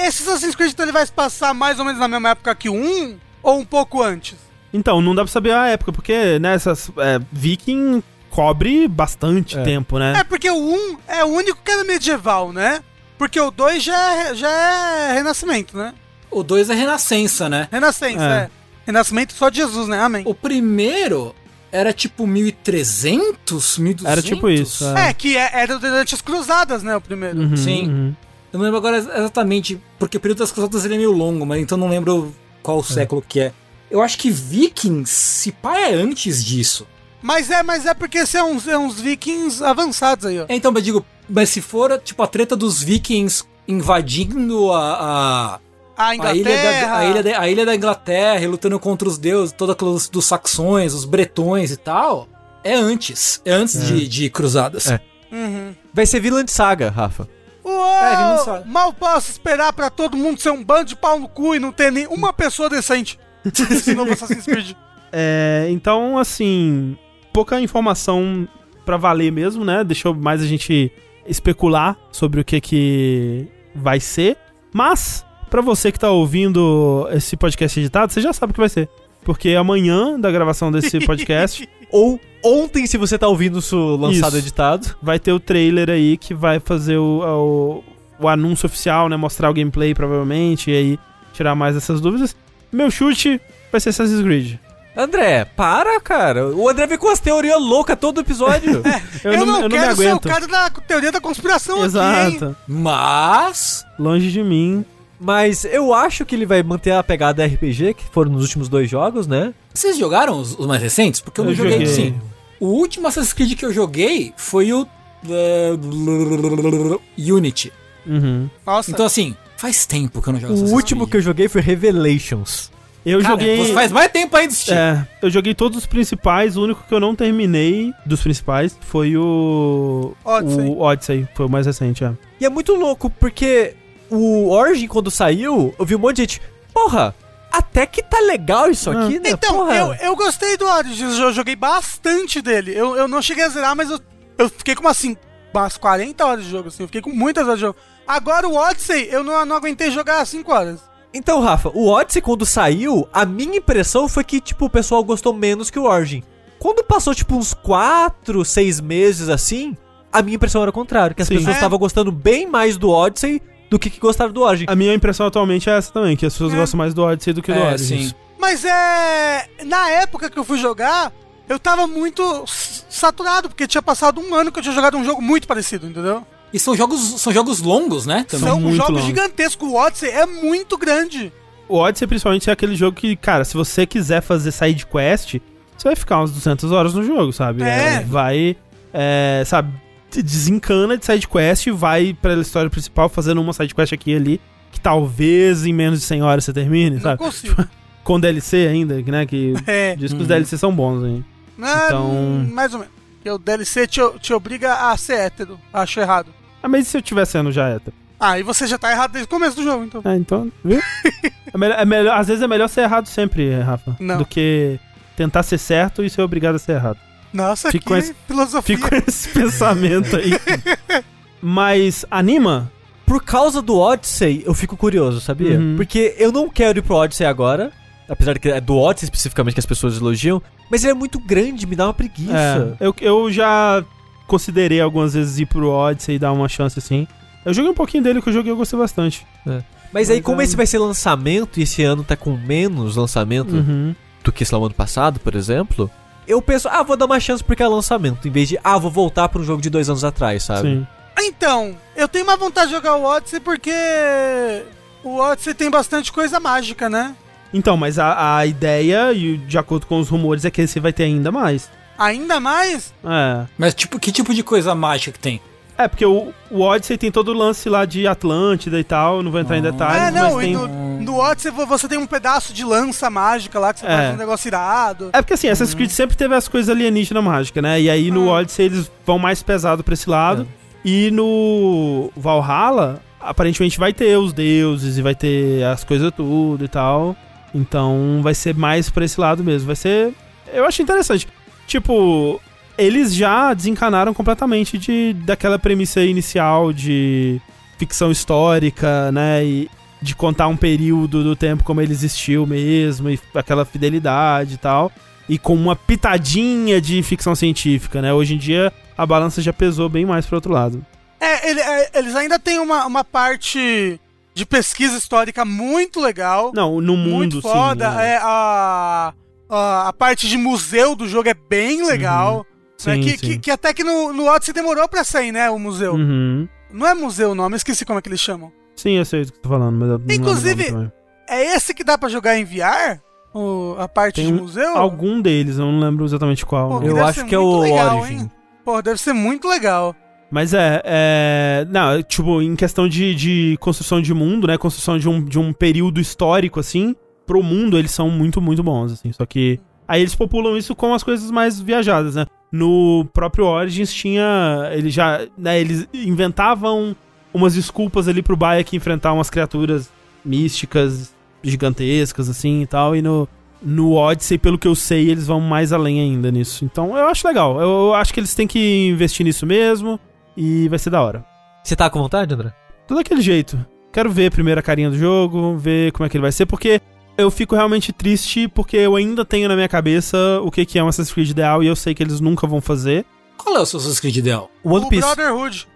esse Assassin's Creed então, ele vai se passar mais ou menos na mesma época que o 1 ou um pouco antes? Então, não dá pra saber a época, porque nessas né, é, Viking cobre bastante é. tempo, né? É, porque o 1 é o único que era medieval, né? Porque o 2 já é, já é renascimento, né? O 2 é renascença, né? Renascença, é. é. Renascimento só de Jesus, né? Amém. O primeiro era tipo 1300, 1200? Era tipo isso. É, é que é, era durante as cruzadas, né? O primeiro. Uhum, Sim. Uhum. Eu não lembro agora exatamente, porque o período das cruzadas ele é meio longo, mas então não lembro qual é. século que é. Eu acho que Vikings, se pá, é antes disso. Mas é, mas é porque são uns, é uns vikings avançados aí, ó. É, então, eu digo, mas se for, tipo, a treta dos vikings invadindo a, a a Inglaterra. A ilha, da, a, ilha da, a ilha da Inglaterra, lutando contra os deuses, toda dos, dos saxões, os bretões e tal. É antes. É antes é. De, de Cruzadas. É. Uhum. Vai ser Vinland Saga, Rafa. Uou, é, mal posso esperar para todo mundo ser um bando de pau no cu e não ter nenhuma pessoa decente. Esse novo Assassin's Creed. É, então, assim, pouca informação para valer mesmo, né? Deixou mais a gente especular sobre o que que vai ser. Mas para você que tá ouvindo esse podcast editado, você já sabe o que vai ser. Porque amanhã da gravação desse [LAUGHS] podcast. ou ontem, se você tá ouvindo isso lançado isso, editado. Vai ter o trailer aí que vai fazer o, o, o, anúncio oficial, né? Mostrar o gameplay, provavelmente, e aí tirar mais essas dúvidas. Meu chute vai ser Assassin's Creed. André, para, cara. O André vem com as teorias loucas todo episódio. [LAUGHS] é, eu, eu, não, eu não quero ser o cara da teoria da conspiração Exato. aqui, Mas... Longe de mim mas eu acho que ele vai manter a pegada RPG, que foram nos últimos dois jogos, né? Vocês jogaram os, os mais recentes? Porque eu, eu não joguei, joguei, sim. O último Assassin's Creed que eu joguei foi o. Uh, Unity. Uhum. Nossa. Então, assim, faz tempo que eu não jogo O Assassin's último Creed. que eu joguei foi Revelations. Eu Cara, joguei. Faz mais tempo ainda. É, eu joguei todos os principais. O único que eu não terminei dos principais foi o. Odyssey. O Odyssey, foi o mais recente, é. E é muito louco, porque o Origin, quando saiu, eu vi um monte de gente. Porra, até que tá legal isso aqui, ah. né? Então, eu, eu gostei do Origins, eu joguei bastante dele. Eu, eu não cheguei a zerar, mas eu, eu fiquei com assim, umas 40 horas de jogo, assim. Eu fiquei com muitas horas de jogo. Agora o Odyssey, eu não, não aguentei jogar 5 horas. Então, Rafa, o Odyssey quando saiu, a minha impressão foi que, tipo, o pessoal gostou menos que o Origin. Quando passou, tipo, uns 4, 6 meses assim, a minha impressão era o contrário, que as Sim. pessoas estavam é. gostando bem mais do Odyssey do que, que gostaram do Origin. A minha impressão atualmente é essa também, que as pessoas é. gostam mais do Odyssey do que do é, Origin. Sim. Mas é. Na época que eu fui jogar, eu tava muito saturado, porque tinha passado um ano que eu tinha jogado um jogo muito parecido, entendeu? E são jogos, são jogos longos, né? Também. São muito jogos gigantescos. O Odyssey é muito grande. O Odyssey, principalmente, é aquele jogo que, cara, se você quiser fazer side quest, você vai ficar umas 200 horas no jogo, sabe? É. é vai, é, sabe, desencana de sidequest e vai pra história principal fazendo uma sidequest aqui e ali, que talvez em menos de 100 horas você termine, Não sabe? Consigo. [LAUGHS] Com DLC ainda, né? Que [LAUGHS] é. diz que os DLC são bons, hein? então. Mais ou menos. Que o DLC te, te obriga a ser hétero. Acho errado. Ah, mas e se eu estiver sendo já hétero? Ah, e você já tá errado desde o começo do jogo, então. Ah, então, viu? é melhor, é melhor- às vezes é melhor ser errado sempre, Rafa. Não. Do que tentar ser certo e ser obrigado a ser errado. Nossa, Fico que com esse- filosofia. Fico com esse [LAUGHS] pensamento aí. Mas anima? Por causa do Odyssey, eu fico curioso, sabia? Uhum. Porque eu não quero ir pro Odyssey agora. Apesar de que é do Odyssey especificamente que as pessoas elogiam. Mas ele é muito grande, me dá uma preguiça. É, eu, eu já considerei algumas vezes ir pro Odyssey e dar uma chance assim. Eu joguei um pouquinho dele, que eu joguei e eu gostei bastante. Mas aí, Mas, como é- esse vai ser lançamento e esse ano tá com menos lançamento Uhum. do que, sei lá, o ano passado, por exemplo, eu penso, ah, vou dar uma chance porque é lançamento, em vez de, ah, vou voltar pra um jogo de dois anos atrás, sabe? Sim. Então, eu tenho uma vontade de jogar o Odyssey porque o Odyssey tem bastante coisa mágica, né? Então, mas a, a ideia, e de acordo com os rumores, é que esse vai ter ainda mais. Ainda mais, É. Mas tipo, que tipo de coisa mágica que tem? É, porque o, o Odyssey tem todo o lance lá de Atlântida e tal, não vou entrar em detalhes, é, não, mas e tem... no, no Odyssey vo- você tem um pedaço de lança mágica lá que você É. faz um negócio irado. É porque assim, Assassin's Creed sempre teve as coisas alienígenas mágicas, né? E aí no Ah. Odyssey eles vão mais pesado pra esse lado. E no Valhalla, aparentemente vai ter os deuses e vai ter as coisas tudo e tal. Então vai ser mais pra esse lado mesmo. Vai ser. Eu acho interessante. Tipo, eles já desencanaram completamente de, daquela premissa inicial de ficção histórica, né? E de contar um período do tempo como ele existiu mesmo, e aquela fidelidade e tal. E com uma pitadinha de ficção científica, né? Hoje em dia a balança já pesou bem mais pro outro lado. É, ele- é, eles ainda têm uma, uma parte de pesquisa histórica muito legal. Não, no mundo, muito foda. sim. né? É, a, a, parte de museu do jogo é bem legal. né? Uhum. Sim, que, sim. Que, que até que no, no Odyssey demorou pra sair, né? O museu. Uhum. Não é museu o nome, esqueci como é que eles chamam. Sim, eu sei do que você tá falando, mas o Inclusive. É esse que dá pra jogar em VR? O, a parte Tem de museu? Algum deles, eu não lembro exatamente qual. Pô, né? Eu acho que é o legal, Origin. hein? Pô, deve ser muito legal. Mas é, é. Não, tipo, em questão de, de construção de mundo, né? Construção de um, de um período histórico, assim, pro mundo, eles são muito, muito bons, assim. Só que. Aí eles populam isso com as coisas mais viajadas, né? No próprio Origins tinha. Eles já. Né, eles inventavam umas desculpas ali pro Bayek enfrentar umas criaturas místicas, gigantescas, assim e tal. E no. No Odyssey, pelo que eu sei, eles vão mais além ainda nisso. Então eu acho legal. Eu, eu acho que eles têm que investir nisso mesmo. E vai ser da hora. Você tá com vontade, André? Tudo daquele jeito. Quero ver primeiro a carinha do jogo, ver como é que ele vai ser, porque eu fico realmente triste porque eu ainda tenho na minha cabeça o que que é um Assassin's Creed ideal e eu sei que eles nunca vão fazer. Qual é o seu Assassin's Creed ideal? One o Piece. Brotherhood.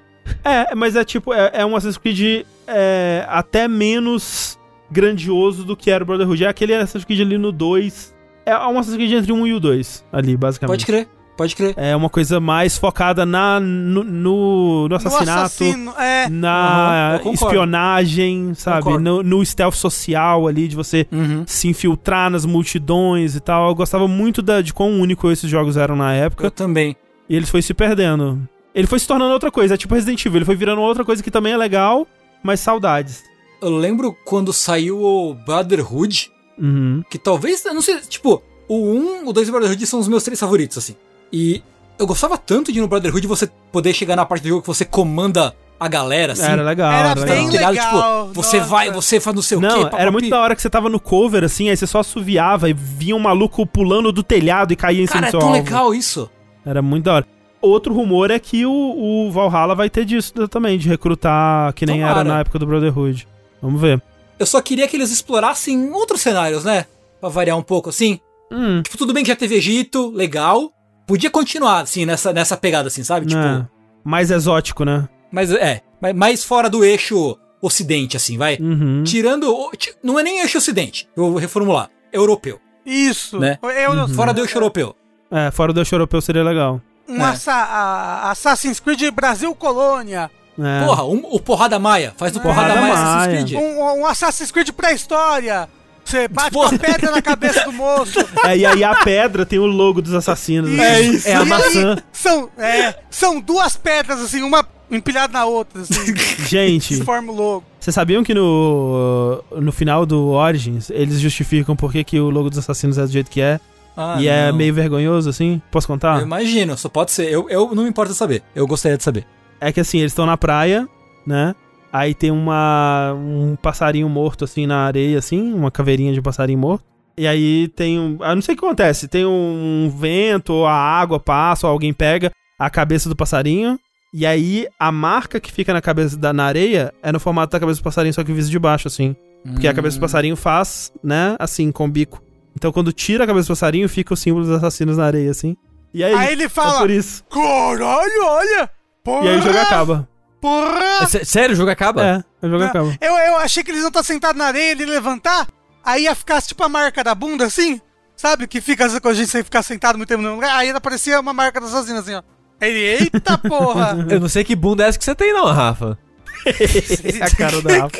É, mas é tipo, é, é um Assassin's Creed é, até menos grandioso do que era o Brotherhood. É aquele Assassin's Creed ali no 2. É um Assassin's Creed entre o 1 e o 2, ali, basicamente. Pode crer, pode crer. É uma coisa mais focada na, no, no, no assassinato. No assassino, é. na concordo. espionagem, sabe? No, no stealth social ali, de você Uhum. se infiltrar nas multidões e tal. Eu gostava muito da, de quão único esses jogos eram na época. Eu também. E eles foi se perdendo. Ele foi se tornando outra coisa, é tipo Resident Evil. Ele foi virando outra coisa que também é legal, mas saudades. Eu lembro quando saiu o Brotherhood, Uhum. que talvez, eu não sei, tipo, o 1, o 2 e o Brotherhood são os meus três favoritos, assim. E eu gostava tanto de no Brotherhood você poder chegar na parte do jogo que você comanda a galera, assim. Era legal. Era Era, bem legal. Tá ligado? legal, Tipo, você nossa. vai, você faz não sei o Não, quê. era papapi. muito da hora que você tava no cover, assim, aí você só assoviava e vinha um maluco pulando do telhado e caía em cima Cara, do é seu tão alvo. legal isso. Era muito da hora. Outro rumor é que o, o Valhalla vai ter disso também, de recrutar que nem Tomara. era na época do Brotherhood. Vamos ver. Eu só queria que eles explorassem outros cenários, né? Pra variar um pouco, assim. Hum, Tipo, tudo bem que já teve Egito, legal. Podia continuar, assim, nessa, nessa pegada, assim, sabe? Tipo, né? Mais exótico, né? mas é, mais fora do eixo ocidente, assim, vai. Uhum. Tirando. o- ti- Não é nem eixo ocidente, eu vou reformular. Europeu. Isso. Né? Eu não Uhum. Fora do eixo europeu. É, fora do eixo europeu seria legal. Um É. assa a- Assassin's Creed Brasil Colônia. É. Porra, um- o Porrada Maia. Faz do Porrada Porrada, Maia Maia. Assassin's Creed. Um, um Assassin's Creed pré-história. Você bate Porra. uma pedra na cabeça do moço. [LAUGHS] É, e aí a pedra tem o logo dos assassinos. É assim. isso. É a E maçã. São, é, são duas pedras, assim, uma empilhada na outra, assim. [LAUGHS] Gente, que forma o logo. vocês sabiam que no, no final do Origins eles justificam por que, que o logo dos assassinos é do jeito que é? Ah, e é não. meio vergonhoso, assim. Posso contar? Eu imagino, só pode ser. Eu, eu não me importa saber. Eu gostaria de saber. É que assim, eles estão na praia, né? Aí tem uma um passarinho morto assim na areia, assim, uma caveirinha de passarinho morto. E aí tem um. Eu não sei o que acontece. Tem um vento, ou a água passa, ou alguém pega a cabeça do passarinho. E aí a marca que fica na cabeça da na areia é no formato da cabeça do passarinho, só que visto de baixo, assim. Porque a cabeça do passarinho faz, né, assim, com o bico. Então quando tira a cabeça do passarinho, fica o símbolo dos assassinos na areia, assim. E aí, Aí ele é fala, por isso. caralho, olha! Porra, E aí o jogo acaba. Porra! É sé- sério, o jogo acaba? É, o jogo acaba. Eu, eu achei que eles iam estar sentados na areia, ele levantar, aí ia ficar tipo a marca da bunda, assim, sabe? Que fica quando a gente sem ficar sentado muito tempo no lugar, aí aparecia uma marca da assassina, assim, ó. Ele, eita porra! [LAUGHS] Eu não sei que bunda é essa que você tem, não, Rafa. [LAUGHS] a cara da Rafa.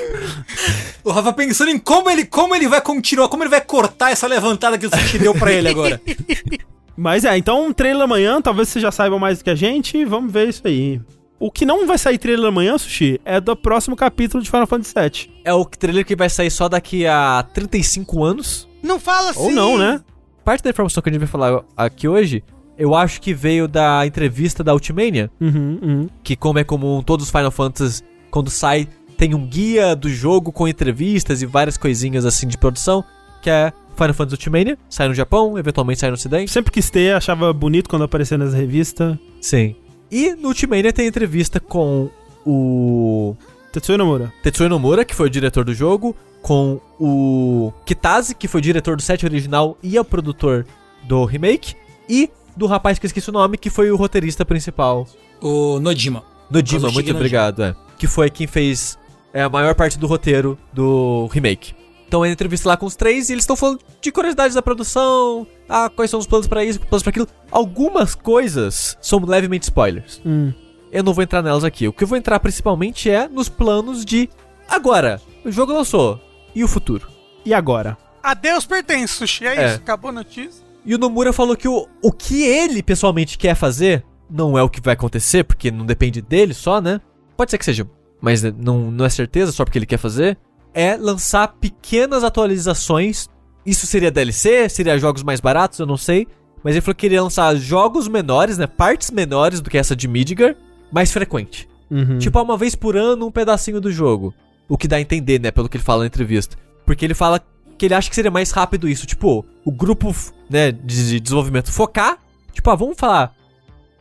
O Rafa pensando em como ele, como ele vai continuar, como ele vai cortar essa levantada que o Sushi deu pra ele agora. [LAUGHS] Mas é, então um trailer amanhã, talvez você já saiba mais do que a gente, vamos ver isso aí. O que não vai sair trailer amanhã, Sushi, é do próximo capítulo de Final Fantasy VII. É o trailer que vai sair só daqui a 35 anos. Não fala assim! Ou não, né? Parte da informação que a gente vai falar aqui hoje, eu acho que veio da entrevista da Ultimania, Uhum, uhum. que como é comum todos os Final Fantasies, quando sai, tem um guia do jogo com entrevistas e várias coisinhas assim de produção, que é Final Fantasy Ultimania, sai no Japão, eventualmente sai no ocidente. Sempre quis ter, achava bonito quando aparecia nas revistas. Sim. E no Ultimania tem entrevista com o Tetsuya Nomura. Tetsuya Nomura, que foi o diretor do jogo, com o Kitase, que foi o diretor do set original e é o produtor do remake, e do rapaz que eu esqueci o nome, que foi o roteirista principal. O Nojima. Nojima, muito Nojima. obrigado, é. Que foi quem fez é, a maior parte do roteiro do remake. Então é entrevista lá com os três e eles estão falando de curiosidades da produção, ah, quais são os planos pra isso, planos pra aquilo. Algumas coisas são levemente spoilers. Hum. Eu não vou entrar nelas aqui. O que eu vou entrar principalmente é nos planos de agora. O jogo lançou. E o futuro? E agora? A Deus pertence, Sushi, é, É. isso, acabou a notícia. E o Nomura falou que o, o que ele pessoalmente quer fazer não é o que vai acontecer, porque não depende dele só, né? Pode ser que seja, mas não, não é certeza só porque ele quer fazer. É lançar pequenas atualizações. Isso seria DLC? Seria jogos mais baratos? Eu não sei. Mas ele falou que queria lançar jogos menores, né? Partes menores do que essa de Midgar, mais frequente. Uhum. Tipo, uma vez por ano, um pedacinho do jogo. O que dá a entender, né, pelo que ele fala na entrevista. Porque ele fala que ele acha que seria mais rápido isso. Tipo, o grupo, né, de de desenvolvimento focar. Tipo, ah, vamos falar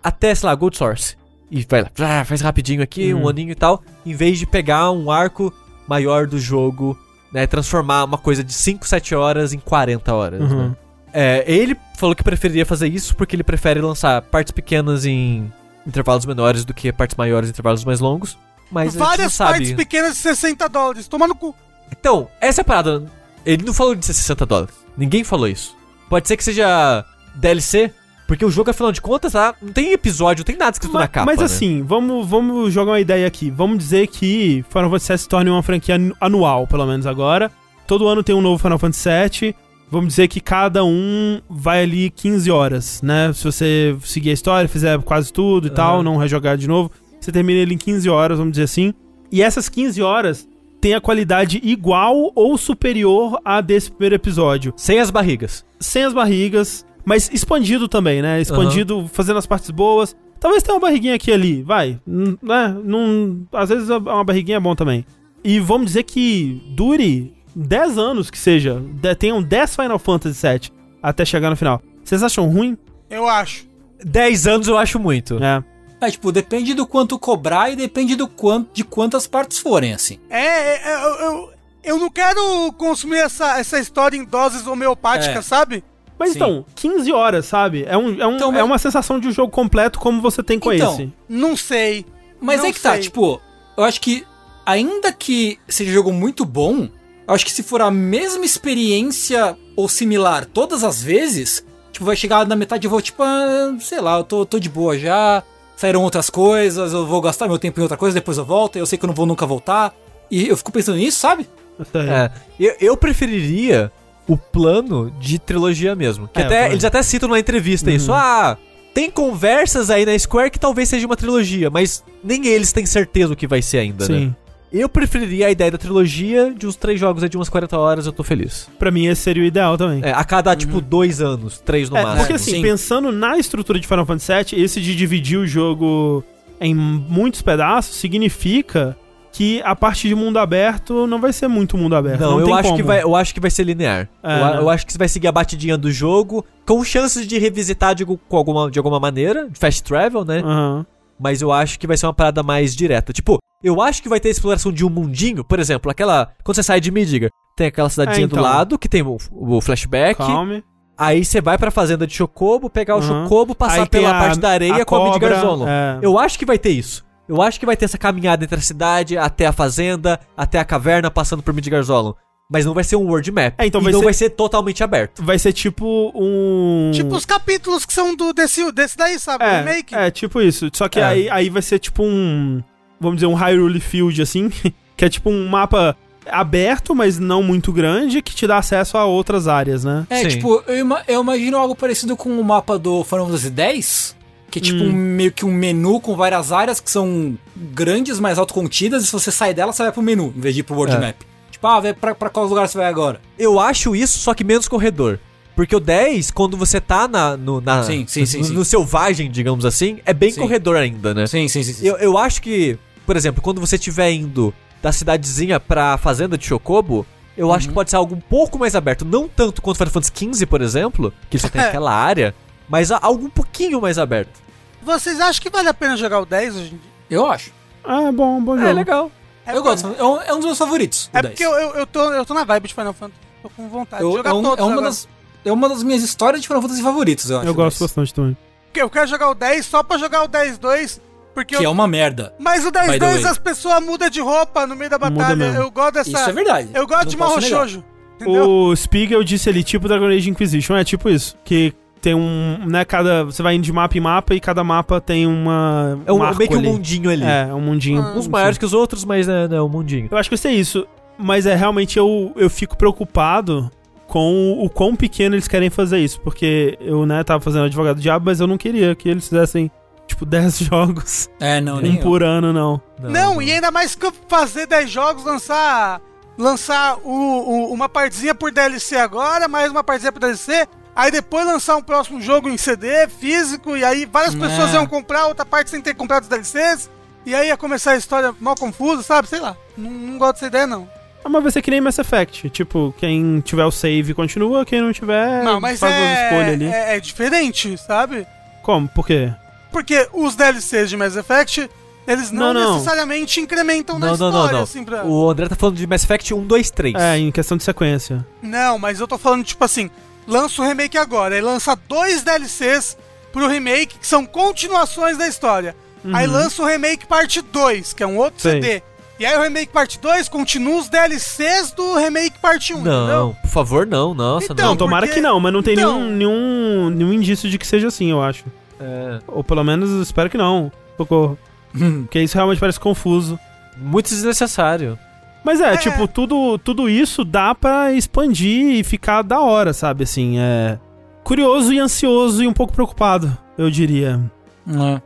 até, sei lá, Gold Source. E vai lá, faz rapidinho aqui, um Uhum. aninho e tal. Em vez de pegar um arco maior do jogo, né, transformar uma coisa de 5, 7 horas em 40 horas, Uhum. né. É, ele falou que preferiria fazer isso porque ele prefere lançar partes pequenas em intervalos menores do que partes maiores em intervalos mais longos. Mas a gente não Várias sabe. partes pequenas de 60 dólares. Toma no cu. Então, essa é a parada. Ele não falou de ser 60 dólares. Ninguém falou isso. Pode ser que seja DLC, porque o jogo, afinal de contas, tá, não tem episódio, não tem nada escrito Ma- na capa. Mas né? assim, vamos, vamos jogar uma ideia aqui. Vamos dizer que Final Fantasy VII se torne uma franquia anu- anual, pelo menos agora. Todo ano tem um novo Final Fantasy VII. Vamos dizer que cada um vai ali 15 horas, né? Se você seguir a história, fizer quase tudo e Aham. tal, não rejogar de novo, você termina ele em 15 horas, vamos dizer assim. E essas 15 horas têm a qualidade igual ou superior à desse primeiro episódio Sem as barrigas. sem as barrigas, mas expandido também, né? Expandido, fazendo as partes boas. Talvez tenha uma barriguinha aqui e ali, vai. N- Né? Não, às vezes uma barriguinha é bom também. E vamos dizer que dure 10 anos que seja. De, tenham 10 Final Fantasy VII até chegar no final. Vocês acham ruim? Eu acho. 10 anos eu acho muito. É. É, tipo, depende do quanto cobrar e depende do quanto, de quantas partes forem, assim. É, é, eu, eu, eu não quero consumir essa, essa história em doses homeopáticas, É. sabe? Mas Sim. então, 15 horas, sabe? É, um, é, um, Então, é uma sensação de um jogo completo como você tem com Então, esse. Não sei. Mas Não é que tá, sei. tipo, eu acho que ainda que seja um jogo muito bom, eu acho que se for a mesma experiência ou similar todas as vezes, tipo, vai chegar na metade e eu vou, tipo, ah, sei lá, eu tô, tô de boa já, saíram outras coisas, eu vou gastar meu tempo em outra coisa, depois eu volto, eu sei que eu não vou nunca voltar. E eu fico pensando nisso, sabe? Aí. É, eu, eu preferiria o plano de trilogia mesmo. Que É, até, eles até citam na entrevista Uhum. isso. Ah, tem conversas aí na Square que talvez seja uma trilogia, mas nem eles têm certeza o que vai ser ainda, né? Sim. Eu preferiria a ideia da trilogia de uns três jogos aí de umas 40 horas, eu tô feliz. Pra mim, esse seria o ideal também. É, a cada, tipo, dois anos, três no É, máximo. porque assim, Sim. pensando na estrutura de Final Fantasy VII, esse de dividir o jogo em muitos pedaços significa que a parte de mundo aberto não vai ser muito mundo aberto. Não, Não, eu acho, como. que vai, eu acho que vai ser linear. É, eu, né? eu acho que você vai seguir a batidinha do jogo, com chances de revisitar de, com alguma, de alguma maneira, de fast travel, né? Aham. Mas eu acho que vai ser uma parada mais direta. Tipo, eu acho que vai ter exploração de um mundinho, por exemplo, aquela. Quando você sai de Midgar, tem aquela cidadezinha É, então. do lado que tem o, o flashback. Calme. Aí você vai pra fazenda de Chocobo, pegar o Uhum. Chocobo, passar pela a- parte da areia com a cobra, Midgar é. Eu acho que vai ter isso. Eu acho que vai ter essa caminhada entre a cidade, até a fazenda, até a caverna, passando por Midgar Zolon. Mas não vai ser um world map. É, então e vai não ser- vai ser totalmente aberto. Vai ser tipo um. Tipo os capítulos que são do desse, desse daí, sabe? é, Remake. é, tipo isso. Só que É. aí, aí vai ser tipo um. Vamos dizer, um Hyrule Field, assim. [LAUGHS] Que é tipo um mapa aberto, mas não muito grande, que te dá acesso a outras áreas, né? É, Sim. tipo, eu, ima- eu imagino algo parecido com o mapa do Final Fantasy X, que é tipo Hum. um- meio que um menu com várias áreas que são grandes, mais autocontidas, e se você sai dela, você vai pro menu, em vez de ir pro World É. Map. Tipo, ah, vai pra, pra qual lugar você vai agora? Eu acho isso, só que menos corredor. Porque o 10, quando você tá na, no, na- Sim, sim, sim, no, selvagem, digamos assim, é bem corredor ainda, né? Sim, sim, sim. Eu, eu acho que, por exemplo, quando você estiver indo da cidadezinha pra fazenda de Chocobo, eu acho Uhum. que pode ser algo um pouco mais aberto. Não tanto quanto Final Fantasy XV, por exemplo, que só tem [LAUGHS] aquela área, mas algo um pouquinho mais aberto. Vocês acham que vale a pena jogar o 10 hoje em dia? Eu acho. Ah, bom, bom jogo. É legal. É eu gosto. É um, é um dos meus favoritos. É 10. porque eu, eu, eu tô, eu tô na vibe de Final Fantasy. Tô com vontade Eu- de jogar é, um- todos é uma agora. das, é uma das minhas histórias de Final Fantasy favoritos, eu acho. Eu gosto 10. bastante também. Porque Eu quero jogar o 10 só pra jogar o 10-2. Porque Que eu... é uma merda. Mas o by the 10-2 way. as pessoas mudam de roupa no meio da Muda batalha. mesmo. Eu gosto dessa. Isso é verdade. Eu gosto Não de posso Marro negar. Shoujo. Entendeu? O Spiegel disse ali, tipo Dragon Age Inquisition, é tipo isso. Que tem um, né, cada... Você vai indo de mapa em mapa e cada mapa tem uma... É um, meio que um mundinho ali. É, é um mundinho. Ah. Uns maiores que os outros, mas é, é um mundinho. Eu acho que vai ser isso. Mas é realmente eu, eu fico preocupado com o, o quão pequeno eles querem fazer isso. Porque eu, né, tava fazendo advogado do diabo, mas eu não queria que eles fizessem, tipo, [LAUGHS] 10 jogos. É, não, um nem eu. por ano, não. Não, e ainda mais que eu fazer 10 jogos, lançar. Lançar o, o- uma partezinha por DLC agora, mais uma partezinha por DLC. Aí depois lançar um próximo jogo em CD, físico, e aí várias É. pessoas iam comprar outra parte sem ter comprado os DLCs. E aí ia começar a história mal confusa, sabe? Sei lá. Não, não gosto dessa ideia, não. Ah, mas vai ser que nem Mass Effect. Tipo, quem tiver o save continua, quem não tiver, não, mas faz uma escolha é, ali. é, é diferente, sabe? Como? Por quê? Porque os DLCs de Mass Effect, eles não, Não, não. necessariamente incrementam na Não, não, história, não, não. assim, pra... O André tá falando de Mass Effect 1, 2, 3. É, em questão de sequência. Não, mas eu tô falando, tipo assim, lança o remake agora, aí lança dois DLCs pro remake, que são continuações da história. Aí lança o remake parte 2, que é um outro Sei. CD. E aí o remake parte 2 continua os DLCs do remake parte 1, Não, entendeu? por favor, não. Nossa, Então, Não, tomara porque- que não, mas não tem então- nenhum, nenhum, nenhum indício de que seja assim, eu acho. não. É, Ou pelo menos espero que não. Socorro. [LAUGHS] Porque isso realmente parece confuso. muito desnecessário. Mas é, É. tipo, tudo, tudo isso dá pra expandir e ficar da hora, sabe? Assim, é. Curioso e ansioso e um pouco preocupado, eu diria. É.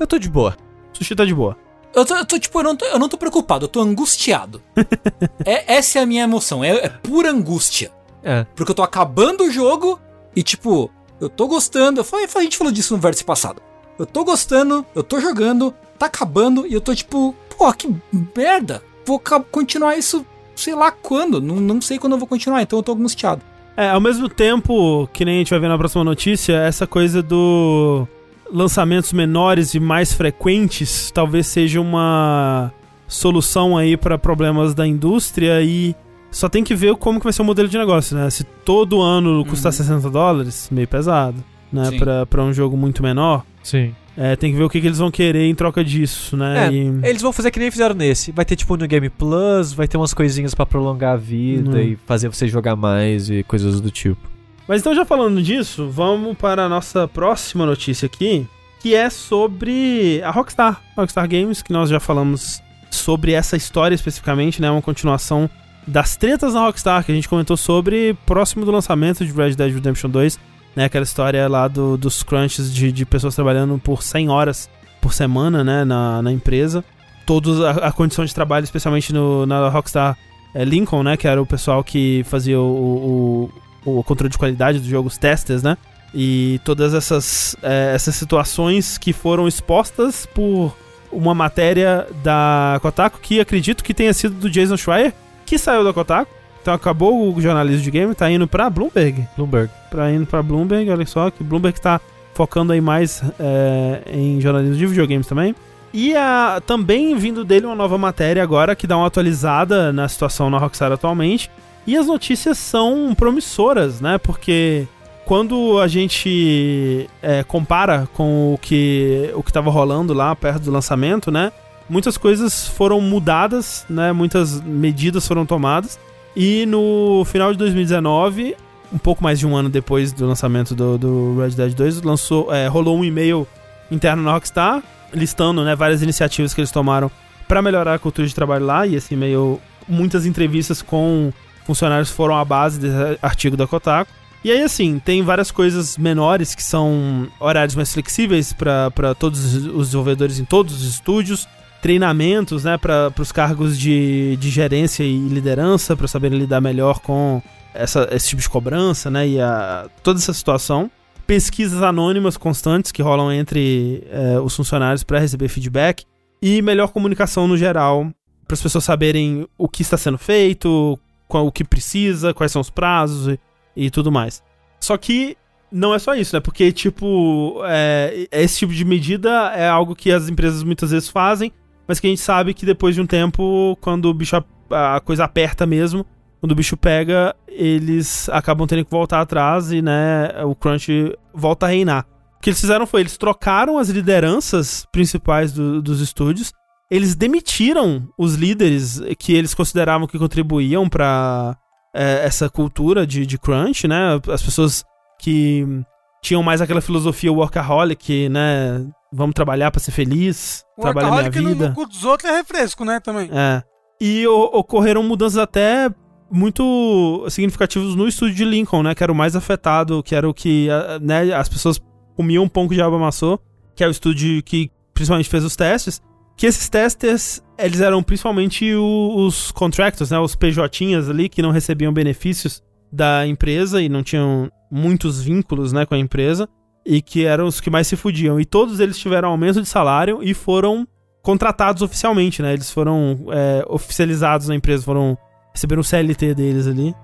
Eu tô de boa. Sushi tá de boa. Eu tô, eu tô, tipo, eu não tô, eu não tô preocupado, eu tô angustiado. [LAUGHS] é, essa é a minha emoção, é, é pura angústia. É. Porque eu tô acabando o jogo e, tipo, eu tô gostando. Foi- a gente falou disso no vértice passado. Eu tô gostando, eu tô jogando, tá acabando e eu tô tipo, pô, que merda. Vou continuar isso, sei lá quando. Não, não sei quando eu vou continuar, então eu tô angustiado. É, ao mesmo tempo, que nem a gente vai ver na próxima notícia, essa coisa do lançamentos menores e mais frequentes talvez seja uma solução aí pra problemas da indústria e só tem que ver como que vai ser o modelo de negócio, né? Se todo ano custar 60 dólares, meio pesado, né? Pra, pra um jogo muito menor, Sim. É, tem que ver o que, que eles vão querer em troca disso, né? É, E- Eles vão fazer que nem fizeram nesse. Vai ter tipo no Game Plus, vai ter umas coisinhas pra prolongar a vida e fazer você jogar mais e coisas do tipo. Mas então, já falando disso, vamos para a nossa próxima notícia aqui, que é sobre a Rockstar. Rockstar Games, que nós já falamos sobre essa história especificamente, né? Uma continuação das tretas na Rockstar, que a gente comentou sobre próximo do lançamento de Red Dead Redemption 2, né? Aquela história lá do- dos crunches de, de pessoas trabalhando por 100 horas por semana, né? Na, na empresa. toda a, a condição de trabalho, especialmente no, na Rockstar é, Lincoln, né? Que era o pessoal que fazia o, o, o controle de qualidade dos jogos, testers, né? E todas essas, é, essas situações que foram expostas por uma matéria da Kotaku, que acredito que tenha sido do Jason Schreier, que saiu da Kotaku. Então acabou o jornalismo de game, tá indo pra Bloomberg. Bloomberg. Pra indo pra Bloomberg, olha só, que Bloomberg tá focando aí mais é, em jornalismo de videogames também. E a, também vindo dele uma nova matéria agora que dá uma atualizada na situação na Rockstar atualmente. E as notícias são promissoras, né? Porque quando a gente é, compara com o que o que estava rolando lá perto do lançamento, né? Muitas coisas foram mudadas, né? Muitas medidas foram tomadas. E no final de 2019, um pouco mais de um ano depois do lançamento do, do Red Dead 2, lançou, é, rolou um e-mail interno na Rockstar listando né, várias iniciativas que eles tomaram para melhorar a cultura de trabalho lá. E esse e-mail, muitas entrevistas com funcionários foram a base desse artigo da Kotaku. E aí, assim, tem várias coisas menores que são horários mais flexíveis para todos os desenvolvedores em todos os estúdios, treinamentos, né, para os cargos de, de gerência e liderança, para saberem lidar melhor com essa, esse tipo de cobrança, né, e a, toda essa situação. Pesquisas anônimas constantes que rolam entre é, os funcionários para receber feedback e melhor comunicação no geral, para as pessoas saberem o que está sendo feito, qual, o que precisa, quais são os prazos e, e tudo mais. Só que não é só isso, né? Porque, tipo, é, esse tipo de medida é algo que as empresas muitas vezes fazem, mas que a gente sabe que depois de um tempo, quando o bicho a, a coisa aperta mesmo, quando o bicho pega, eles acabam tendo que voltar atrás e, né, o Crunch volta a reinar. O que eles fizeram foi, eles trocaram as lideranças principais do, dos estúdios, eles demitiram os líderes que eles consideravam que contribuíam para é, essa cultura de, de crunch, né? As pessoas que tinham mais aquela filosofia workaholic, né? Vamos trabalhar para ser feliz, trabalhar minha vida. No, no dos outros é refresco, né, também. É. E o, ocorreram mudanças até muito significativas no estúdio de Lincoln, né? Que era o mais afetado, que era o que né, as pessoas comiam um pouco de aba amassou, que é o estúdio que principalmente fez os testes. Que esses testers, eles eram principalmente os contractors, né? Os PJinhas ali, que não recebiam benefícios da empresa e não tinham muitos vínculos, né, com a empresa. E que eram os que mais se fudiam. E todos eles tiveram aumento de salário e foram contratados oficialmente, né? Eles foram é, oficializados na empresa, foram receberam o CLT deles ali.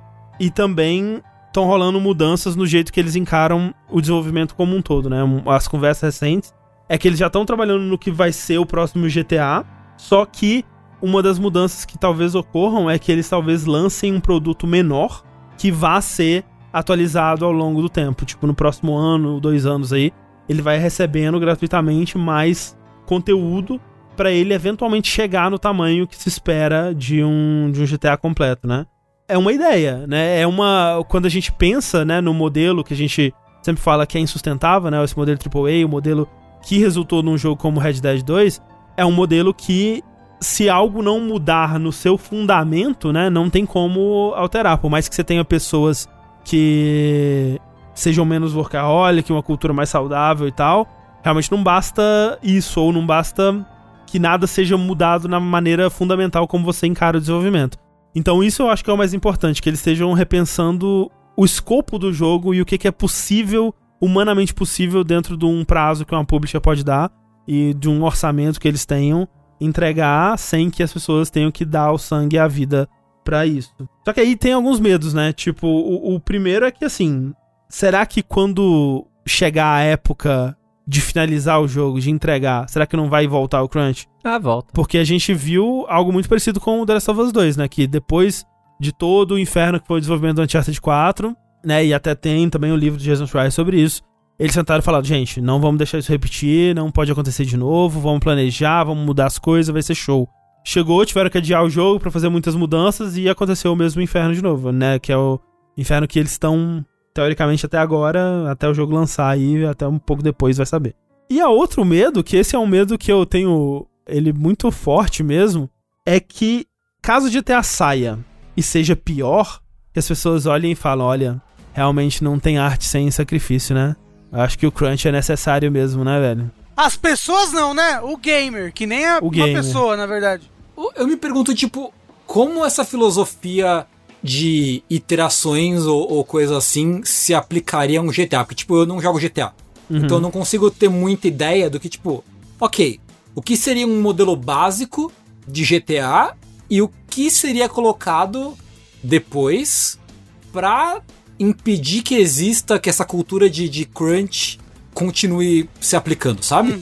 E também estão rolando mudanças no jeito que eles encaram o desenvolvimento como um todo, né? As conversas recentes é que eles já estão trabalhando no que vai ser o próximo GTA, só que uma das mudanças que talvez ocorram é que eles talvez lancem um produto menor que vá ser atualizado ao longo do tempo. Tipo, no próximo ano, dois anos aí, ele vai recebendo gratuitamente mais conteúdo para ele eventualmente chegar no tamanho que se espera de um, de um GTA completo, né? É uma ideia, né? É uma. Quando a gente pensa né, no modelo que a gente sempre fala que é insustentável, né? Esse modelo AAA, o modelo que resultou num jogo como Red Dead 2, é um modelo que, se algo não mudar no seu fundamento, né, não tem como alterar. Por mais que você tenha pessoas que sejam menos workaholic, uma cultura mais saudável e tal, realmente não basta isso, ou não basta que nada seja mudado na maneira fundamental como você encara o desenvolvimento. Então isso eu acho que é o mais importante, que eles estejam repensando o escopo do jogo e o que, é possível, humanamente possível, dentro de um prazo que uma publisher pode dar e de um orçamento que eles tenham, entregar sem que as pessoas tenham que dar o sangue e a vida para isso. Só que aí tem alguns medos, né? Tipo, o, o primeiro é que assim, será que quando chegar a época de finalizar o jogo, de entregar, será que não vai voltar o crunch? Ah, volta. Porque a gente viu algo muito parecido com o The Last of Us 2, né? Que depois de todo o inferno que foi o desenvolvimento do Uncharted 4, né? E até tem também o livro de Jason Schreier sobre isso. Eles tentaram falar, gente, não vamos deixar isso repetir, não pode acontecer de novo, vamos planejar, vamos mudar as coisas, vai ser show. Chegou, tiveram que adiar o jogo para fazer muitas mudanças e aconteceu o mesmo inferno de novo, né? Que é o inferno que eles estão teoricamente até agora, até o jogo lançar aí, até um pouco depois vai saber. E a outro medo, que esse é um medo que eu tenho ele muito forte mesmo, é que caso de ter a saia e seja pior, que as pessoas olhem e falam, olha, realmente não tem arte sem sacrifício, né? Eu acho que o crunch é necessário mesmo, né, velho? As pessoas não, né? O gamer, que nem a, O uma gamer. pessoa, na verdade. Eu- me pergunto, tipo, como essa filosofia de iterações ou, ou coisa assim se aplicaria a um GTA? Porque, tipo, eu não jogo GTA. Então eu não consigo ter muita ideia do que, tipo, ok, o que seria um modelo básico de GTA e o que seria colocado depois pra impedir que exista que essa cultura de, de crunch continue se aplicando, sabe?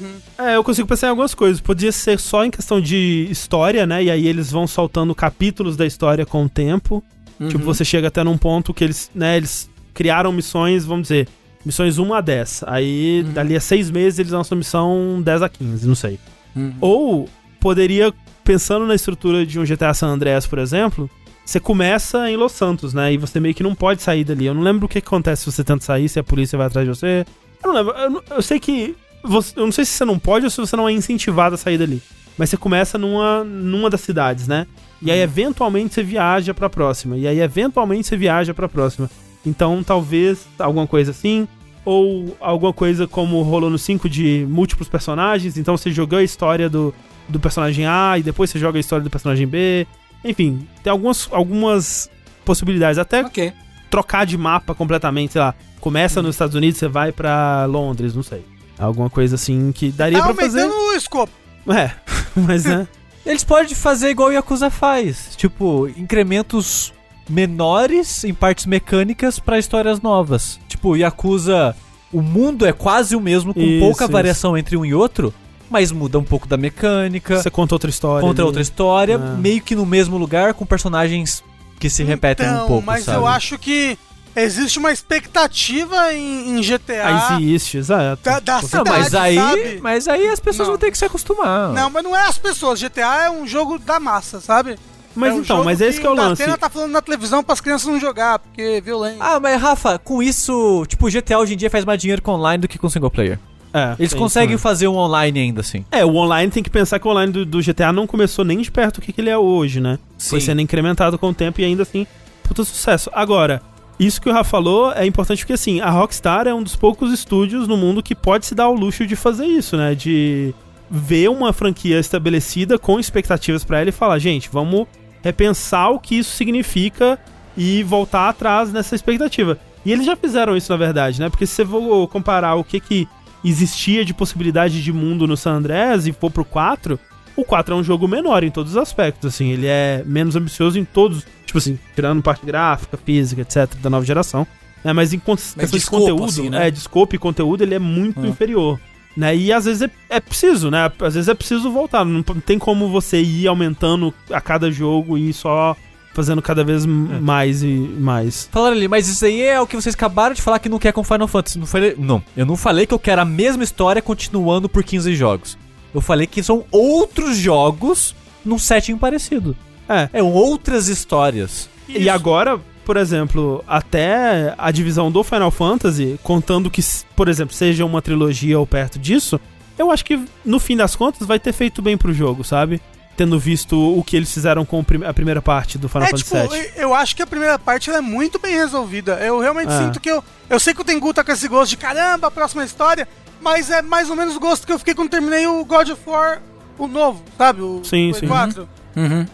É, eu consigo pensar em algumas coisas. Podia ser só em questão de história, né? E aí eles vão soltando capítulos da história com o tempo. Tipo, você chega até num ponto que eles, né, eles criaram missões, vamos dizer, missões 1 a 10. Aí, dali a seis meses, eles lançam missão 10 a 15, não sei. Uhum. Ou poderia, pensando na estrutura de um GTA San Andreas, por exemplo, você começa em Los Santos, né? E você meio que não pode sair dali. Eu não lembro o que acontece se você tenta sair, se a polícia vai atrás de você. Eu não lembro. Eu, eu sei que. Você, eu não sei se você não pode ou se você não é incentivado a sair dali. Mas você começa numa, numa das cidades, né? E aí, eventualmente, você viaja pra próxima. E aí, eventualmente, você viaja pra próxima. Então, talvez alguma coisa assim. Ou alguma coisa como rolou no 5 de múltiplos personagens. Então, você jogou a história do, do personagem A e depois você joga a história do personagem B. Enfim, tem algumas, algumas possibilidades. Até Ok. trocar de mapa completamente, sei lá. Começa nos Estados Unidos, você vai pra Londres, não sei. Alguma coisa assim que daria Tá pra fazer. aumentando o escopo. É, [LAUGHS] mas né. Eles podem fazer igual o Yakuza faz. Tipo, incrementos menores em partes mecânicas pra histórias novas. Tipo, Yakuza, o mundo é quase o mesmo, com Isso, pouca isso. variação entre um e outro, mas muda um pouco da mecânica, Você conta outra história. conta ali. outra história, É. meio que no mesmo lugar, com personagens que se repetem então, um pouco, mas sabe? eu acho que existe uma expectativa em, em GTA Ah, existe, exato. da, da Não, cidade, mas aí, sabe? mas aí as pessoas Não. vão ter que se acostumar. Não, mas não é as pessoas. GTA é um jogo da massa, sabe? Mas é um então, mas esse que é o lance. Datena tá falando na televisão pras crianças não jogar, porque é violento. Ah, mas Rafa, com isso, tipo, GTA hoje em dia faz mais dinheiro com online do que com single player. É, Eles conseguem isso, fazer um online ainda assim. É, o online tem que pensar que o online do, do GTA não começou nem de perto do que, que ele é hoje, né? Foi Sim. sendo incrementado com o tempo e ainda assim, puta sucesso. Agora, isso que o Rafa falou é importante porque, assim, a Rockstar é um dos poucos estúdios no mundo que pode se dar o luxo de fazer isso, né? De ver uma franquia estabelecida com expectativas pra ela e falar, gente, vamos repensar o que isso significa e voltar atrás nessa expectativa. E eles já fizeram isso, na verdade, né? Porque se você for comparar o que que existia de possibilidade de mundo no San Andreas e for pro 4, o 4 é um jogo menor em todos os aspectos, assim, ele é menos ambicioso em todos, tipo assim, tirando parte gráfica, física, etc, da nova geração, né, mas em questão de conteúdo, assim, né? é, de scope e conteúdo, ele é muito Ah. inferior, né, e às vezes é, é preciso, né, às vezes é preciso voltar, não tem como você ir aumentando a cada jogo e só fazendo cada vez m- mais e mais. Falaram ali, mas isso aí é o que vocês acabaram de falar que não quer com Final Fantasy. Não, falei, não, eu não falei que eu quero a mesma história continuando por 15 jogos. Eu falei que são outros jogos num setting parecido. É, É outras histórias. E agora, por exemplo, até a divisão do Final Fantasy, contando que, por exemplo, seja uma trilogia ou perto disso, eu acho que no fim das contas vai ter feito bem pro jogo, sabe? Tendo visto o que eles fizeram com o a primeira parte do Final É, Fantasy tipo, VII. eu acho que a primeira parte ela é muito bem resolvida. Eu realmente É. sinto que eu. Eu sei que o Tengu tá com esse gosto de caramba, a próxima história, mas é mais ou menos o gosto que eu fiquei quando terminei o God of War, o novo, sabe? O Sim, Play sim. 4. Uhum.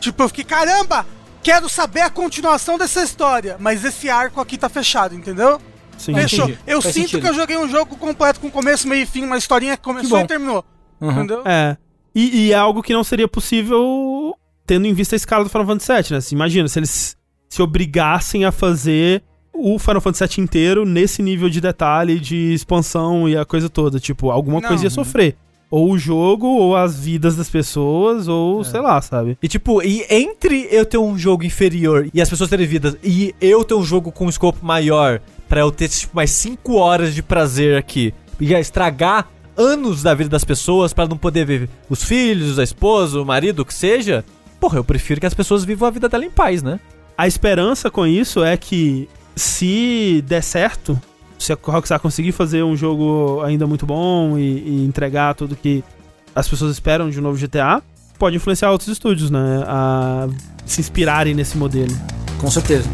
Tipo, eu fiquei, caramba, quero saber a continuação dessa história, mas esse arco aqui tá fechado, entendeu? Sim. Fechou. entendi. Eu Faz sinto sentido. que eu joguei um jogo completo com começo, meio e fim, uma historinha que começou bom. e terminou. Uhum. Entendeu? É. E, e é algo que não seria possível tendo em vista a escala do Final Fantasy VII, né? Se imagina, se eles se obrigassem a fazer o Final Fantasy VII inteiro nesse nível de detalhe, de expansão e a coisa toda. Tipo, alguma Não. coisa ia sofrer. Ou o jogo, ou as vidas das pessoas, ou sei lá, sabe? E tipo, e entre eu ter um jogo inferior e as pessoas terem vidas, e eu ter um jogo com um escopo maior, pra eu ter tipo, mais 5 horas de prazer aqui, e já estragar anos da vida das pessoas pra não poder ver os filhos, a esposa, o marido, o que seja, porra, eu prefiro que as pessoas vivam a vida dela em paz, né? A esperança com isso é que se der certo, se a Rockstar conseguir fazer um jogo ainda muito bom e, e entregar tudo que as pessoas esperam de um novo GTA, pode influenciar outros estúdios, né? A se inspirarem nesse modelo. Com certeza.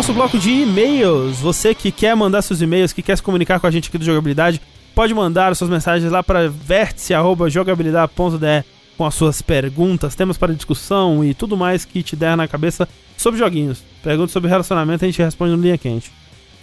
Nosso bloco de e-mails. Você que quer mandar seus e-mails, que quer se comunicar com a gente aqui do Jogabilidade, pode mandar suas mensagens lá para vértice.jogabilidade.de com as suas perguntas, temas para discussão e tudo mais que te der na cabeça sobre joguinhos. Perguntas sobre relacionamento a gente responde no linha quente.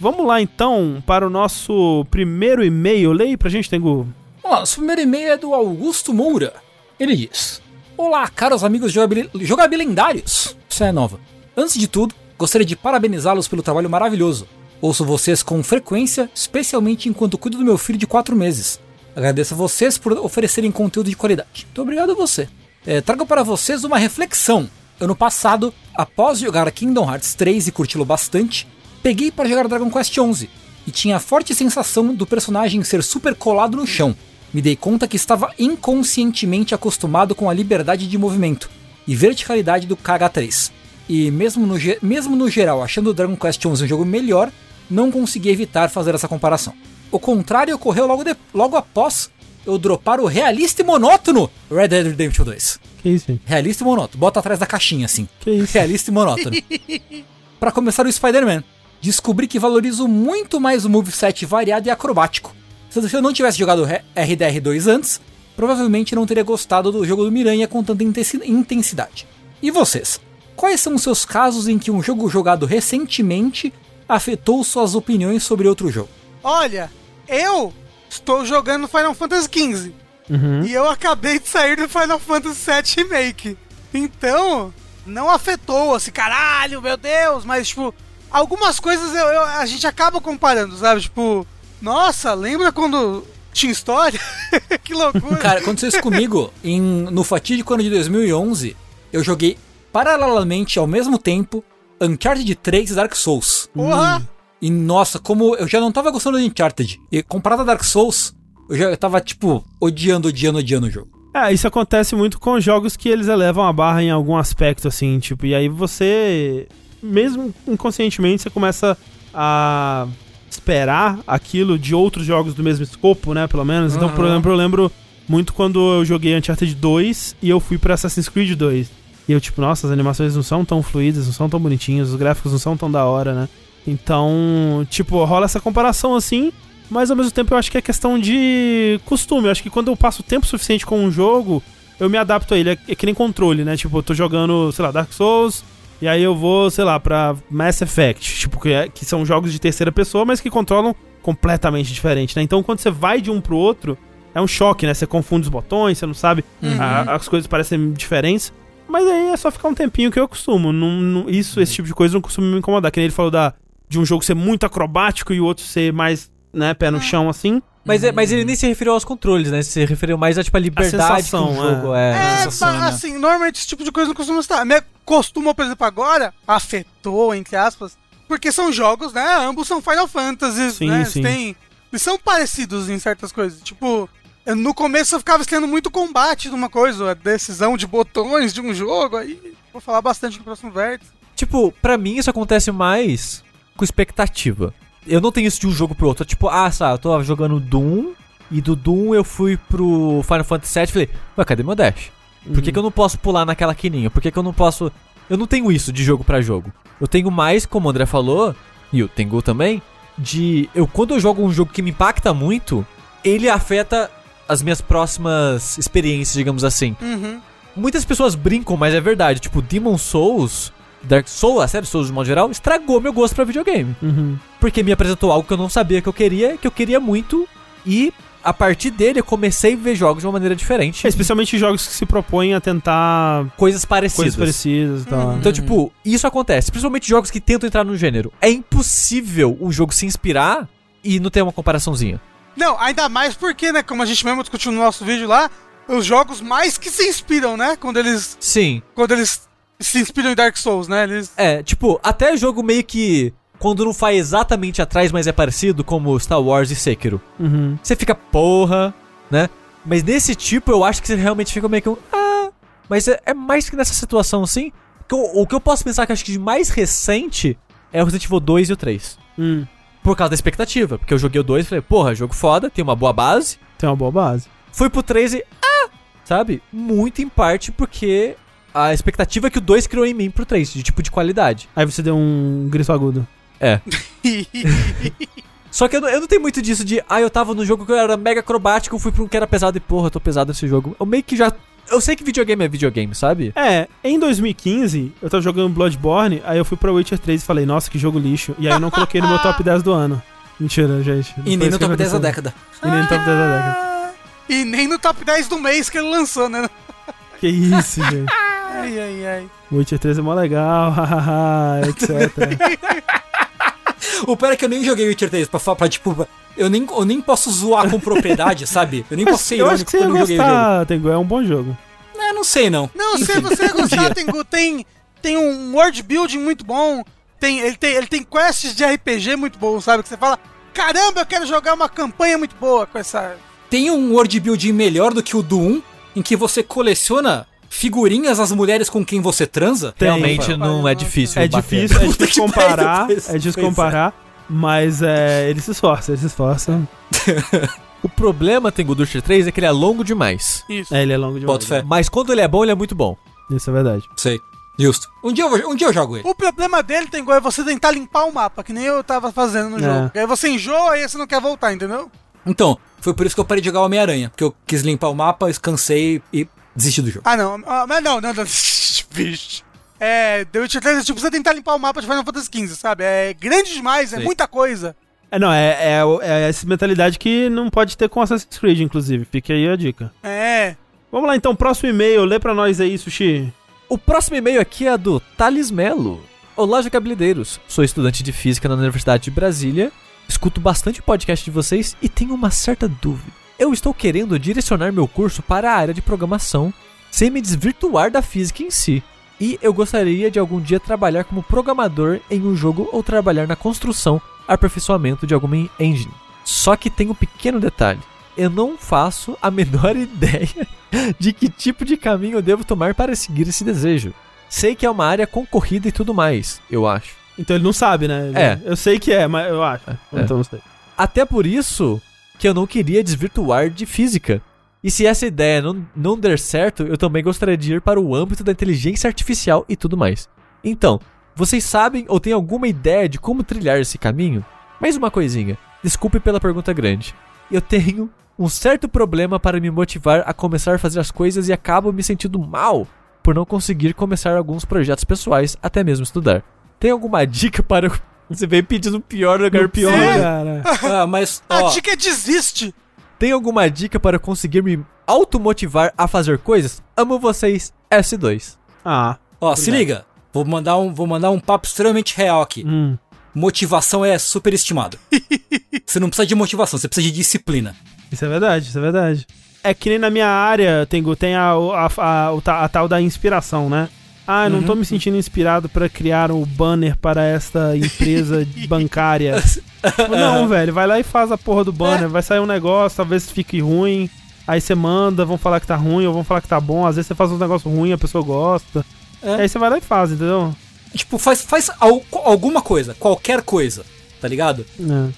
Vamos lá então para o nosso primeiro e-mail. Leia pra gente, Tengu. Nosso primeiro e-mail é do Augusto Moura. Ele diz: Olá, caros amigos jogabil jogabilindários. Isso é nova. Antes de tudo, gostaria de parabenizá-los pelo trabalho maravilhoso. Ouço vocês com frequência, especialmente enquanto cuido do meu filho de 4 meses. Agradeço a vocês por oferecerem conteúdo de qualidade. Muito obrigado a você. É, trago para vocês uma reflexão. Ano passado, após jogar Kingdom Hearts 3 e curti-lo bastante, peguei para jogar Dragon Quest XI e tinha a forte sensação do personagem ser super colado no chão. Me dei conta que estava inconscientemente acostumado com a liberdade de movimento e verticalidade do KH3. E mesmo no, mesmo no geral achando o Dragon Quest XI um jogo melhor, não consegui evitar fazer essa comparação. O contrário ocorreu logo, de, logo após eu dropar o realista e monótono Red Dead Redemption 2. Que isso, hein? Realista e monótono. Bota atrás da caixinha, assim. Que isso? Realista e monótono. [LAUGHS] Para começar o Spider-Man, descobri que valorizo muito mais o moveset variado e acrobático. Se eu não tivesse jogado RDR2 antes, provavelmente não teria gostado do jogo do Miranha com tanta intensidade. E vocês? Quais são os seus casos em que um jogo jogado recentemente afetou suas opiniões sobre outro jogo? Olha, eu estou jogando Final Fantasy XV. Uhum. E eu acabei de sair do Final Fantasy VII Remake. Então, não afetou, assim, caralho, meu Deus, mas, tipo, algumas coisas eu, eu, a gente acaba comparando, sabe? Tipo, nossa, lembra quando tinha história? [LAUGHS] que loucura. Cara, aconteceu isso comigo em, no fatídico ano de 2011. Eu joguei paralelamente, ao mesmo tempo, Uncharted 3 e Dark Souls. Porra! E nossa, como eu já não tava gostando de Uncharted. E comparado a Dark Souls, eu já tava, tipo, odiando, odiando, odiando o jogo. É, isso acontece muito com jogos que eles elevam a barra em algum aspecto, assim, tipo, e aí você, mesmo inconscientemente, você começa a esperar aquilo de outros jogos do mesmo escopo, né, pelo menos. Então, por Uhum. exemplo, eu lembro muito quando eu joguei Uncharted 2 e eu fui pra Assassin's Creed 2. E eu, tipo, nossa, as animações não são tão fluídas, não são tão bonitinhas, os gráficos não são tão da hora, né? Então, tipo, rola essa comparação assim, mas ao mesmo tempo eu acho que é questão de costume. Eu acho que quando eu passo tempo suficiente com um jogo, eu me adapto a ele. É, é que nem controle, né? Tipo, eu tô jogando, sei lá, Dark Souls, e aí eu vou, sei lá, pra Mass Effect, tipo, que, é- que são jogos de terceira pessoa, mas que controlam completamente diferente, né? Então quando você vai de um pro outro, é um choque, né? Você confunde os botões, você não sabe, a- as coisas parecem diferentes. Mas aí é só ficar um tempinho que eu costumo. Não, não- isso, esse tipo de coisa não costuma me incomodar. Que nem ele falou da, de um jogo ser muito acrobático e o outro ser mais, né, pé no chão assim. Mas, é- mas ele nem se referiu aos controles, né? Se referiu mais a, tipo, a liberdade sensação, que o jogo é. É, sensação, ba- né? assim, normalmente esse tipo de coisa não costuma estar. Me costuma, por exemplo, agora, afetou, entre aspas, porque são jogos, né? Ambos são Final Fantasy, Sim, né? Eles sim. têm- Eles são parecidos em certas coisas. Tipo, no começo eu ficava estranhando muito combate de uma coisa, a decisão de botões de um jogo, aí vou falar bastante no próximo vértice. Tipo, pra mim isso acontece mais com expectativa. Eu não tenho isso de um jogo pro outro. Tipo, ah, sabe, eu tô jogando Doom e do Doom eu fui pro Final Fantasy VII e falei, ué, cadê meu dash? Por que, que eu não posso pular naquela quininha? Por que, que eu não posso. Eu não tenho isso de jogo pra jogo. Eu tenho mais, como o André falou, e o Tengu também, de. Eu, quando eu jogo um jogo que me impacta muito, ele afeta as minhas próximas experiências, digamos assim. Uhum. Muitas pessoas brincam, mas é verdade. Tipo, Demon Souls, Dark Souls, a série Souls de modo geral, estragou meu gosto pra videogame. Uhum. Porque me apresentou algo que eu não sabia que eu queria, que eu queria muito. E a partir dele eu comecei a ver jogos de uma maneira diferente. É, especialmente jogos que se propõem a tentar Coisas parecidas. coisas parecidas e tal. Uhum. Então, tipo, isso acontece. Principalmente jogos que tentam entrar no gênero. É impossível um jogo se inspirar e não ter uma comparaçãozinha. Não, ainda mais porque, né, como a gente mesmo discutiu no nosso vídeo lá, os jogos mais que se inspiram, né? Quando eles, Sim. quando eles se inspiram em Dark Souls, né? Eles É, tipo, até jogo meio que. Quando não faz exatamente atrás, mas é parecido, como Star Wars e Sekiro. Uhum. Você fica, porra, né? Mas nesse tipo, eu acho que você realmente fica meio que um. Ah. Mas é, é mais que nessa situação, assim. que eu- o que eu posso pensar que eu acho que de mais recente é o Resident Evil 2 e o 3. Hum, Por causa da expectativa. Porque eu joguei o 2 e falei, porra, jogo foda, tem uma boa base. tem uma boa base. Fui pro 3 e. Ah! Sabe? Muito em parte porque a expectativa que o 2 criou em mim pro 3, de tipo de qualidade. Aí você deu um grito agudo. É. [LAUGHS] Só que eu não, eu não tenho muito disso de, ah, eu tava no jogo que eu era mega acrobático, eu fui pra um que era pesado e porra, eu tô pesado nesse jogo. Eu meio que já. Eu sei que videogame é videogame, sabe? É, em 2015, eu tava jogando Bloodborne, aí eu fui pra Witcher 3 e falei, nossa, que jogo lixo. E aí eu não coloquei no meu top 10 do ano. Mentira, gente. E nem no top 10 da década. E nem no top 10 da década. Ah, E nem no top 10 do mês que ele lançou, né? Que isso, gente. [LAUGHS] Ai, ai, ai. Witcher 3 é mó legal, [LAUGHS] hahaha, etc. [LAUGHS] O pior é que eu nem joguei Witcher 3 pra, pra tipo. Eu nem, eu nem posso zoar com propriedade, [LAUGHS] sabe? Eu nem posso ser eu acho irônico que você eu não joguei o jogo. gostar, Tengu, é um bom jogo. É, não sei não. Não, se você [LAUGHS] gostar. Tengu, tem, tem um world building muito bom. Tem, ele, tem, ele tem quests de RPG muito bom, sabe? Que você fala, caramba, eu quero jogar uma campanha muito boa com essa. Tem um world building melhor do que o do 1, em que você coleciona figurinhas das mulheres com quem você transa? Tem. Realmente não é difícil. É difícil, é [LAUGHS] difícil comparar, é difícil é. comparar, mas é, ele se esforça, ele se esforça. [LAUGHS] O problema, tem o Witcher 3 é que ele é longo demais. Isso. É, ele é longo demais. Boto fé. Mas quando ele é bom, ele é muito bom. Isso é verdade. Sei. Justo. Um dia eu, vou- um dia eu jogo ele. O problema dele, Tengu, é você tentar limpar o mapa, que nem eu tava fazendo no É. jogo. Aí você enjoa e aí você não quer voltar, entendeu? Então, foi por isso que eu parei de jogar Homem-Aranha. Porque eu quis limpar o mapa, cansei e desisti do jogo. Ah, não. Ah, mas não, não, não. [LAUGHS] Vixe. É, The Witcher 3 é tipo você tentar limpar o mapa de Final Fantasy XV, sabe? É grande demais, é Sei. muita coisa. É, não, é, é, é essa mentalidade que não pode ter com Assassin's Creed, inclusive. Fica aí a dica. É. Vamos lá então, próximo e-mail, lê pra nós aí, Sushi. O próximo e-mail aqui é do Thales Melo. Olá, jogabilideiros. Sou estudante de física na Universidade de Brasília. Escuto bastante o podcast de vocês e tenho uma certa dúvida. Eu estou querendo direcionar meu curso para a área de programação sem me desvirtuar da física em si. E eu gostaria de algum dia trabalhar como programador em um jogo ou trabalhar na construção, aperfeiçoamento de alguma engine. Só que tem um pequeno detalhe. Eu não faço a menor [LAUGHS] ideia de que tipo de caminho eu devo tomar para seguir esse desejo. Sei que é uma área concorrida e tudo mais, eu acho. Então ele não sabe, né? Ele- É. Eu sei que é, mas eu acho. É. Então não sei. Até por isso que eu não queria desvirtuar de física. E se essa ideia não, não der certo, eu também gostaria de ir para o âmbito da inteligência artificial e tudo mais. Então, vocês sabem ou têm alguma ideia de como trilhar esse caminho? Mais uma coisinha. Desculpe pela pergunta grande. Eu tenho um certo problema para me motivar a começar a fazer as coisas e acabo me sentindo mal por não conseguir começar alguns projetos pessoais, até mesmo estudar. Tem alguma dica para. [LAUGHS] Você vem pedindo o pior lugar pior pior. cara. Ah, mas, A ó, dica é desiste. Tem alguma dica para conseguir me automotivar a fazer coisas? Amo vocês, S2. Ah. ó, se liga. Vou mandar, um, vou mandar um papo extremamente real aqui. Hum. Motivação é superestimado. [LAUGHS] você não precisa de motivação, você precisa de disciplina. Isso é verdade, isso é verdade. É que nem na minha área, Tengu, tem a, a, a, ta- a tal da inspiração, né? Ah, eu não tô me sentindo inspirado pra criar um banner para esta empresa [LAUGHS] bancária. Tipo, não, velho, vai lá e faz a porra do banner. Vai sair um negócio, talvez fique ruim. Aí você manda, vão falar que tá ruim ou vão falar que tá bom. Às vezes você faz um negócio ruim, a pessoa gosta. É. Aí você vai lá e faz, entendeu? Tipo, faz, faz al- alguma coisa, qualquer coisa, tá ligado? É.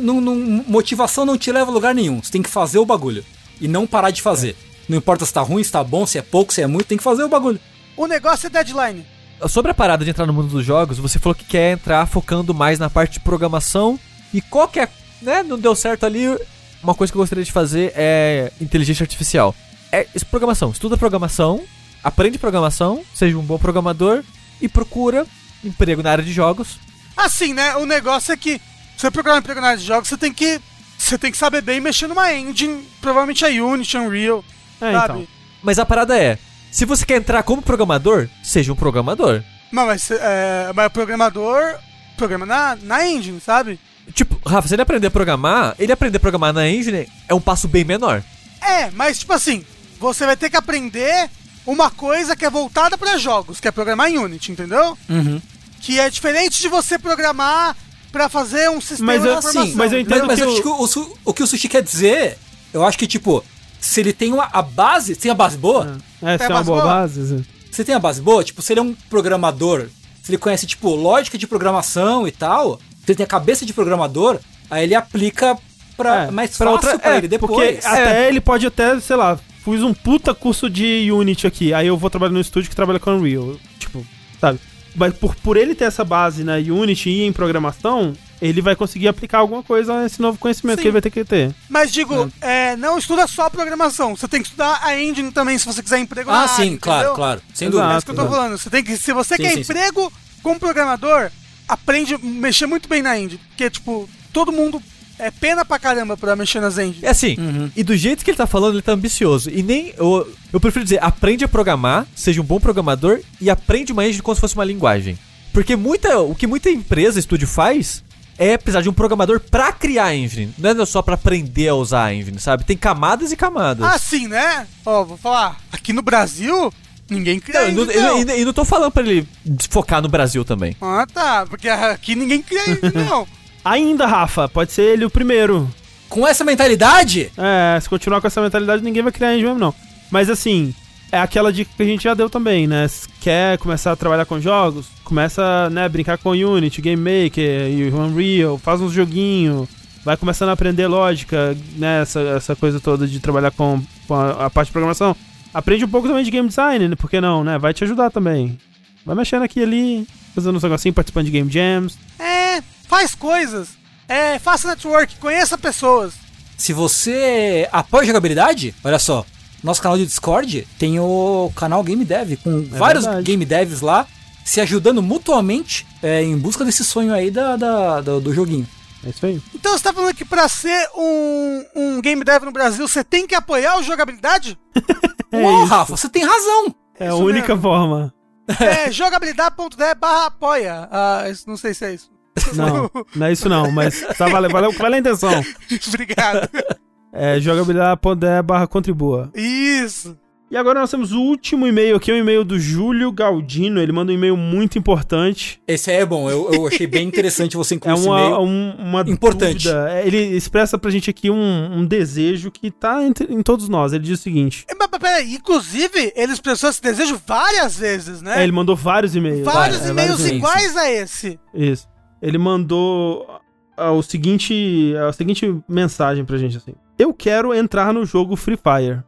Não- não- motivação não te leva a lugar nenhum. Você tem que fazer o bagulho. E não parar de fazer. Não importa se tá ruim, se tá bom, se é pouco, se é muito, tem que fazer o bagulho. O negócio é deadline. Sobre a parada de entrar no mundo dos jogos, você falou que quer entrar focando mais na parte de programação. E qual que é, né? Não deu certo ali. Uma coisa que eu gostaria de fazer é inteligência artificial. É programação. Estuda programação, aprende programação, seja um bom programador e procura emprego na área de jogos. Assim, né? O negócio é que você programar emprego na área de jogos, você tem que. Você tem que saber bem mexer numa engine, provavelmente a Unity, Unreal, É, sabe? então. Mas a parada é: se você quer entrar como programador, seja um programador. Mas, mas, é, mas o programador programa na, na engine, sabe? Tipo, Rafa, se ele aprender a programar, ele aprender a programar na engine é um passo bem menor. É, mas tipo assim, você vai ter que aprender uma coisa que é voltada pra jogos, que é programar em Unity, entendeu? Uhum. Que é diferente de você programar pra fazer um sistema Mas de eu- informação. sim, mas eu entendo Mas, mas que eu que o, o o que o Sushi quer dizer, eu acho que, tipo, se ele tem uma, a base, se tem a base boa, É, se é uma base boa boa? base. se tem a base boa, tipo, se ele é um programador, se ele conhece, tipo, lógica de programação e tal, se ele tem a cabeça de programador, aí ele aplica pra É, mais pra fácil outra- pra é, ele depois. Porque até ele pode até, sei lá, fiz um puta curso de Unity aqui, aí eu vou trabalhar no estúdio que trabalha com Unreal. Tipo, sabe? Mas por, por ele ter essa base na Unity e em programação, ele vai conseguir aplicar alguma coisa a esse novo conhecimento Sim. que ele vai ter que ter. Mas digo, é, não estuda só programação. Você tem que estudar a engine também, se você quiser emprego na Ah, área, sim, claro, entendeu? claro. Sem Exato. É dúvida. isso que eu tô falando. Você tem que, se você Sim, quer sim, sim. emprego como programador, aprende a mexer muito bem na engine. Porque, tipo, todo mundo é pena pra caramba pra mexer nas engines. É assim, Uhum. e do jeito que ele tá falando, ele tá ambicioso. E nem. Eu, eu prefiro dizer, aprende a programar, seja um bom programador e aprende uma engine como se fosse uma linguagem. Porque muita, o que muita empresa, estúdio faz é precisar de um programador pra criar a engine. Não é só pra aprender a usar a engine, sabe? Tem camadas e camadas. Ah, sim, né? Ó, vou falar. Aqui no Brasil, ninguém cria Não, e, não, engine, não. e não- e não tô falando pra ele focar no Brasil também. Ah, tá. Porque aqui ninguém cria engine, não. [LAUGHS] Ainda, Rafa, pode ser ele o primeiro. Com essa mentalidade, É, se continuar com essa mentalidade, ninguém vai criar engine mesmo, não. Mas assim, é aquela dica que a gente já deu também, né? Se quer começar a trabalhar com jogos, começa, né, brincar com Unity, Game Maker e Unreal, faz uns joguinhos, vai começando a aprender lógica, né? Essa, essa coisa toda de trabalhar com, com a, a parte de programação. Aprende um pouco também de game design, né? Por que não, né? Vai te ajudar também. Vai mexendo aqui e ali, fazendo uns negocinhos, participando de game jams. É, faz coisas. É, faça network, conheça pessoas. se você apoia jogabilidade, olha só. Nosso canal de Discord tem o canal Game Dev, com vários verdade. game devs lá se ajudando mutuamente é, em busca desse sonho aí da, da- do, do joguinho. É isso aí. Então você tá falando que pra ser um, um game dev no Brasil, você tem que apoiar o jogabilidade? [LAUGHS] É Ô, isso. Rafa, você tem razão! É a única mesmo. forma. É jogabilidade.de barra apoia. Ah, não sei se é isso. Não, [LAUGHS] não é isso não, mas tá, valeu, valeu, valeu a intenção. [LAUGHS] Obrigado. É jogabilidade.de barra contribua. Isso. E agora nós temos o último e-mail aqui, é o e-mail do Júlio Galdino. Ele manda um e-mail muito importante. Esse aí é bom, eu, eu achei bem interessante você [LAUGHS] incluir É esse uma, e-mail. um- uma Importante. dúvida. É, Ele expressa pra gente aqui um, um desejo que tá entre- em todos nós. Ele diz o seguinte: É, Mas, mas, peraí, inclusive, ele expressou esse desejo várias vezes, né? é, ele mandou vários e-mails. vários É, e-mails vários iguais a esse. Isso. Ele mandou o seguinte, a seguinte mensagem pra gente assim: Eu quero entrar no jogo Free Fire.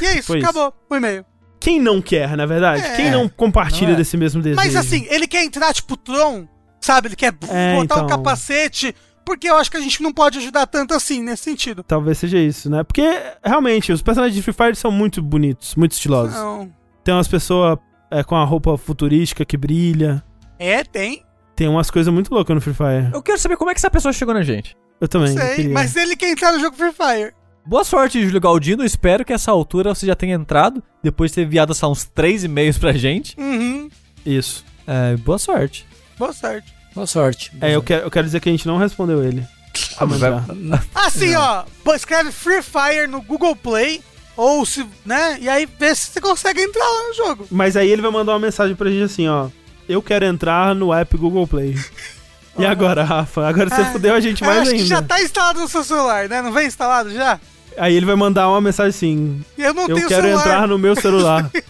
E é isso, Foi isso. acabou o e-mail. Quem não quer, na verdade? É. Quem não compartilha Não é. desse mesmo desejo? Mas assim, ele quer entrar tipo Tron, sabe? Ele quer É, botar o então. capacete, porque eu acho que a gente não pode ajudar tanto assim, nesse sentido. Talvez seja isso, né? Porque, realmente, os personagens de Free Fire são muito bonitos, muito estilosos. Não. Tem umas pessoas é, com a roupa futurística que brilha. É, tem. Tem umas coisas muito loucas no Free Fire. Eu quero saber como é que essa pessoa chegou na gente. Eu também. sei, queria. mas ele quer entrar no jogo Free Fire. Boa sorte, Júlio Galdino. Eu espero que essa altura você já tenha entrado, depois de ter enviado só uns três e-mails pra gente. Uhum. Isso. É, boa sorte. Boa sorte. Boa sorte. É, eu quero, eu quero dizer que a gente não respondeu ele. Ah, mas vai- Assim, ó, escreve Free Fire no Google Play, ou se, né? E aí vê se você consegue entrar lá no jogo. Mas aí ele vai mandar uma mensagem pra gente assim, ó. Eu quero entrar no app Google Play. E agora, Rafa? Agora você Ah, fudeu a gente Eu mais acho que já ainda. tá instalado no seu celular, né? Não vem instalado já? Aí ele vai mandar uma mensagem assim: Eu não Eu tenho quero celular. entrar no meu celular. [LAUGHS]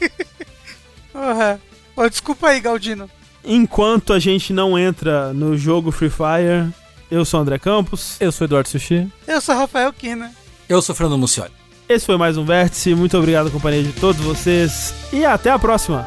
Uhum. Ô, desculpa aí, Galdino. Enquanto a gente não entra no jogo Free Fire, eu sou o André Campos. Eu sou Eduardo Sushi. Eu sou Rafael Kina. Eu sou Fernando Mucioli. Esse foi mais um Vértice. Muito obrigado, companhia de todos vocês. E até a próxima.